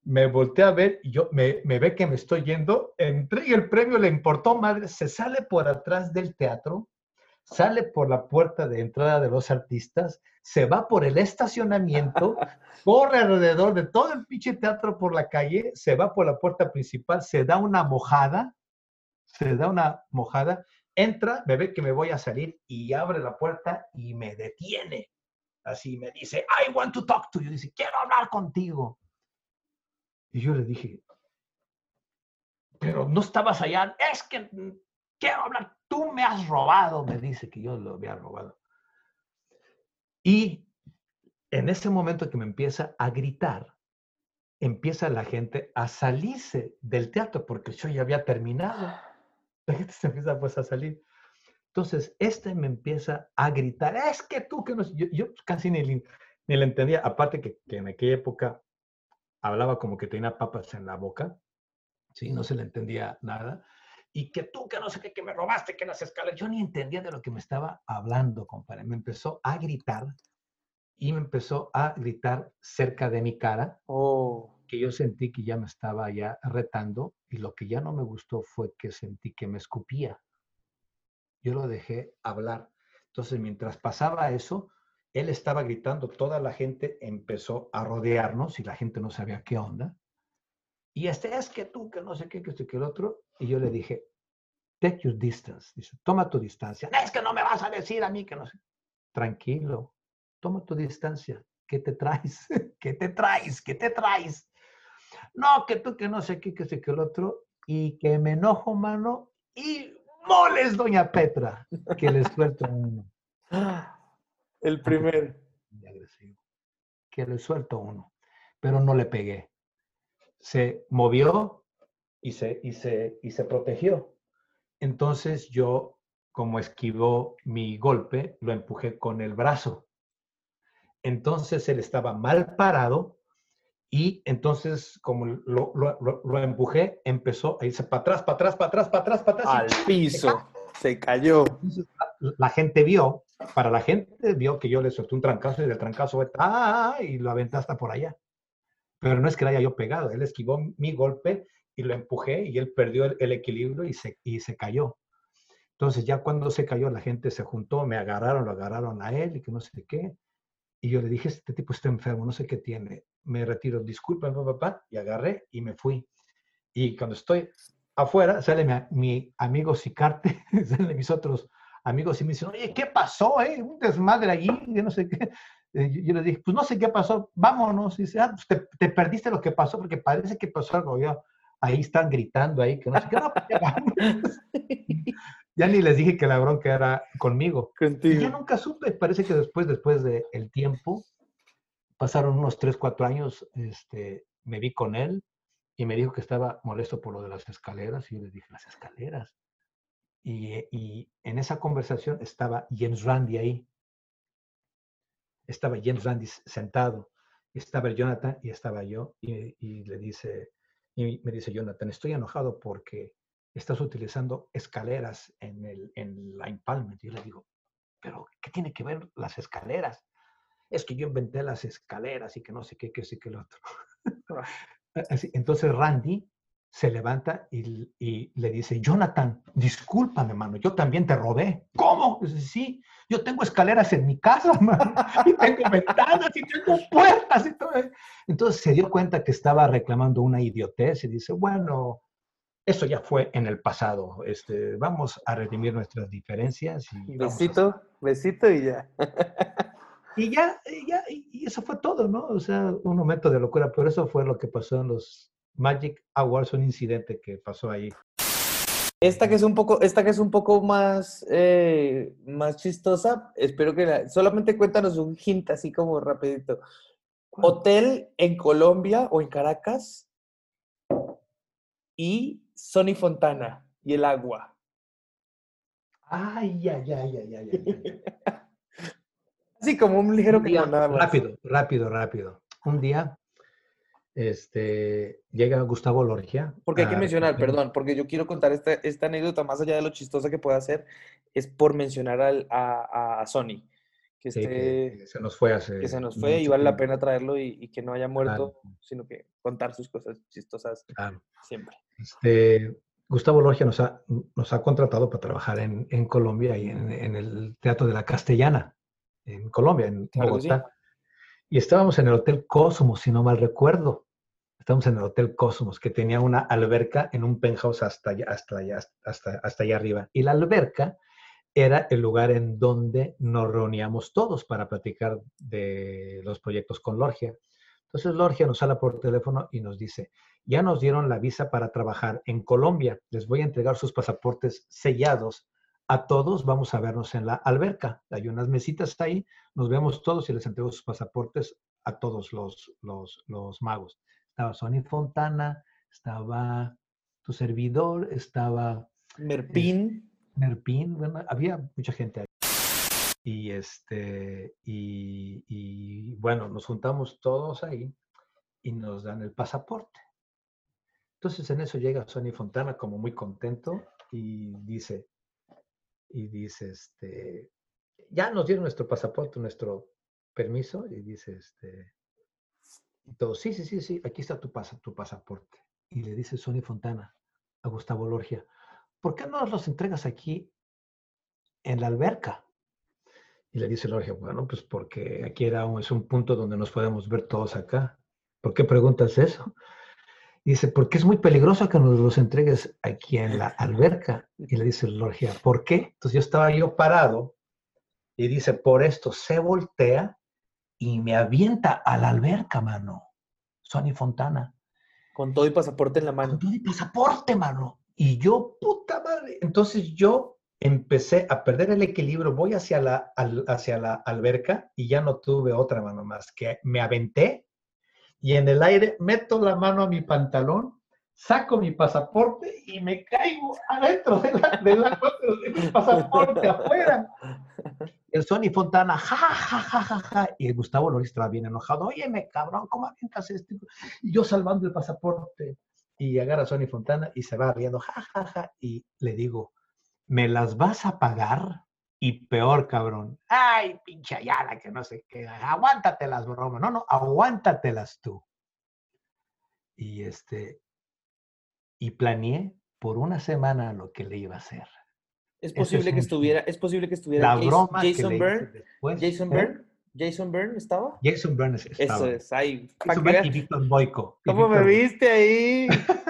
me volteé a ver y yo me, ve que me estoy yendo, entré y el premio le importó madre, se sale por atrás del teatro, sale por la puerta de entrada de los artistas, se va por el estacionamiento, corre alrededor de todo el pinche teatro por la calle, se va por la puerta principal, se da una mojada, se da una mojada, entra, ve que me voy a salir y abre la puerta y me detiene. Así me dice, I want to talk to you. Dice, quiero hablar contigo. Y yo le dije, pero no estabas allá. Es que quiero hablar, tú me has robado, me dice que yo lo había robado. Y en ese momento que me empieza a gritar, empieza la gente a salirse del teatro porque yo ya había terminado. La gente se empieza pues a salir. Entonces, este me empieza a gritar, es que tú que no... Yo, yo casi ni, ni le entendía, aparte que, que, en aquella época hablaba como que tenía papas en la boca, ¿sí? No se le entendía nada. Y que tú que no sé qué, que me robaste, que las escalas, yo ni entendía de lo que me estaba hablando, compadre. Me empezó a gritar y me empezó a gritar cerca de mi cara, oh. que yo sentí que ya me estaba ya retando y lo que ya no me gustó fue que sentí que me escupía yo lo dejé hablar. Entonces, mientras pasaba eso, él estaba gritando, toda la gente empezó a rodearnos y la gente no sabía qué onda. Y este es que tú, que no sé qué, que esto, que el otro. Y yo le dije, take your distance. Dice, toma tu distancia. es que no me vas a decir a mí que no sé. Tranquilo, toma tu distancia. ¿Qué te traes? ¿Qué te traes? ¿Qué te traes? No, que tú, que no sé qué, que sé que el otro. Y que me enojo, mano. Y moles, doña Petra, que le suelto uno. El primero. Que le suelto uno, pero no le pegué. Se movió y se, y se, y se protegió. Entonces yo, como esquivó mi golpe, lo empujé con el brazo. Entonces él estaba mal parado y entonces, como lo, lo, lo, empujé, empezó a irse para atrás, para atrás, para atrás, para atrás, para atrás. Al piso, se cayó. la, gente vio, para la gente vio que yo le solté un trancazo y del trancazo fue, ¡ah! y lo aventé hasta por allá. Pero no es que le haya yo pegado, él esquivó mi golpe y lo empujé y él perdió el, el equilibrio y se, y se cayó. Entonces ya cuando se cayó la gente se juntó, me agarraron, lo agarraron a él y que no sé qué. Y yo le dije, este tipo está enfermo, no sé qué tiene me retiro, disculpa, papá, y agarré y me fui. Y cuando estoy afuera, sale mi, mi amigo Sicarte, salen mis otros amigos y me dicen, oye, ¿qué pasó? Eh? Un desmadre allí, yo no sé qué. Eh, yo, yo, dije, pues no sé qué pasó, vámonos. Y dice, ah, pues te, te, perdiste lo que pasó porque parece que pasó algo. Yo, ahí están gritando ahí, que no sé qué, no, pues ya, ni les dije que la bronca era conmigo. Contigo. Y yo nunca supe, parece que después, después del el tiempo, pasaron unos 3, 4 años, este, me vi con él y me dijo que estaba molesto por lo de las escaleras y yo le dije, las escaleras. Y, y en esa conversación estaba James Randy ahí. Estaba James Randy sentado, estaba el Jonathan y estaba yo y, y le dice, y me dice Jonathan, estoy enojado porque estás utilizando escaleras en, el, en la Impalment. Yo le digo, pero ¿qué tiene que ver las escaleras? es que yo inventé las escaleras y que no sé qué, qué sí, que lo otro. Así, entonces Randy se levanta y, y, le dice, Jonathan, discúlpame, hermano, yo también te robé. ¿Cómo? Dice, sí, yo tengo escaleras en mi casa, hermano, y tengo ventanas y tengo puertas y todo. Entonces se dio cuenta que estaba reclamando una idiotez y dice, bueno, eso ya fue en el pasado. Este, vamos a redimir nuestras diferencias. Y besito, besito y ya. Y ya, ya, y eso fue todo, ¿no? O sea, un momento de locura, pero eso fue lo que pasó en los Magic Awards, un incidente que pasó ahí. Esta que es un poco, esta que es un poco más, eh, más chistosa, espero que la, solamente cuéntanos un hint así como rapidito. Hotel en Colombia o en Caracas y Sony Fontana y el agua. Ay, ya, ya, ya, ya, ya. Sí, como un ligero que nada Rápido, rápido, rápido. Un día este, llega Gustavo Lorgia. Porque hay que mencionar, perdón, porque yo quiero contar esta, esta, anécdota, más allá de lo chistosa que pueda ser, es por mencionar al, a, a, Sony. Que, este, se nos fue hace. Que se nos fue y vale la pena traerlo y, que no haya muerto, sino que contar sus cosas chistosas siempre. Este, Gustavo Lorgia nos ha, nos ha contratado para trabajar en, en Colombia y en, en, el Teatro de la Castellana en Colombia, en Bogotá. Y estábamos en el Hotel Cosmos, si no mal recuerdo. Estábamos en el Hotel Cosmos, que tenía una alberca en un penthouse hasta allá, hasta allá, hasta, hasta allá arriba. Y la alberca era el lugar en donde nos reuníamos todos para platicar de los proyectos con Lorgia. Entonces Lorgia nos habla por teléfono y nos dice, ya nos dieron la visa para trabajar en Colombia. Les voy a entregar sus pasaportes sellados. A todos vamos a vernos en la alberca. Hay unas mesitas ahí, nos vemos todos y les entrego sus pasaportes a todos los, los, magos. Estaba Sony Fontana, estaba tu servidor, estaba... Merpín. Merpín, bueno, había mucha gente ahí. Y este, y, y bueno, nos juntamos todos ahí y nos dan el pasaporte. Entonces en eso llega Sony Fontana como muy contento y dice, y dice, este, ya nos dieron nuestro pasaporte, nuestro permiso, y dice, este, y todo, sí, sí, sí, sí, aquí está tu, tu pasaporte. Y le dice Sony Fontana a Gustavo Lorgia, ¿por qué no nos los entregas aquí en la alberca? Y le dice Lorgia, bueno, pues porque aquí era un, es un punto donde nos podemos ver todos acá. ¿Por qué preguntas eso? Dice, porque es muy peligroso que nos los entregues aquí en la alberca. Y le dice Lorgia, ¿por qué? Entonces yo estaba yo parado y dice, por esto se voltea y me avienta a la alberca, mano. Sony Fontana. Con todo y pasaporte en la mano. Con todo y pasaporte, mano. Y yo, puta madre. Entonces yo empecé a perder el equilibrio, voy hacia la, hacia la alberca y ya no tuve otra mano más que me aventé y en el aire meto la mano a mi pantalón, saco mi pasaporte y me caigo adentro de la, de la de mi pasaporte afuera. El Sony Fontana, ja, ja, ja, ja, ja. Y Gustavo Loris estaba bien enojado. Oye, me cabrón, ¿cómo avientas esto? Y yo salvando el pasaporte. Y agarra a Sony Fontana y se va riendo, ja, ja, ja. Y le digo, ¿me las vas a pagar? Y peor, cabrón. Ay, pinche Ayala, que no sé qué. Aguántatelas, broma. No, no, aguántatelas tú. Y este, y planeé por una semana lo que le iba a hacer. Es posible que estuviera, es posible que estuviera la broma Jason que Byrne. Jason ¿eh? Byrne. Jason Byrne estaba. Jason Byrne estaba. Eso es, ahí. Jason y Víctor Boico. ¿Cómo me viste ahí?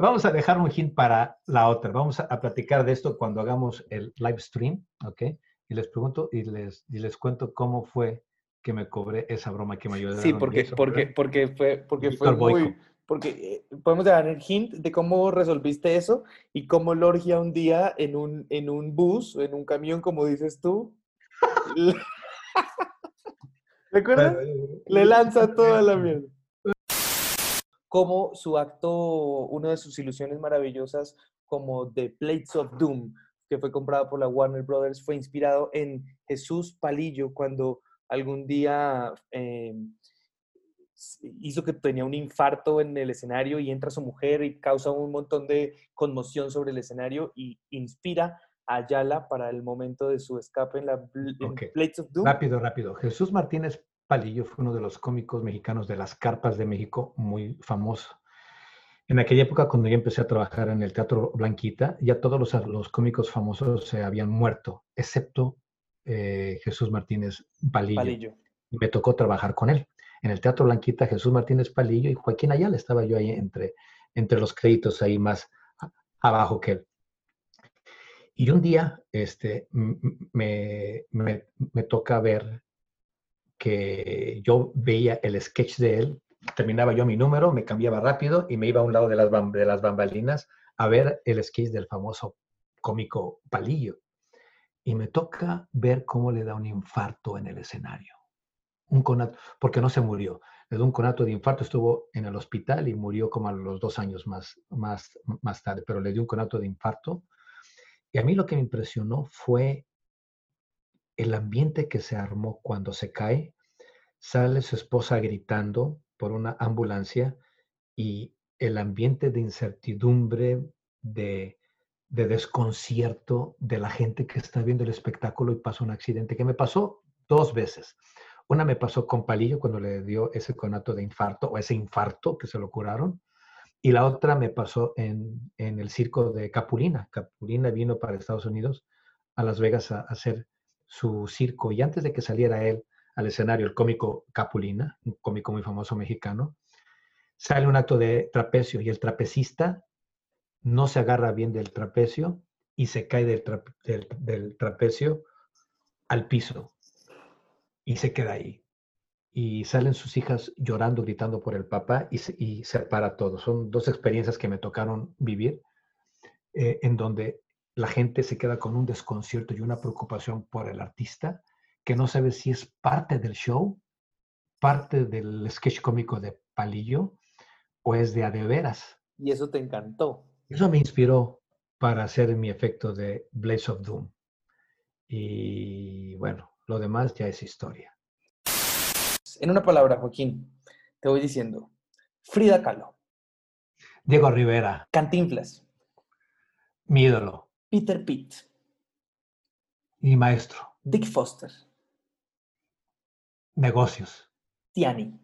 Vamos a dejar un hint para la otra. Vamos a, platicar de esto cuando hagamos el live stream, ¿ok? Y les pregunto y les, y les cuento cómo fue que me cobré esa broma que me ayudó. Sí, porque, porque, porque fue, porque fue muy... Porque eh, podemos dar el hint de cómo resolviste eso y cómo Lorgia un día en un, en un bus, en un camión, como dices tú, ¿recuerdas? Le lanza toda la mierda como su acto, una de sus ilusiones maravillosas como The Plates of Doom, que fue comprado por la Warner Brothers, fue inspirado en Jesús Palillo cuando algún día eh, hizo que tenía un infarto en el escenario y entra su mujer y causa un montón de conmoción sobre el escenario y inspira a Ayala para el momento de su escape en la Plates of Doom. Rápido, rápido. Jesús Martínez Palillo fue uno de los cómicos mexicanos de las carpas de México, muy famoso. En aquella época, cuando yo empecé a trabajar en el Teatro Blanquita, ya todos los, cómicos famosos se habían muerto, excepto eh, Jesús Martínez Palillo. Y me tocó trabajar con él. En el Teatro Blanquita, Jesús Martínez Palillo y Joaquín Ayala, estaba yo ahí entre, entre los créditos ahí más abajo que él. Y un día este, me, me, me toca ver que yo veía el sketch de él, terminaba yo mi número, me cambiaba rápido y me iba a un lado de las, de las bambalinas a ver el sketch del famoso cómico Palillo. Y me toca ver cómo le da un infarto en el escenario. Un conato, porque no se murió. Le dio un conato de infarto, estuvo en el hospital y murió como a los dos años más, más, más tarde, pero le dio un conato de infarto. Y a mí lo que me impresionó fue el ambiente que se armó cuando se cae, sale su esposa gritando por una ambulancia y el ambiente de incertidumbre, de, desconcierto de la gente que está viendo el espectáculo y pasa un accidente, que me pasó dos veces. Una me pasó con Palillo cuando le dio ese conato de infarto o ese infarto que se lo curaron. Y la otra me pasó en, el circo de Capulina. Capulina vino para Estados Unidos a Las Vegas a hacer su circo y antes de que saliera él al escenario, el cómico Capulina, un cómico muy famoso mexicano, sale un acto de trapecio y el trapecista no se agarra bien del trapecio y se cae del, trapecio al piso y se queda ahí. y salen sus hijas llorando, gritando por el papá y se, y separa todo. Son dos experiencias que me tocaron vivir, eh, en donde la gente se queda con un desconcierto y una preocupación por el artista, que no sabe si es parte del show, parte del sketch cómico de Palillo o es de a de veras. Y eso te encantó. Eso me inspiró para hacer mi efecto de Blaze of Doom. Y bueno, lo demás ya es historia. En una palabra, Joaquín, te voy diciendo. Frida Kahlo. Diego Rivera. Cantinflas. Mi ídolo. Peter Pitt. Mi maestro. Dick Foster. Negocios. Tiani.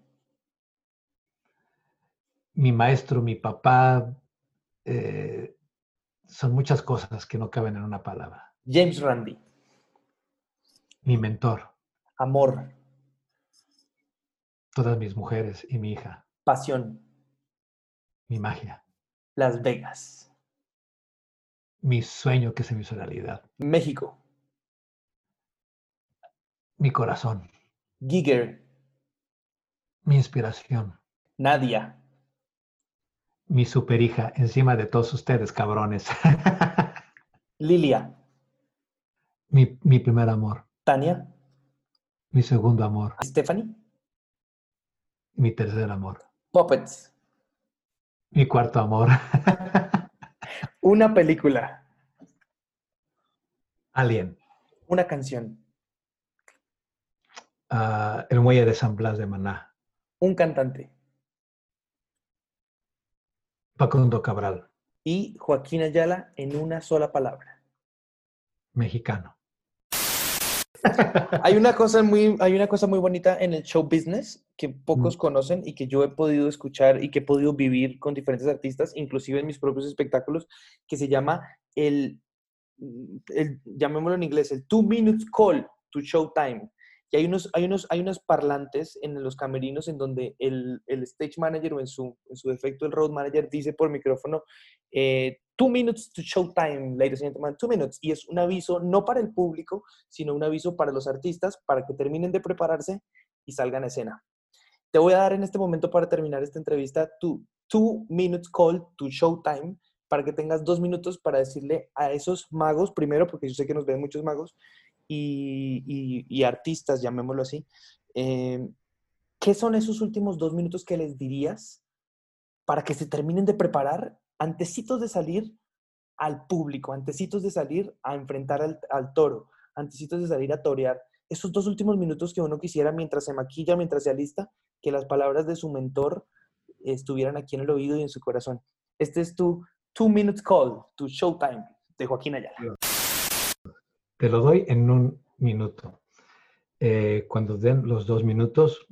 Mi maestro, mi papá. Eh, son muchas cosas que no caben en una palabra. James Randi. Mi mentor. Amor. Todas mis mujeres y mi hija. Pasión. Mi magia. Las Vegas. Mi sueño que se me hizo realidad. México. Mi corazón. Giger. Mi inspiración. Nadia. Mi superhija, encima de todos ustedes, cabrones. Lilia. Mi, mi primer amor. Tania. Mi segundo amor. Stephanie. Mi tercer amor. Puppets. Mi cuarto amor. Una película. Alien. Una canción. Ah, el muelle de San Blas de Maná. Un cantante. Facundo Cabral. Y Joaquín Ayala en una sola palabra. Mexicano. Hay, una cosa muy, hay una cosa muy bonita en el show business que pocos conocen y que yo he podido escuchar y que he podido vivir con diferentes artistas, inclusive en mis propios espectáculos, que se llama el, el llamémoslo en inglés, el two minutes call to showtime. Y hay unos, hay unos, hay unos parlantes en los camerinos en donde el, el stage manager o en su, en su defecto el road manager dice por micrófono, eh, two minutes to showtime, ladies and gentlemen, two minutes. Y es un aviso no para el público, sino un aviso para los artistas para que terminen de prepararse y salgan a escena. Te voy a dar en este momento para terminar esta entrevista tu two minutes call to showtime para que tengas dos minutos para decirle a esos magos, primero, porque yo sé que nos ven muchos magos, y, artistas, llamémoslo así, eh, ¿qué son esos últimos dos minutos que les dirías para que se terminen de preparar antecitos de salir al público, antecitos de salir a enfrentar al, toro, antecitos de salir a torear? Esos dos últimos minutos que uno quisiera mientras se maquilla, mientras se alista, que las palabras de su mentor estuvieran aquí en el oído y en su corazón. Este es tu Two Minutes Call, tu Showtime de Joaquín Ayala. Te lo doy en un minuto. Eh, cuando den los dos minutos,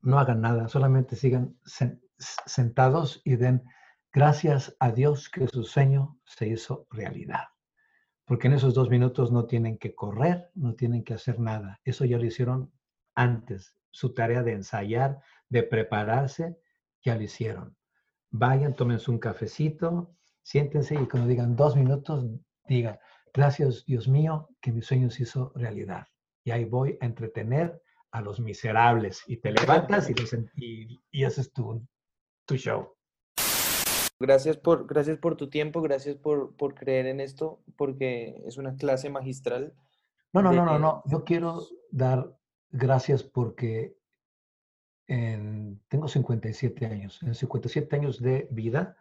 no hagan nada, solamente sigan sentados y den gracias a Dios que su sueño se hizo realidad. Porque en esos dos minutos no tienen que correr, no tienen que hacer nada. Eso ya lo hicieron antes. Su tarea de ensayar, de prepararse, ya lo hicieron. Vayan, tómense un cafecito, siéntense y cuando digan dos minutos, digan, Gracias, Dios mío, que mi sueño se hizo realidad. Y ahí voy a entretener a los miserables. Y te levantas y, y, haces tu, tu, show. Gracias por, gracias por tu tiempo, gracias por, por creer en esto, porque es una clase magistral. No, no, no, no, no. Yo quiero dar gracias porque tengo 57 años. En 57 años de vida,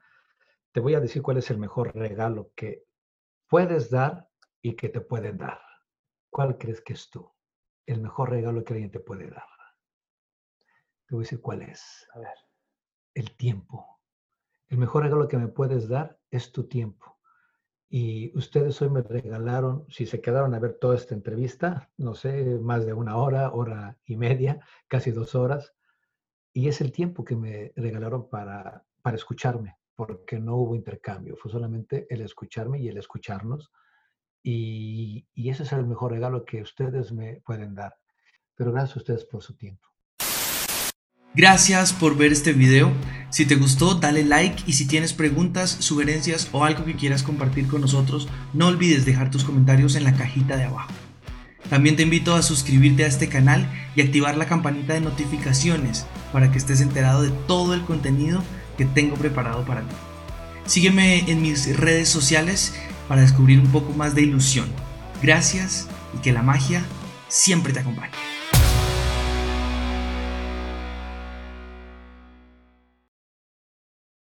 te voy a decir cuál es el mejor regalo que puedes dar y que te pueden dar. ¿Cuál crees que es tú? El mejor regalo que alguien te puede dar. Te voy a decir cuál es. A ver. El tiempo. El mejor regalo que me puedes dar es tu tiempo. Y ustedes hoy me regalaron, si se quedaron a ver toda esta entrevista, no sé, más de una hora, hora y media, casi dos horas. Y es el tiempo que me regalaron para, para escucharme porque no hubo intercambio, fue solamente el escucharme y el escucharnos. Y, ese es el mejor regalo que ustedes me pueden dar. Pero gracias a ustedes por su tiempo. Gracias por ver este video. Si te gustó, dale like y si tienes preguntas, sugerencias o algo que quieras compartir con nosotros, no olvides dejar tus comentarios en la cajita de abajo. También te invito a suscribirte a este canal y activar la campanita de notificaciones para que estés enterado de todo el contenido que tengo preparado para ti. Sígueme en mis redes sociales para descubrir un poco más de ilusión. Gracias y que la magia siempre te acompañe.